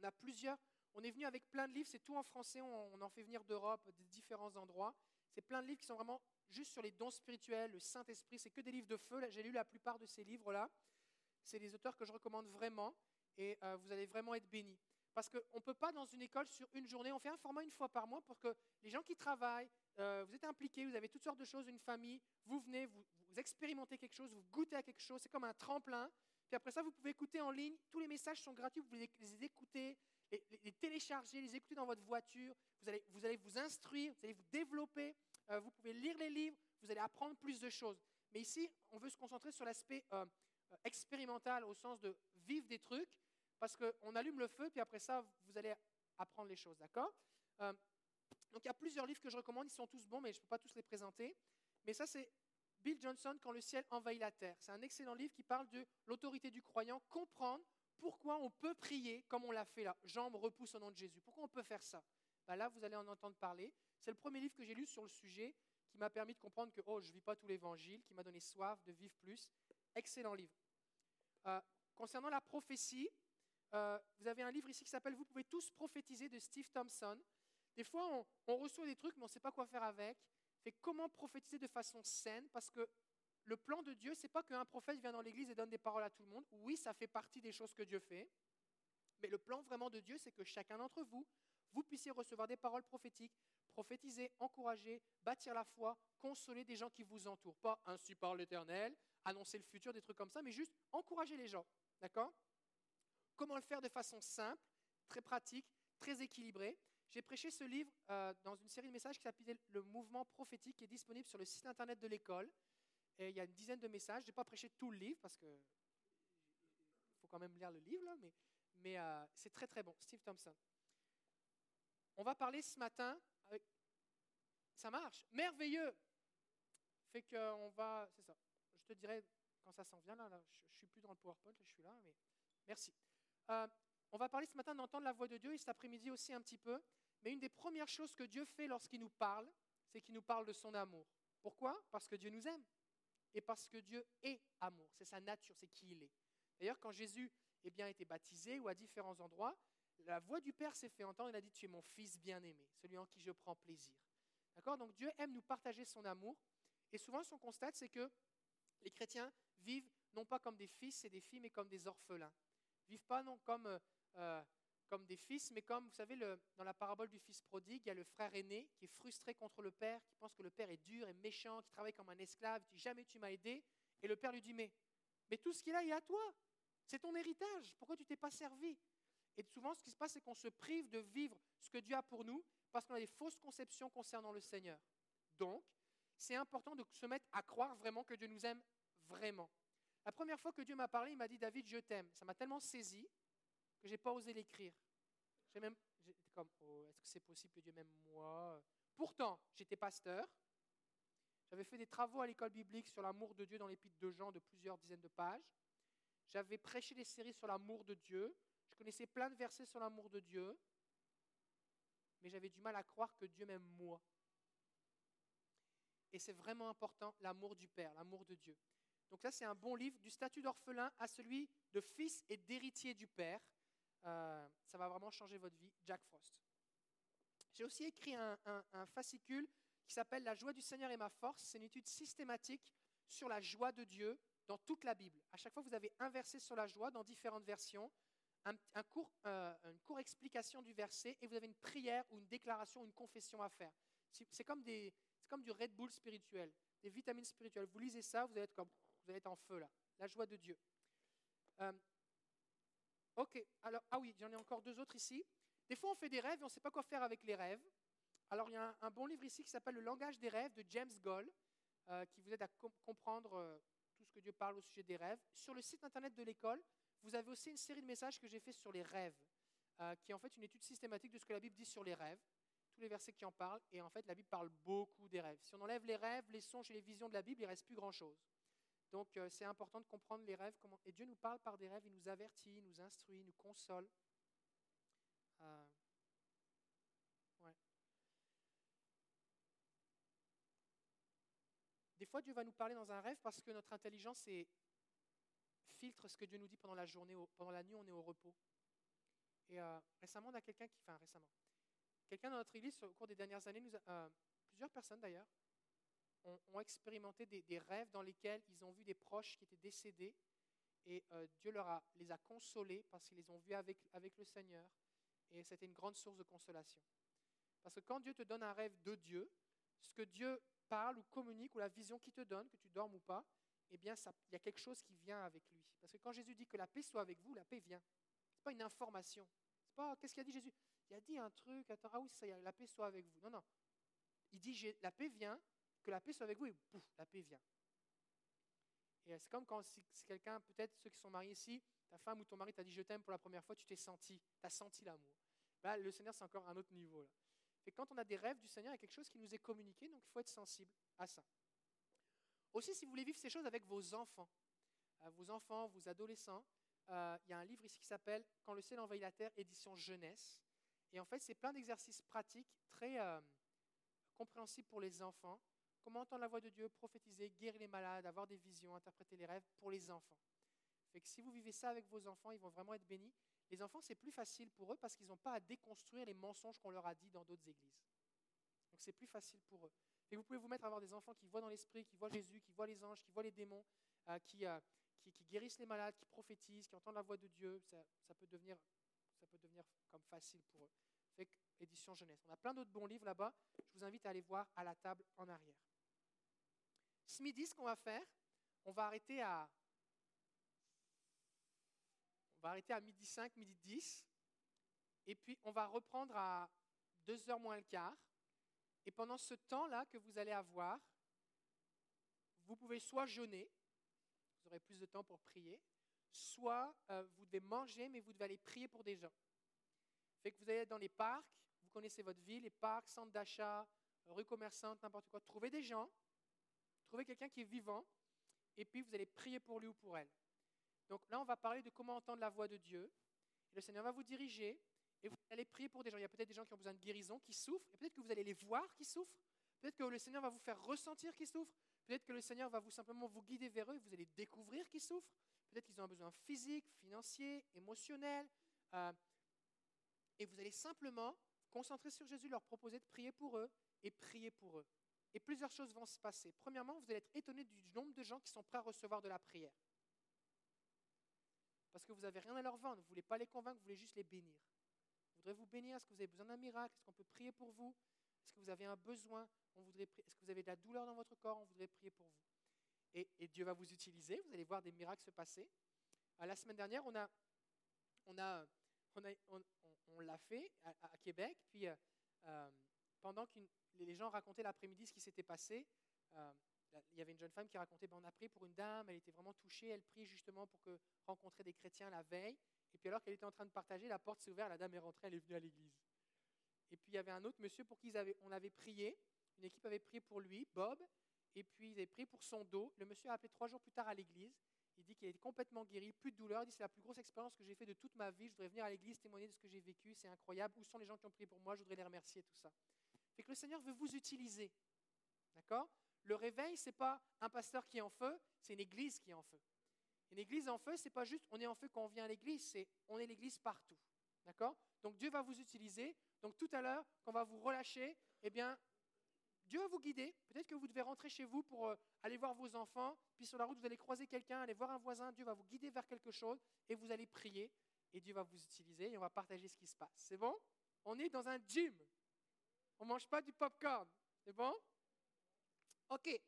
on a plusieurs. On est venu avec plein de livres, c'est tout en français, on, on en fait venir d'Europe, de différents endroits. C'est plein de livres qui sont vraiment juste sur les dons spirituels, le Saint-Esprit. C'est que des livres de feu. J'ai lu la plupart de ces livres-là. C'est des auteurs que je recommande vraiment et euh, vous allez vraiment être bénis. Parce qu'on ne peut pas, dans une école, sur une journée, on fait un format une fois par mois pour que les gens qui travaillent, euh, vous êtes impliqués, vous avez toutes sortes de choses, une famille, vous venez, vous, expérimentez quelque chose, vous goûtez à quelque chose, c'est comme un tremplin. Puis après ça, vous pouvez écouter en ligne, tous les messages sont gratuits, vous pouvez les écouter, les, les télécharger, les écouter dans votre voiture, vous allez vous, allez vous instruire, vous allez vous développer, euh, vous pouvez lire les livres, vous allez apprendre plus de choses. Mais ici, on veut se concentrer sur l'aspect euh, expérimental au sens de vivre des trucs, parce qu'on allume le feu, puis après ça, vous allez apprendre les choses, d'accord? Euh, Donc il y a plusieurs livres que je recommande, ils sont tous bons, mais je ne peux pas tous les présenter. Mais ça, c'est Bill Johnson, Quand le ciel envahit la terre. C'est un excellent livre qui parle de l'autorité du croyant, comprendre pourquoi on peut prier comme on l'a fait là. Me repousse au nom de Jésus. Pourquoi on peut faire ça? Ben Là, vous allez en entendre parler. C'est le premier livre que j'ai lu sur le sujet qui m'a permis de comprendre que oh, je ne vis pas tout l'évangile, qui m'a donné soif de vivre plus. Excellent livre. Euh, concernant la prophétie, euh, vous avez un livre ici qui s'appelle Vous pouvez tous prophétiser de Steve Thompson. Des fois, on, reçoit des trucs, mais on ne sait pas quoi faire avec. Fait comment prophétiser de façon saine? Parce que le plan de Dieu, c'est pas qu'un prophète vient dans l'église et donne des paroles à tout le monde. Oui, ça fait partie des choses que Dieu fait. Mais le plan vraiment de Dieu, c'est que chacun d'entre vous, vous puissiez recevoir des paroles prophétiques, prophétiser, encourager, bâtir la foi, consoler des gens qui vous entourent. Pas ainsi par l'Éternel, annoncer le futur, des trucs comme ça, mais juste encourager les gens. D'accord? Comment le faire de façon simple, très pratique, très équilibrée J'ai prêché ce livre euh, dans une série de messages qui s'appelait Le mouvement prophétique, qui est disponible sur le site internet de l'école. Et il y a une dizaine de messages. Je n'ai pas prêché tout le livre parce que faut quand même lire le livre, mais, euh, c'est très très bon. Steve Thompson. On va parler ce matin. Ça marche. Merveilleux. Fait qu'on va. C'est ça. Je te dirai quand ça s'en vient. Là, je ne suis plus dans le PowerPoint, je suis là. Mais Merci. Euh, on va parler ce matin d'entendre la voix de Dieu et cet après-midi aussi un petit peu. Mais une des premières choses que Dieu fait lorsqu'il nous parle, c'est qu'il nous parle de son amour. Pourquoi? Parce que Dieu nous aime et parce que Dieu est amour. C'est sa nature, c'est qui il est. D'ailleurs, quand Jésus eh bien, a été baptisé ou à différents endroits, la voix du Père s'est fait entendre. Il a dit Tu es mon fils bien-aimé, celui en qui je prends plaisir. D'accord? Donc Dieu aime nous partager son amour. Et souvent, ce qu'on constate, c'est que les chrétiens vivent non pas comme des fils et des filles, mais comme des orphelins. Vivent pas non comme, euh, euh, comme des fils, mais comme, vous savez, dans la parabole du fils prodigue, il y a le frère aîné qui est frustré contre le père, qui pense que le père est dur et méchant, qui travaille comme un esclave, qui dit jamais tu m'as aidé. Et le père lui dit mais, mais tout ce qu'il a est à toi. C'est ton héritage. Pourquoi tu t'es pas servi? Et souvent, ce qui se passe, c'est qu'on se prive de vivre ce que Dieu a pour nous parce qu'on a des fausses conceptions concernant le Seigneur. Donc, c'est important de se mettre à croire vraiment que Dieu nous aime vraiment. La première fois que Dieu m'a parlé, il m'a dit David, je t'aime. Ça m'a tellement saisi que j'ai pas osé l'écrire. J'ai même, comme, oh, est-ce que c'est possible que Dieu m'aime moi? Pourtant, j'étais pasteur. J'avais fait des travaux à l'école biblique sur l'amour de Dieu dans l'épître de Jean de plusieurs dizaines de pages. J'avais prêché des séries sur l'amour de Dieu. Je connaissais plein de versets sur l'amour de Dieu. Mais j'avais du mal à croire que Dieu m'aime moi. Et c'est vraiment important, l'amour du Père, l'amour de Dieu. Donc ça, c'est un bon livre, du statut d'orphelin à celui de fils et d'héritier du Père. Euh, ça va vraiment changer votre vie. Jack Frost. J'ai aussi écrit un, fascicule qui s'appelle La joie du Seigneur est ma force. C'est une étude systématique sur la joie de Dieu dans toute la Bible. À chaque fois, vous avez un verset sur la joie dans différentes versions, un, court, euh, une courte explication du verset, et vous avez une prière ou une déclaration, une confession à faire. C'est comme, des, comme du Red Bull spirituel, des vitamines spirituelles. Vous lisez ça, vous allez être, comme, vous allez être en feu là. La joie de Dieu. Euh, ok, alors, ah oui, j'en ai encore deux autres ici. Des fois, on fait des rêves et on ne sait pas quoi faire avec les rêves. Alors, il y a un, bon livre ici qui s'appelle Le langage des rêves de James Goll, euh, qui vous aide à comprendre tout ce que Dieu parle au sujet des rêves. Sur le site internet de l'école, vous avez aussi une série de messages que j'ai fait sur les rêves, euh, qui est en fait une étude systématique de ce que la Bible dit sur les rêves, tous les versets qui en parlent, et en fait la Bible parle beaucoup des rêves. Si on enlève les rêves, les songes et les visions de la Bible, il ne reste plus grand-chose. Donc euh, c'est important de comprendre les rêves, comment... et Dieu nous parle par des rêves, il nous avertit, nous instruit, nous console. Euh, Des fois, Dieu va nous parler dans un rêve parce que notre intelligence filtre ce que Dieu nous dit pendant la journée, pendant la nuit, on est au repos. Et euh, récemment, on a quelqu'un qui, enfin récemment, quelqu'un dans notre église au cours des dernières années, nous euh, plusieurs personnes d'ailleurs, ont, expérimenté des, rêves dans lesquels ils ont vu des proches qui étaient décédés et euh, Dieu leur a, les a consolés parce qu'ils les ont vus avec, avec le Seigneur et c'était une grande source de consolation. Parce que quand Dieu te donne un rêve de Dieu, ce que Dieu parle ou communique ou la vision qu'il te donne, que tu dormes ou pas, eh bien, il y a quelque chose qui vient avec lui. Parce que quand Jésus dit que la paix soit avec vous, la paix vient. Ce n'est pas une information. C'est pas, qu'est-ce qu'il a dit Jésus? Il a dit un truc, attends, ah oui, ça la paix soit avec vous. Non, non. Il dit, la paix vient, que la paix soit avec vous, et pouf, la paix vient. Et c'est comme quand si, quelqu'un, peut-être ceux qui sont mariés ici, ta femme ou ton mari t'a dit je t'aime pour la première fois, tu t'es senti, tu as senti l'amour. Là, le Seigneur, c'est encore un autre niveau. Là. Et quand on a des rêves du Seigneur, il y a quelque chose qui nous est communiqué, donc il faut être sensible à ça. Aussi, si vous voulez vivre ces choses avec vos enfants, euh, vos enfants, vos adolescents, euh, il y a un livre ici qui s'appelle Quand le ciel envahit la terre, édition jeunesse. Et en fait, c'est plein d'exercices pratiques très euh, compréhensibles pour les enfants. Comment entendre la voix de Dieu, prophétiser, guérir les malades, avoir des visions, interpréter les rêves pour les enfants? Fait que si vous vivez ça avec vos enfants, ils vont vraiment être bénis. Les enfants, c'est plus facile pour eux parce qu'ils n'ont pas à déconstruire les mensonges qu'on leur a dit dans d'autres églises. Donc c'est plus facile pour eux. Et vous pouvez vous mettre à avoir des enfants qui voient dans l'esprit, qui voient Jésus, qui voient les anges, qui voient les démons, euh, qui, euh, qui, guérissent les malades, qui prophétisent, qui entendent la voix de Dieu. Ça, ça, peut, devenir, ça peut devenir comme facile pour eux. Fait édition jeunesse. On a plein d'autres bons livres là-bas. Je vous invite à aller voir à la table en arrière. Ce midi, ce qu'on va faire, on va arrêter à midi 5, midi 10. Et puis, on va reprendre à 2h moins le quart. Et pendant ce temps-là que vous allez avoir, vous pouvez soit jeûner, vous aurez plus de temps pour prier, soit euh, vous devez manger, mais vous devez aller prier pour des gens. Fait que vous allez dans les parcs, vous connaissez votre ville, les parcs, centres d'achat, rue commerçante, n'importe quoi. Trouvez des gens, trouvez quelqu'un qui est vivant, et puis vous allez prier pour lui ou pour elle. Donc là, on va parler de comment entendre la voix de Dieu. Le Seigneur va vous diriger et vous allez prier pour des gens. Il y a peut-être des gens qui ont besoin de guérison, qui souffrent, et peut-être que vous allez les voir qui souffrent. Peut-être que le Seigneur va vous faire ressentir qu'ils souffrent. Peut-être que le Seigneur va vous simplement vous guider vers eux et vous allez découvrir qu'ils souffrent. Peut-être qu'ils ont un besoin physique, financier, émotionnel. euh, et vous allez simplement concentrer sur Jésus, leur proposer de prier pour eux et prier pour eux. Et plusieurs choses vont se passer. Premièrement, vous allez être étonné du nombre de gens qui sont prêts à recevoir de la prière. Parce que vous n'avez rien à leur vendre, vous ne voulez pas les convaincre, vous voulez juste les bénir. Vous voudrez vous bénir, est-ce que vous avez besoin d'un miracle? Est-ce qu'on peut prier pour vous? Est-ce que vous avez un besoin? Est-ce que vous avez de la douleur dans votre corps? On voudrait prier pour vous. Et, Dieu va vous utiliser, vous allez voir des miracles se passer. Euh, la semaine dernière, on l'a fait à, Québec, puis euh, euh, pendant que les gens racontaient l'après-midi ce qui s'était passé, euh, il y avait une jeune femme qui racontait, ben, on a prié pour une dame, elle était vraiment touchée, elle prie justement pour que, rencontrer des chrétiens la veille, et puis alors qu'elle était en train de partager, la porte s'est ouverte, la dame est rentrée, elle est venue à l'église. Et puis il y avait un autre monsieur pour qui on avait prié, une équipe avait prié pour lui, Bob, et puis ils avaient prié pour son dos. Le monsieur a appelé trois jours plus tard à l'église. Il dit qu'il était complètement guéri, plus de douleur. Il dit c'est la plus grosse expérience que j'ai fait de toute ma vie. Je voudrais venir à l'église témoigner de ce que j'ai vécu. C'est incroyable. Où sont les gens qui ont prié pour moi? Je voudrais les remercier, tout ça. Fait que le Seigneur veut vous utiliser. D'accord? Le réveil, c'est pas un pasteur qui est en feu, c'est une église qui est en feu. Une église en feu, c'est pas juste on est en feu quand on vient à l'église, c'est on est l'église partout. D'accord? Donc Dieu va vous utiliser. Donc tout à l'heure, quand on va vous relâcher, eh bien, Dieu va vous guider. Peut-être que vous devez rentrer chez vous pour euh, aller voir vos enfants, puis sur la route, vous allez croiser quelqu'un, aller voir un voisin. Dieu va vous guider vers quelque chose et vous allez prier et Dieu va vous utiliser et on va partager ce qui se passe. C'est bon? On est dans un gym. On ne mange pas du popcorn. C'est bon? Ok.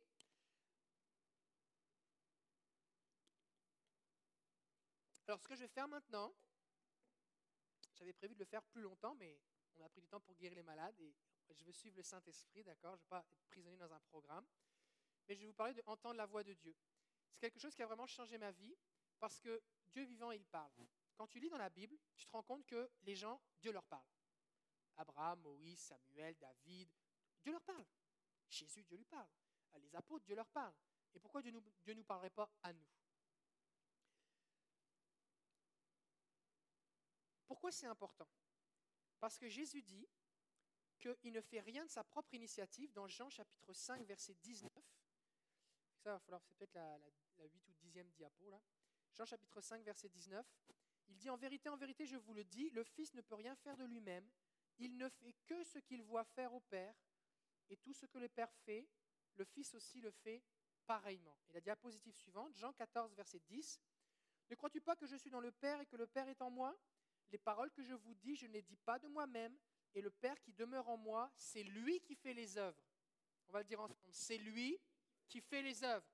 Alors, ce que je vais faire maintenant, j'avais prévu de le faire plus longtemps, mais on a pris du temps pour guérir les malades et je veux suivre le Saint-Esprit, d'accord? Je ne vais pas être prisonnier dans un programme. Mais je vais vous parler de entendre la voix de Dieu. C'est quelque chose qui a vraiment changé ma vie parce que Dieu vivant, il parle. Quand tu lis dans la Bible, tu te rends compte que les gens, Dieu leur parle. Abraham, Moïse, Samuel, David, Dieu leur parle. Jésus, Dieu lui parle. Les apôtres, Dieu leur parle. Et pourquoi Dieu ne nous, parlerait pas à nous? Pourquoi c'est important? Parce que Jésus dit qu'il ne fait rien de sa propre initiative dans Jean chapitre 5, verset 19. Ça va falloir, c'est peut-être la, la, la 8 ou 10e diapo là. Jean chapitre 5, verset 19. Il dit En vérité, en vérité, je vous le dis, le Fils ne peut rien faire de lui-même. Il ne fait que ce qu'il voit faire au Père. Et tout ce que le Père fait, le Fils aussi le fait pareillement. Et la diapositive suivante, Jean 14, verset 10. Ne crois-tu pas que je suis dans le Père et que le Père est en moi? Les paroles que je vous dis, je ne les dis pas de moi-même. Et le Père qui demeure en moi, c'est lui qui fait les œuvres. On va le dire ensemble. C'est lui qui fait les œuvres.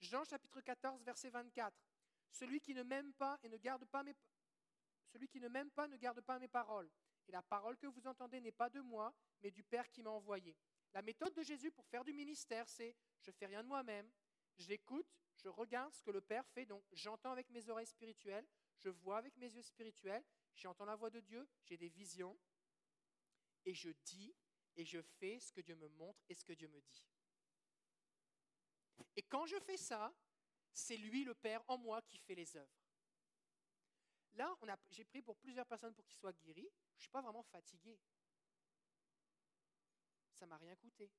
Jean chapitre 14, verset 24. Celui qui ne m'aime pas et ne garde pas mes celui qui ne m'aime pas ne garde pas mes paroles. La parole que vous entendez n'est pas de moi, mais du Père qui m'a envoyé. La méthode de Jésus pour faire du ministère, c'est je fais rien de moi-même, j'écoute, je regarde ce que le Père fait, donc j'entends avec mes oreilles spirituelles, je vois avec mes yeux spirituels, j'entends la voix de Dieu, j'ai des visions, et je dis et je fais ce que Dieu me montre et ce que Dieu me dit. Et quand je fais ça, c'est lui, le Père, en moi qui fait les œuvres. Là, j'ai prié pour plusieurs personnes pour qu'ils soient guéris. Je ne suis pas vraiment fatigué. Ça m'a rien coûté.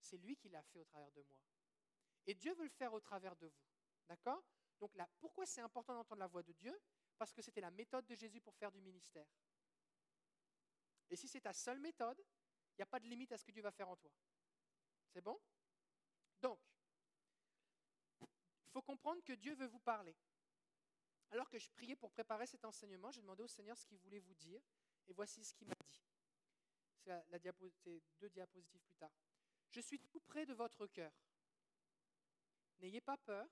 C'est lui qui l'a fait au travers de moi. Et Dieu veut le faire au travers de vous. D'accord? Donc là, pourquoi c'est important d'entendre la voix de Dieu? Parce que c'était la méthode de Jésus pour faire du ministère. Et si c'est ta seule méthode, il n'y a pas de limite à ce que Dieu va faire en toi. C'est bon? Donc, il faut comprendre que Dieu veut vous parler. Alors que je priais pour préparer cet enseignement, j'ai demandé au Seigneur ce qu'il voulait vous dire, et voici ce qu'il m'a dit. C'est la, deux diapositives plus tard. Je suis tout près de votre cœur. N'ayez pas peur,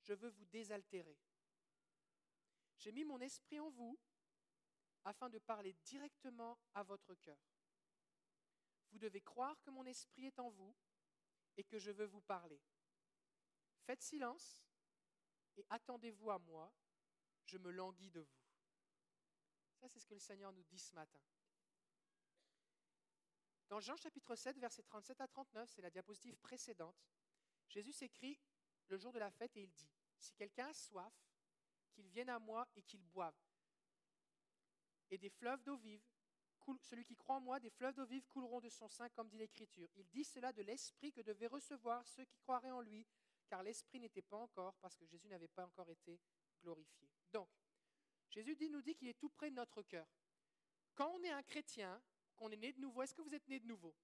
je veux vous désaltérer. J'ai mis mon esprit en vous afin de parler directement à votre cœur. Vous devez croire que mon esprit est en vous et que je veux vous parler. Faites silence et attendez-vous à moi, je me languis de vous. Ça, c'est ce que le Seigneur nous dit ce matin. Dans Jean chapitre 7, versets 37 à 39, c'est la diapositive précédente, Jésus s'écrit le jour de la fête et il dit, si quelqu'un a soif, qu'il vienne à moi et qu'il boive. Et des fleuves d'eau vive, celui qui croit en moi, des fleuves d'eau vive couleront de son sein, comme dit l'Écriture. Il dit cela de l'Esprit que devaient recevoir ceux qui croiraient en lui, car l'Esprit n'était pas encore, parce que Jésus n'avait pas encore été glorifié. Donc, Jésus dit, nous dit qu'il est tout près de notre cœur. Quand on est un chrétien, qu'on est né de nouveau, est-ce que vous êtes né de nouveau?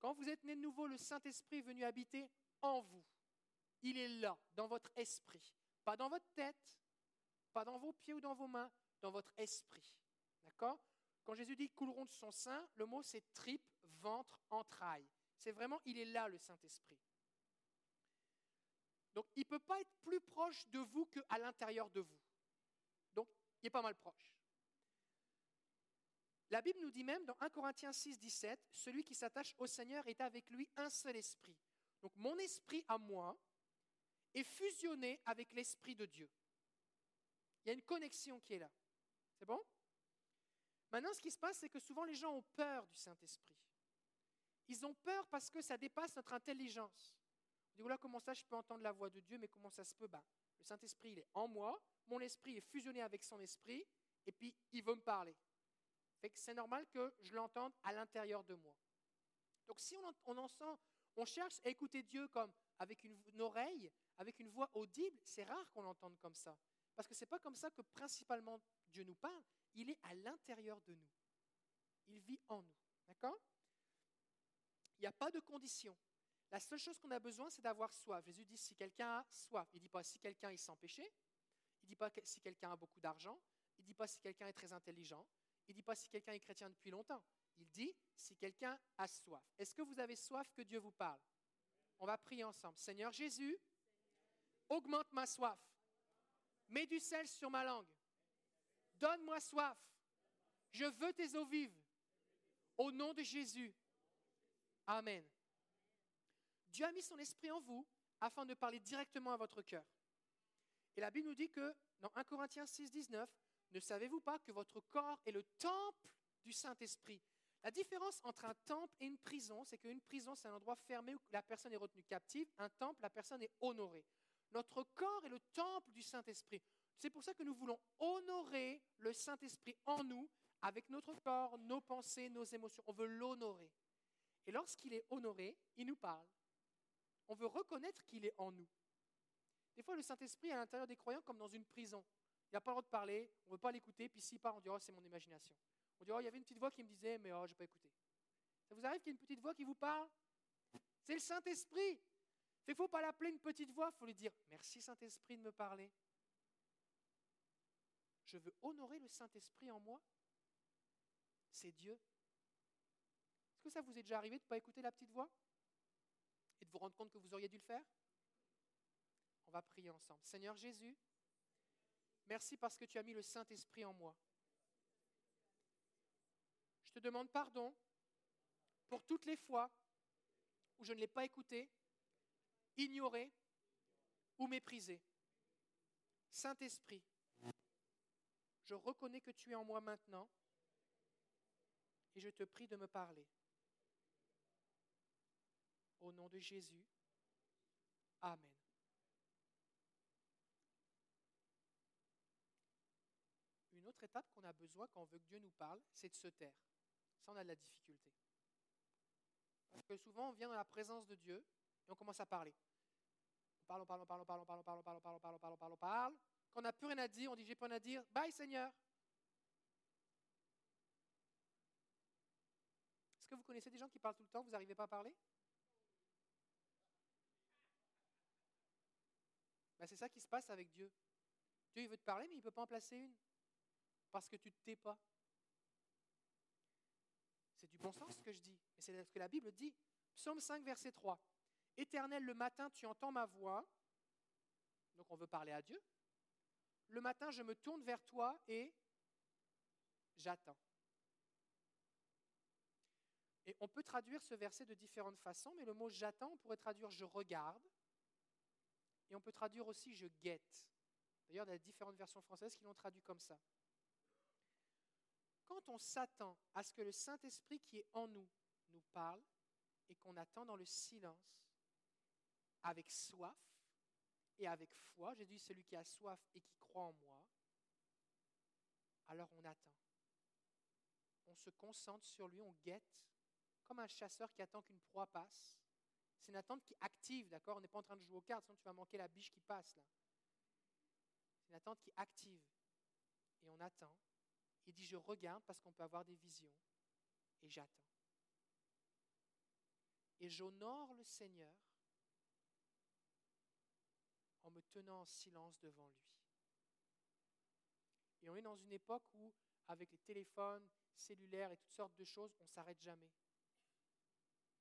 Quand vous êtes né de nouveau, le Saint-Esprit est venu habiter en vous. Il est là, dans votre esprit. Pas dans votre tête, pas dans vos pieds ou dans vos mains, dans votre esprit. D'accord? Quand Jésus dit couleront de son sein, le mot c'est tripe, ventre, entrailles. C'est vraiment, il est là, le Saint-Esprit. Donc, il ne peut pas être plus proche de vous qu'à l'intérieur de vous. Donc, il est pas mal proche. La Bible nous dit même dans 1 Corinthiens 6, 17, celui qui s'attache au Seigneur est avec lui un seul esprit. Donc, mon esprit à moi est fusionné avec l'esprit de Dieu. Il y a une connexion qui est là. C'est bon? Maintenant, ce qui se passe, c'est que souvent les gens ont peur du Saint-Esprit. Ils ont peur parce que ça dépasse notre intelligence. Dit, voilà, comment ça je peux entendre la voix de Dieu, mais comment ça se peut? Ben, Le Saint-Esprit, il est en moi, mon esprit est fusionné avec son esprit, et puis il veut me parler. C'est normal que je l'entende à l'intérieur de moi. Donc si on, on cherche à écouter Dieu comme avec une, une oreille, avec une voix audible, c'est rare qu'on l'entende comme ça. Parce que ce n'est pas comme ça que principalement Dieu nous parle. Il est à l'intérieur de nous. Il vit en nous. D'accord? Il n'y a pas de condition. La seule chose qu'on a besoin, c'est d'avoir soif. Jésus dit si quelqu'un a soif. Il ne dit pas si quelqu'un est sans péché. Il ne dit pas si quelqu'un a beaucoup d'argent. Il ne dit pas si quelqu'un est très intelligent. Il ne dit pas si quelqu'un est chrétien depuis longtemps. Il dit si quelqu'un a soif. Est-ce que vous avez soif que Dieu vous parle? On va prier ensemble. Seigneur Jésus, augmente ma soif. Mets du sel sur ma langue. Donne-moi soif. Je veux tes eaux vives. Au nom de Jésus. Amen. Dieu a mis son esprit en vous afin de parler directement à votre cœur. Et la Bible nous dit que dans 1 Corinthiens 6, 19, ne savez-vous pas que votre corps est le temple du Saint-Esprit? La différence entre un temple et une prison, c'est qu'une prison, c'est un endroit fermé où la personne est retenue captive. Un temple, la personne est honorée. Notre corps est le temple du Saint-Esprit. C'est pour ça que nous voulons honorer le Saint-Esprit en nous, avec notre corps, nos pensées, nos émotions. On veut l'honorer. Et lorsqu'il est honoré, il nous parle. On veut reconnaître qu'il est en nous. Des fois, le Saint-Esprit est à l'intérieur des croyants comme dans une prison. Il n'a pas le droit de parler, on ne veut pas l'écouter, puis s'il parle, on dit Oh, c'est mon imagination. On dit Oh, il y avait une petite voix qui me disait, mais oh, je n'ai pas écouté. Ça vous arrive qu'il y ait une petite voix qui vous parle? C'est le Saint-Esprit. Il ne faut pas l'appeler une petite voix, il faut lui dire Merci Saint-Esprit de me parler. Je veux honorer le Saint-Esprit en moi. C'est Dieu. Est-ce que ça vous est déjà arrivé de ne pas écouter la petite voix? Et de vous rendre compte que vous auriez dû le faire? On va prier ensemble. Seigneur Jésus, merci parce que tu as mis le Saint-Esprit en moi. Je te demande pardon pour toutes les fois où je ne l'ai pas écouté, ignoré ou méprisé. Saint-Esprit, je reconnais que tu es en moi maintenant et je te prie de me parler. Au nom de Jésus, Amen. Une autre étape qu'on a besoin quand on veut que Dieu nous parle, c'est de se taire. Ça, on a de la difficulté. Parce que souvent, on vient dans la présence de Dieu et on commence à parler. On parle, on parle, on parle, on parle, on parle, on parle, on parle, on parle, on parle, on parle, on parle, on parle. Quand on n'a plus rien à dire, on dit j'ai plus rien à dire. Bye Seigneur. Est-ce que vous connaissez des gens qui parlent tout le temps, vous n'arrivez pas à parler Ben, C'est ça qui se passe avec Dieu. Dieu, veut te parler, mais il ne peut pas en placer une. Parce que tu ne te tais pas. C'est du bon sens ce que je dis. Et c'est ce que la Bible dit. Psaume 5, verset 3. Éternel, le matin, tu entends ma voix. Donc on veut parler à Dieu. Le matin, je me tourne vers toi et j'attends. Et on peut traduire ce verset de différentes façons, mais le mot j'attends, on pourrait traduire je regarde. Et on peut traduire aussi je guette. D'ailleurs, il y a différentes versions françaises qui l'ont traduit comme ça. Quand on s'attend à ce que le Saint-Esprit qui est en nous nous parle et qu'on attend dans le silence, avec soif, et avec foi, Jésus dit, celui qui a soif et qui croit en moi, alors on attend. On se concentre sur lui, on guette, comme un chasseur qui attend qu'une proie passe. C'est une attente qui active, d'accord? On n'est pas en train de jouer aux cartes, sinon tu vas manquer la biche qui passe là. C'est une attente qui active. Et on attend. Il dit, je regarde parce qu'on peut avoir des visions. Et j'attends. Et j'honore le Seigneur en me tenant en silence devant lui. Et on est dans une époque où, avec les téléphones cellulaires et toutes sortes de choses, on ne s'arrête jamais.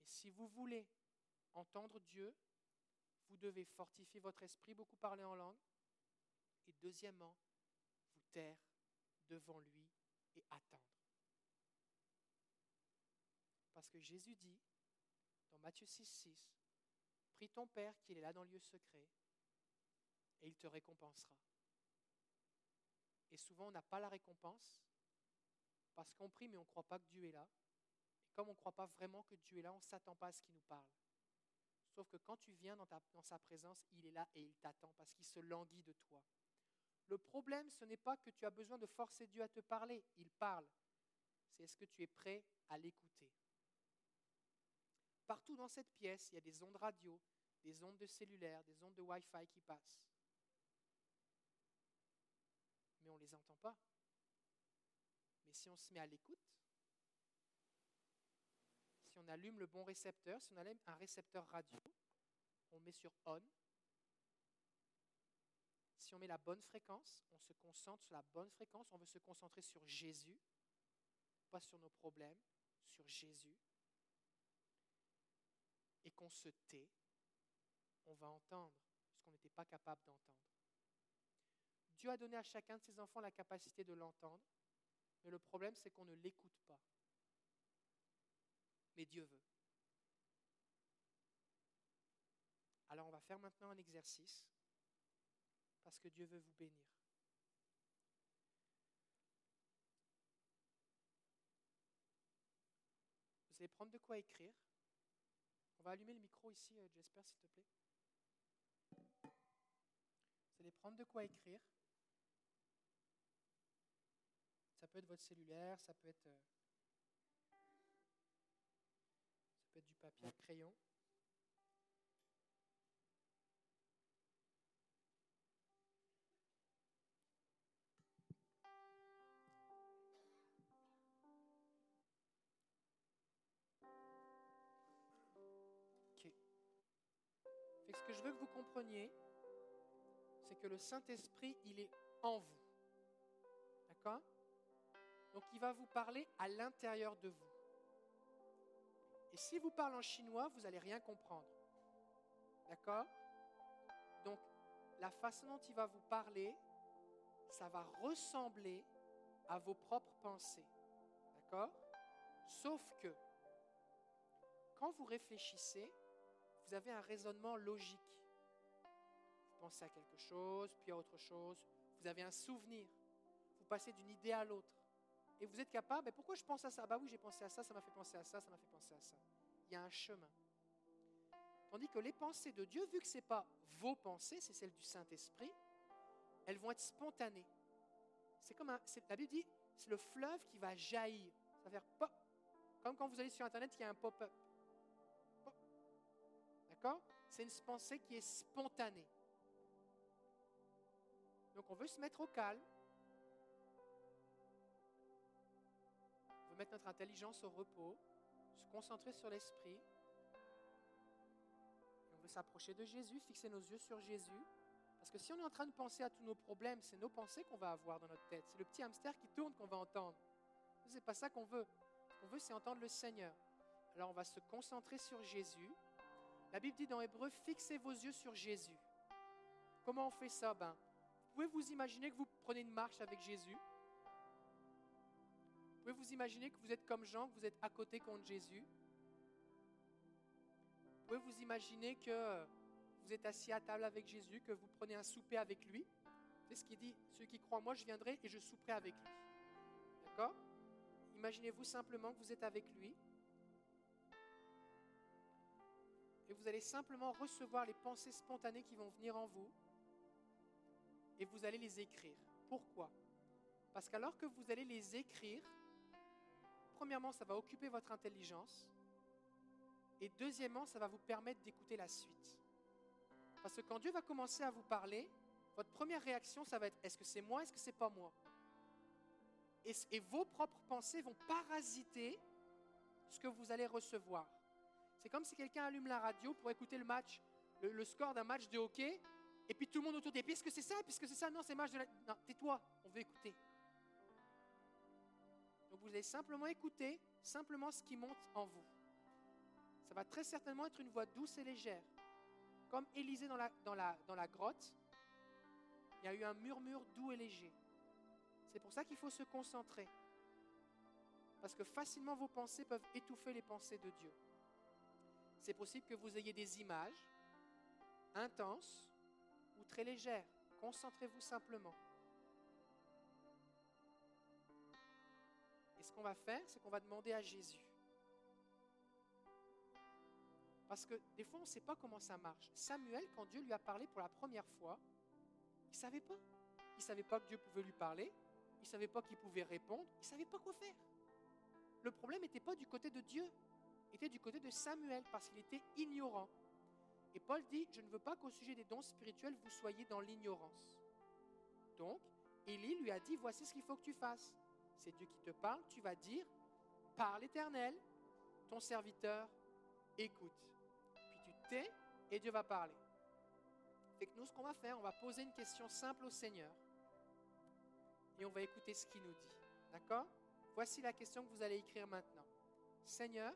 Et si vous voulez entendre Dieu, vous devez fortifier votre esprit, beaucoup parler en langue, et deuxièmement, vous taire devant lui et attendre. Parce que Jésus dit, dans Matthieu 6, 6, Prie ton Père qu'il est là dans le lieu secret, et il te récompensera. Et souvent, on n'a pas la récompense parce qu'on prie, mais on ne croit pas que Dieu est là. Et comme on ne croit pas vraiment que Dieu est là, on ne s'attend pas à ce qu'il nous parle. Sauf que quand tu viens dans, sa présence, il est là et il t'attend parce qu'il se languit de toi. Le problème, ce n'est pas que tu as besoin de forcer Dieu à te parler. Il parle. C'est est-ce que tu es prêt à l'écouter? Partout dans cette pièce, il y a des ondes radio, des ondes de cellulaire, des ondes de Wi-Fi qui passent. Mais on ne les entend pas. Mais si on se met à l'écoute, si on allume le bon récepteur, si on allume un récepteur radio, on met sur on, si on met la bonne fréquence, on se concentre sur la bonne fréquence, on veut se concentrer sur Jésus, pas sur nos problèmes, sur Jésus, et qu'on se tait, on va entendre ce qu'on n'était pas capable d'entendre. Dieu a donné à chacun de ses enfants la capacité de l'entendre, mais le problème c'est qu'on ne l'écoute pas. Mais Dieu veut. Alors on va faire maintenant un exercice parce que Dieu veut vous bénir. Vous allez prendre de quoi écrire. On va allumer le micro ici, euh, Jasper, s'il te plaît. Vous allez prendre de quoi écrire. Ça peut être votre cellulaire, ça peut être, du papier, crayon. ce que je veux que vous compreniez, c'est que le Saint-Esprit, il est en vous. D'accord? Donc il va vous parler à l'intérieur de vous. Si vous parlez en chinois, vous n'allez rien comprendre. D'accord? Donc la façon dont il va vous parler, ça va ressembler à vos propres pensées. D'accord? Sauf que quand vous réfléchissez, vous avez un raisonnement logique. Vous pensez à quelque chose, puis à autre chose. Vous avez un souvenir. Vous passez d'une idée à l'autre. Et vous êtes capable, mais pourquoi je pense à ça? Bah oui, j'ai pensé à ça, ça m'a fait penser à ça, ça m'a fait penser à ça. Il y a un chemin. Tandis que les pensées de Dieu, vu que ce n'est pas vos pensées, c'est celles du Saint-Esprit, elles vont être spontanées. C'est comme un, la Bible dit, c'est le fleuve qui va jaillir. Ça va faire pop. Comme quand vous allez sur Internet, il y a un pop-up. D'accord? C'est une pensée qui est spontanée. Donc on veut se mettre au calme. Mettre notre intelligence au repos, se concentrer sur l'esprit. on veut s'approcher de Jésus, fixer nos yeux sur Jésus. Parce que si on est en train de penser à tous nos problèmes, c'est nos pensées qu'on va avoir dans notre tête. C'est le petit hamster qui tourne qu'on va entendre. Ce n'est pas ça qu'on veut. Ce qu'on veut, c'est entendre le Seigneur. Alors on va se concentrer sur Jésus. La Bible dit dans Hébreu, fixez vos yeux sur Jésus. Comment on fait ça? Ben, Vous pouvez vous imaginer que vous prenez une marche avec Jésus. Pouvez vous imaginer que vous êtes comme Jean, que vous êtes à côté contre Jésus? Vous pouvez vous imaginer que vous êtes assis à table avec Jésus, que vous prenez un souper avec lui? C'est ce qu'il dit, ceux qui croient en moi, je viendrai et je souperai avec lui. D'accord? Imaginez-vous simplement que vous êtes avec lui et vous allez simplement recevoir les pensées spontanées qui vont venir en vous. et vous allez les écrire. Pourquoi? Parce qu'alors que vous allez les écrire, premièrement, ça va occuper votre intelligence, et deuxièmement, ça va vous permettre d'écouter la suite. Parce que quand Dieu va commencer à vous parler, votre première réaction, ça va être est-ce que c'est moi, est-ce que c'est pas moi? Et, vos propres pensées vont parasiter ce que vous allez recevoir. C'est comme si quelqu'un allume la radio pour écouter le match, le, score d'un match de hockey, et puis tout le monde autour dit, est-ce que c'est ça, puisque c'est ça, non, c'est match de la... Non, tais-toi, on veut écouter. Vous allez simplement écouter, simplement ce qui monte en vous. Ça va très certainement être une voix douce et légère. Comme Élisée dans la, dans la, dans la grotte, il y a eu un murmure doux et léger. C'est pour ça qu'il faut se concentrer. Parce que facilement vos pensées peuvent étouffer les pensées de Dieu. C'est possible que vous ayez des images intenses ou très légères. Concentrez-vous simplement. Ce qu'on va faire, c'est qu'on va demander à Jésus. Parce que des fois, on ne sait pas comment ça marche. Samuel, quand Dieu lui a parlé pour la première fois, il ne savait pas. Il ne savait pas que Dieu pouvait lui parler. Il ne savait pas qu'il pouvait répondre. Il ne savait pas quoi faire. Le problème n'était pas du côté de Dieu, était du côté de Samuel, parce qu'il était ignorant. Et Paul dit, je ne veux pas qu'au sujet des dons spirituels, vous soyez dans l'ignorance. Donc, Élie lui a dit, voici ce qu'il faut que tu fasses. C'est Dieu qui te parle, tu vas dire, par l'Éternel, ton serviteur écoute. Puis tu tais et Dieu va parler. Fait que nous, ce qu'on va faire, on va poser une question simple au Seigneur et on va écouter ce qu'il nous dit. D'accord? Voici la question que vous allez écrire maintenant. Seigneur,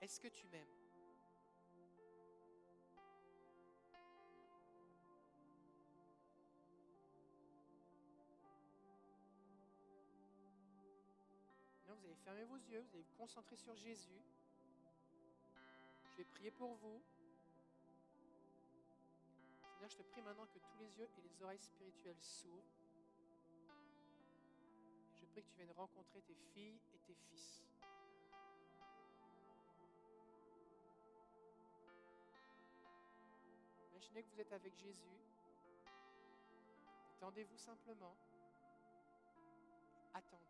est-ce que tu m'aimes? Fermer vos yeux, vous allez vous concentrer sur Jésus. Je vais prier pour vous. Seigneur, je te prie maintenant que tous les yeux et les oreilles spirituelles s'ouvrent. Je prie que tu viennes rencontrer tes filles et tes fils. Imaginez que vous êtes avec Jésus. Détendez-vous simplement. Attendez.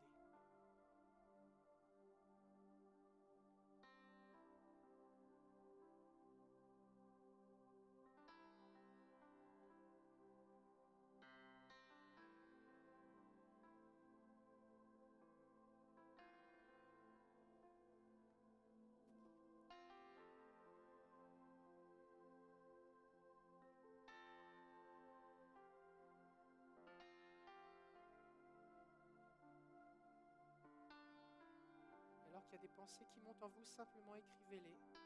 Des pensées qui montent en vous, simplement écrivez-les.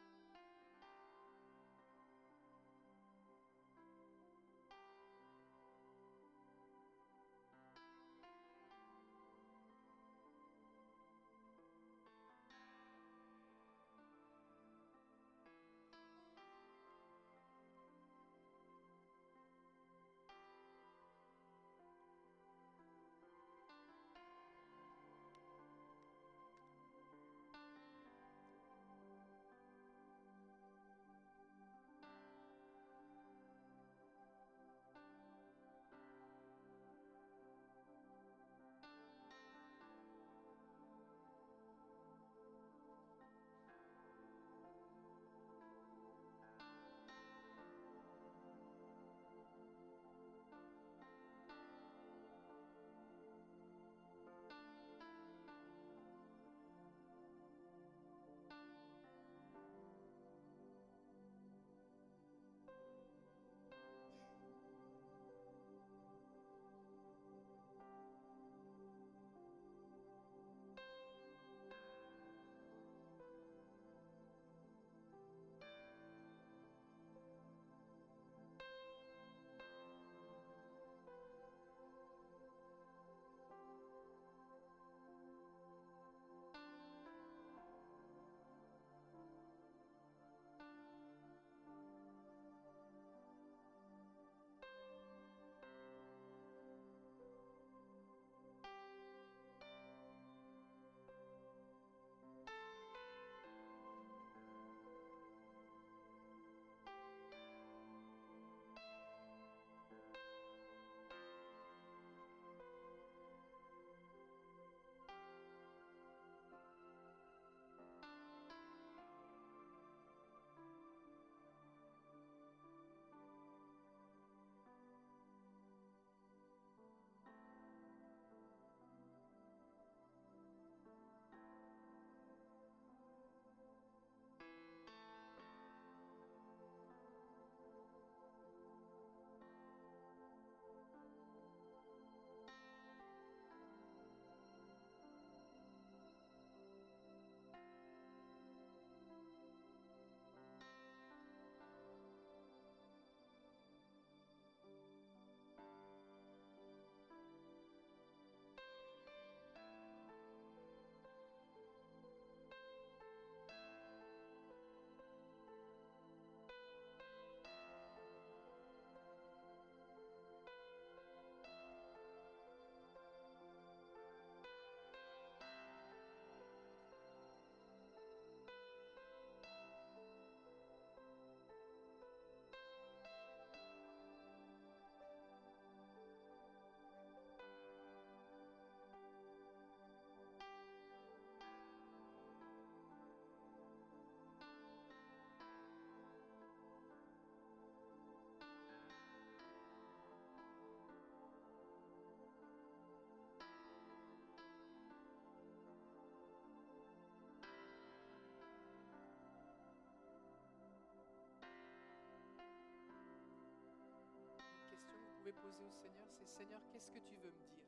Pouvez poser au Seigneur, c'est Seigneur, qu'est-ce que tu veux me dire?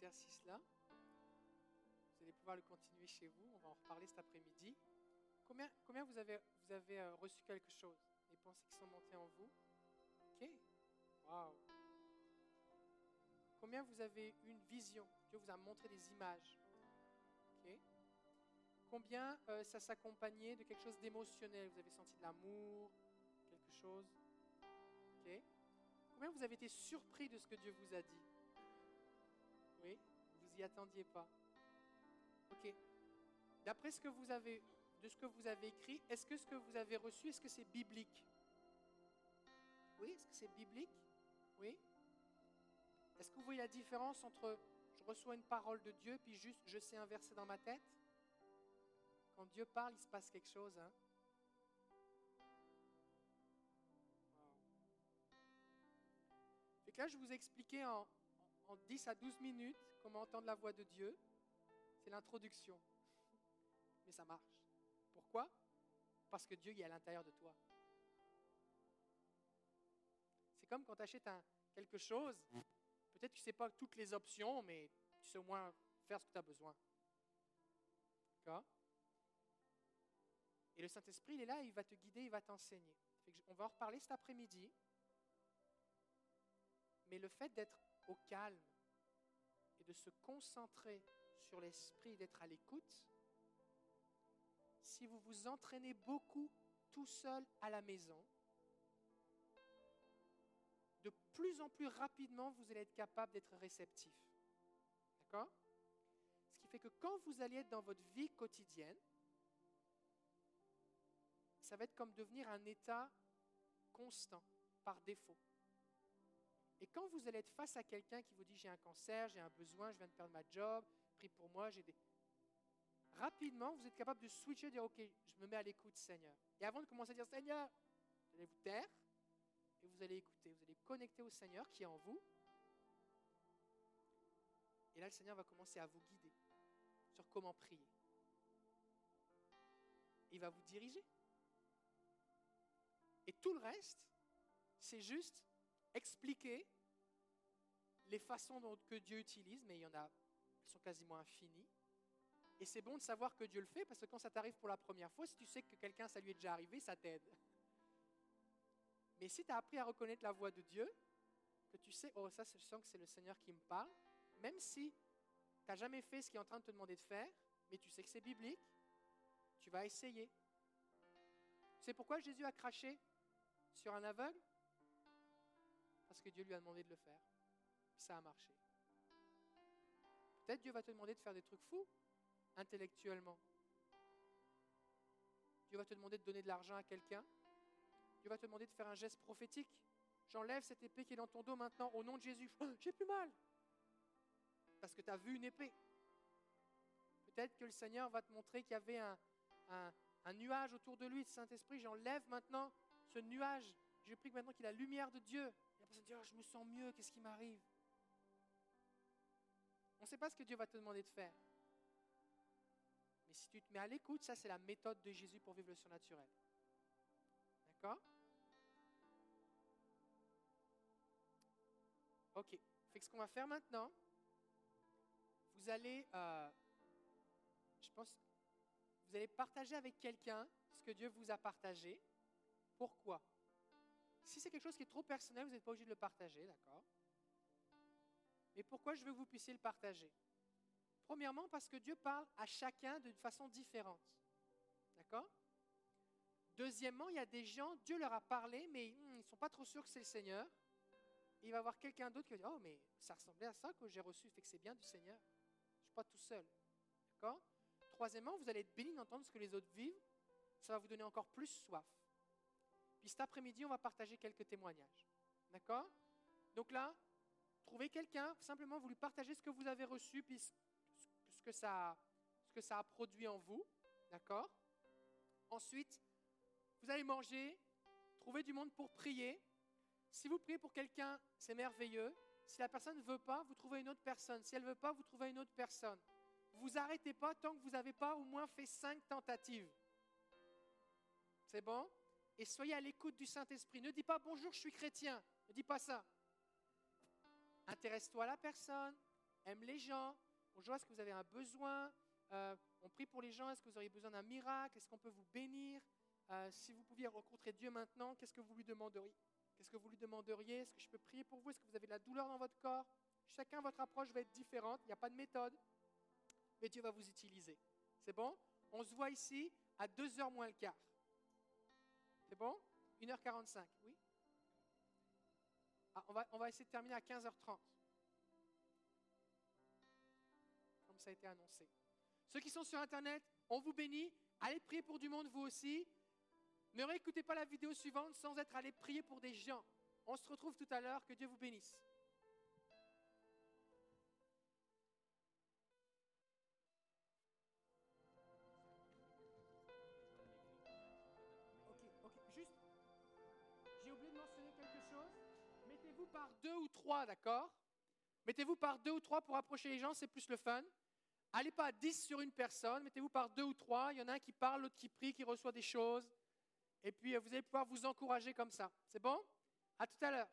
On va arrêter l'exercice là. Vous allez pouvoir le continuer chez vous. On va en reparler cet après-midi. Combien, combien vous avez, vous avez euh, reçu quelque chose? Les pensées qui sont montées en vous? Ok. Waouh. Combien vous avez une vision? Dieu vous a montré des images. Ok. Combien euh, ça s'accompagnait de quelque chose d'émotionnel? Vous avez senti de l'amour, quelque chose? Ok. Combien vous avez été surpris de ce que Dieu vous a dit? Vous y attendiez pas. Ok. D'après ce que vous avez, de ce que vous avez écrit, est-ce que ce que vous avez reçu, est-ce que c'est biblique? Oui, est-ce que c'est biblique? Oui. Est-ce que vous voyez la différence entre je reçois une parole de Dieu puis juste je sais un verset dans ma tête? Quand Dieu parle, il se passe quelque chose. Hein? Fait que là, je vous ai expliqué en, en 10 à 12 minutes comment entendre la voix de Dieu. C'est l'introduction. Mais ça marche. Pourquoi? Parce que Dieu est à l'intérieur de toi. C'est comme quand tu achètes quelque chose, peut-être que tu ne sais pas toutes les options, mais tu sais au moins faire ce que tu as besoin. D'accord? Et le Saint-Esprit, il est là, il va te guider, il va t'enseigner. On va en reparler cet après-midi. Mais le fait d'être calme et de se concentrer sur l'esprit, d'être à l'écoute, si vous vous entraînez beaucoup tout seul à la maison, de plus en plus rapidement, vous allez être capable d'être réceptif. D'accord? Ce qui fait que quand vous allez être dans votre vie quotidienne, ça va être comme devenir un état constant, par défaut. Et quand vous allez être face à quelqu'un qui vous dit j'ai un cancer, j'ai un besoin, je viens de perdre ma job, prie pour moi, j'ai des... Rapidement, vous êtes capable de switcher, de dire ok, je me mets à l'écoute, Seigneur. Et avant de commencer à dire Seigneur, vous allez vous taire et vous allez écouter, vous allez connecter au Seigneur qui est en vous. Et là, le Seigneur va commencer à vous guider sur comment prier. Il va vous diriger. Et tout le reste, c'est juste expliquer les façons dont que Dieu utilise, mais il y en a, elles sont quasiment infinies. Et c'est bon de savoir que Dieu le fait, parce que quand ça t'arrive pour la première fois, si tu sais que quelqu'un, ça lui est déjà arrivé, ça t'aide. Mais si tu as appris à reconnaître la voix de Dieu, que tu sais, oh ça, je sens que c'est le Seigneur qui me parle, même si tu n'as jamais fait ce qu'il est en train de te demander de faire, mais tu sais que c'est biblique, tu vas essayer. Sais pourquoi Jésus a craché sur un aveugle? Parce que Dieu lui a demandé de le faire. Ça a marché. Peut-être Dieu va te demander de faire des trucs fous intellectuellement. Dieu va te demander de donner de l'argent à quelqu'un. Dieu va te demander de faire un geste prophétique. J'enlève cette épée qui est dans ton dos maintenant au nom de Jésus. Oh, J'ai plus mal. Parce que tu as vu une épée. Peut-être que le Seigneur va te montrer qu'il y avait un, nuage autour de lui, de Saint-Esprit. J'enlève maintenant ce nuage. Je prie maintenant qu'il y a la lumière de Dieu. Et la personne dit, Oh, je me sens mieux, qu'est-ce qui m'arrive? On ne sait pas ce que Dieu va te demander de faire. Mais si tu te mets à l'écoute, ça c'est la méthode de Jésus pour vivre le surnaturel. D'accord? Ok. Fait que ce qu'on va faire maintenant, vous allez, euh, je pense, vous allez partager avec quelqu'un ce que Dieu vous a partagé. Pourquoi? Si c'est quelque chose qui est trop personnel, vous n'êtes pas obligé de le partager, d'accord? Mais pourquoi je veux que vous puissiez le partager? Premièrement, parce que Dieu parle à chacun d'une façon différente. D'accord? Deuxièmement, il y a des gens, Dieu leur a parlé, mais hmm, ils ne sont pas trop sûrs que c'est le Seigneur. Il va y avoir quelqu'un d'autre qui va dire Oh, mais ça ressemblait à ça que j'ai reçu, fait que c'est bien du Seigneur. Je ne suis pas tout seul. D'accord? Troisièmement, vous allez être béni d'entendre ce que les autres vivent. Ça va vous donner encore plus soif. Puis cet après-midi, on va partager quelques témoignages. D'accord? Donc là, trouvez quelqu'un, simplement vous lui partagez ce que vous avez reçu, puis ce que ça, ce que ça a produit en vous. D'accord? Ensuite, vous allez manger, trouver du monde pour prier. Si vous priez pour quelqu'un, c'est merveilleux. Si la personne ne veut pas, vous trouvez une autre personne. Si elle ne veut pas, vous trouvez une autre personne. Vous arrêtez pas tant que vous n'avez pas au moins fait cinq tentatives. C'est bon? Et soyez à l'écoute du Saint-Esprit. Ne dis pas bonjour, je suis chrétien. Ne dis pas ça. Intéresse-toi à la personne. Aime les gens. Bonjour, est-ce que vous avez un besoin Euh, On prie pour les gens. Est-ce que vous auriez besoin d'un miracle Est-ce qu'on peut vous bénir Euh, Si vous pouviez rencontrer Dieu maintenant, qu'est-ce que vous lui demanderiez Qu'est-ce que vous lui demanderiez Est-ce que je peux prier pour vous Est-ce que vous avez de la douleur dans votre corps Chacun, votre approche va être différente. Il n'y a pas de méthode. Mais Dieu va vous utiliser. C'est bon? On se voit ici à 2h moins le quart. C'est bon? 1h45, oui? Ah, on, va, on va essayer de terminer à 15h30. Comme ça a été annoncé. Ceux qui sont sur Internet, on vous bénit. Allez prier pour du monde, vous aussi. Ne réécoutez pas la vidéo suivante sans être allé prier pour des gens. On se retrouve tout à l'heure. Que Dieu vous bénisse. Deux ou trois, d'accord? Mettez-vous par deux ou trois pour approcher les gens, c'est plus le fun. Allez pas à 10 sur une personne, mettez-vous par deux ou trois. Il y en a un qui parle, l'autre qui prie, qui reçoit des choses. Et puis euh, vous allez pouvoir vous encourager comme ça. C'est bon? À tout à l'heure.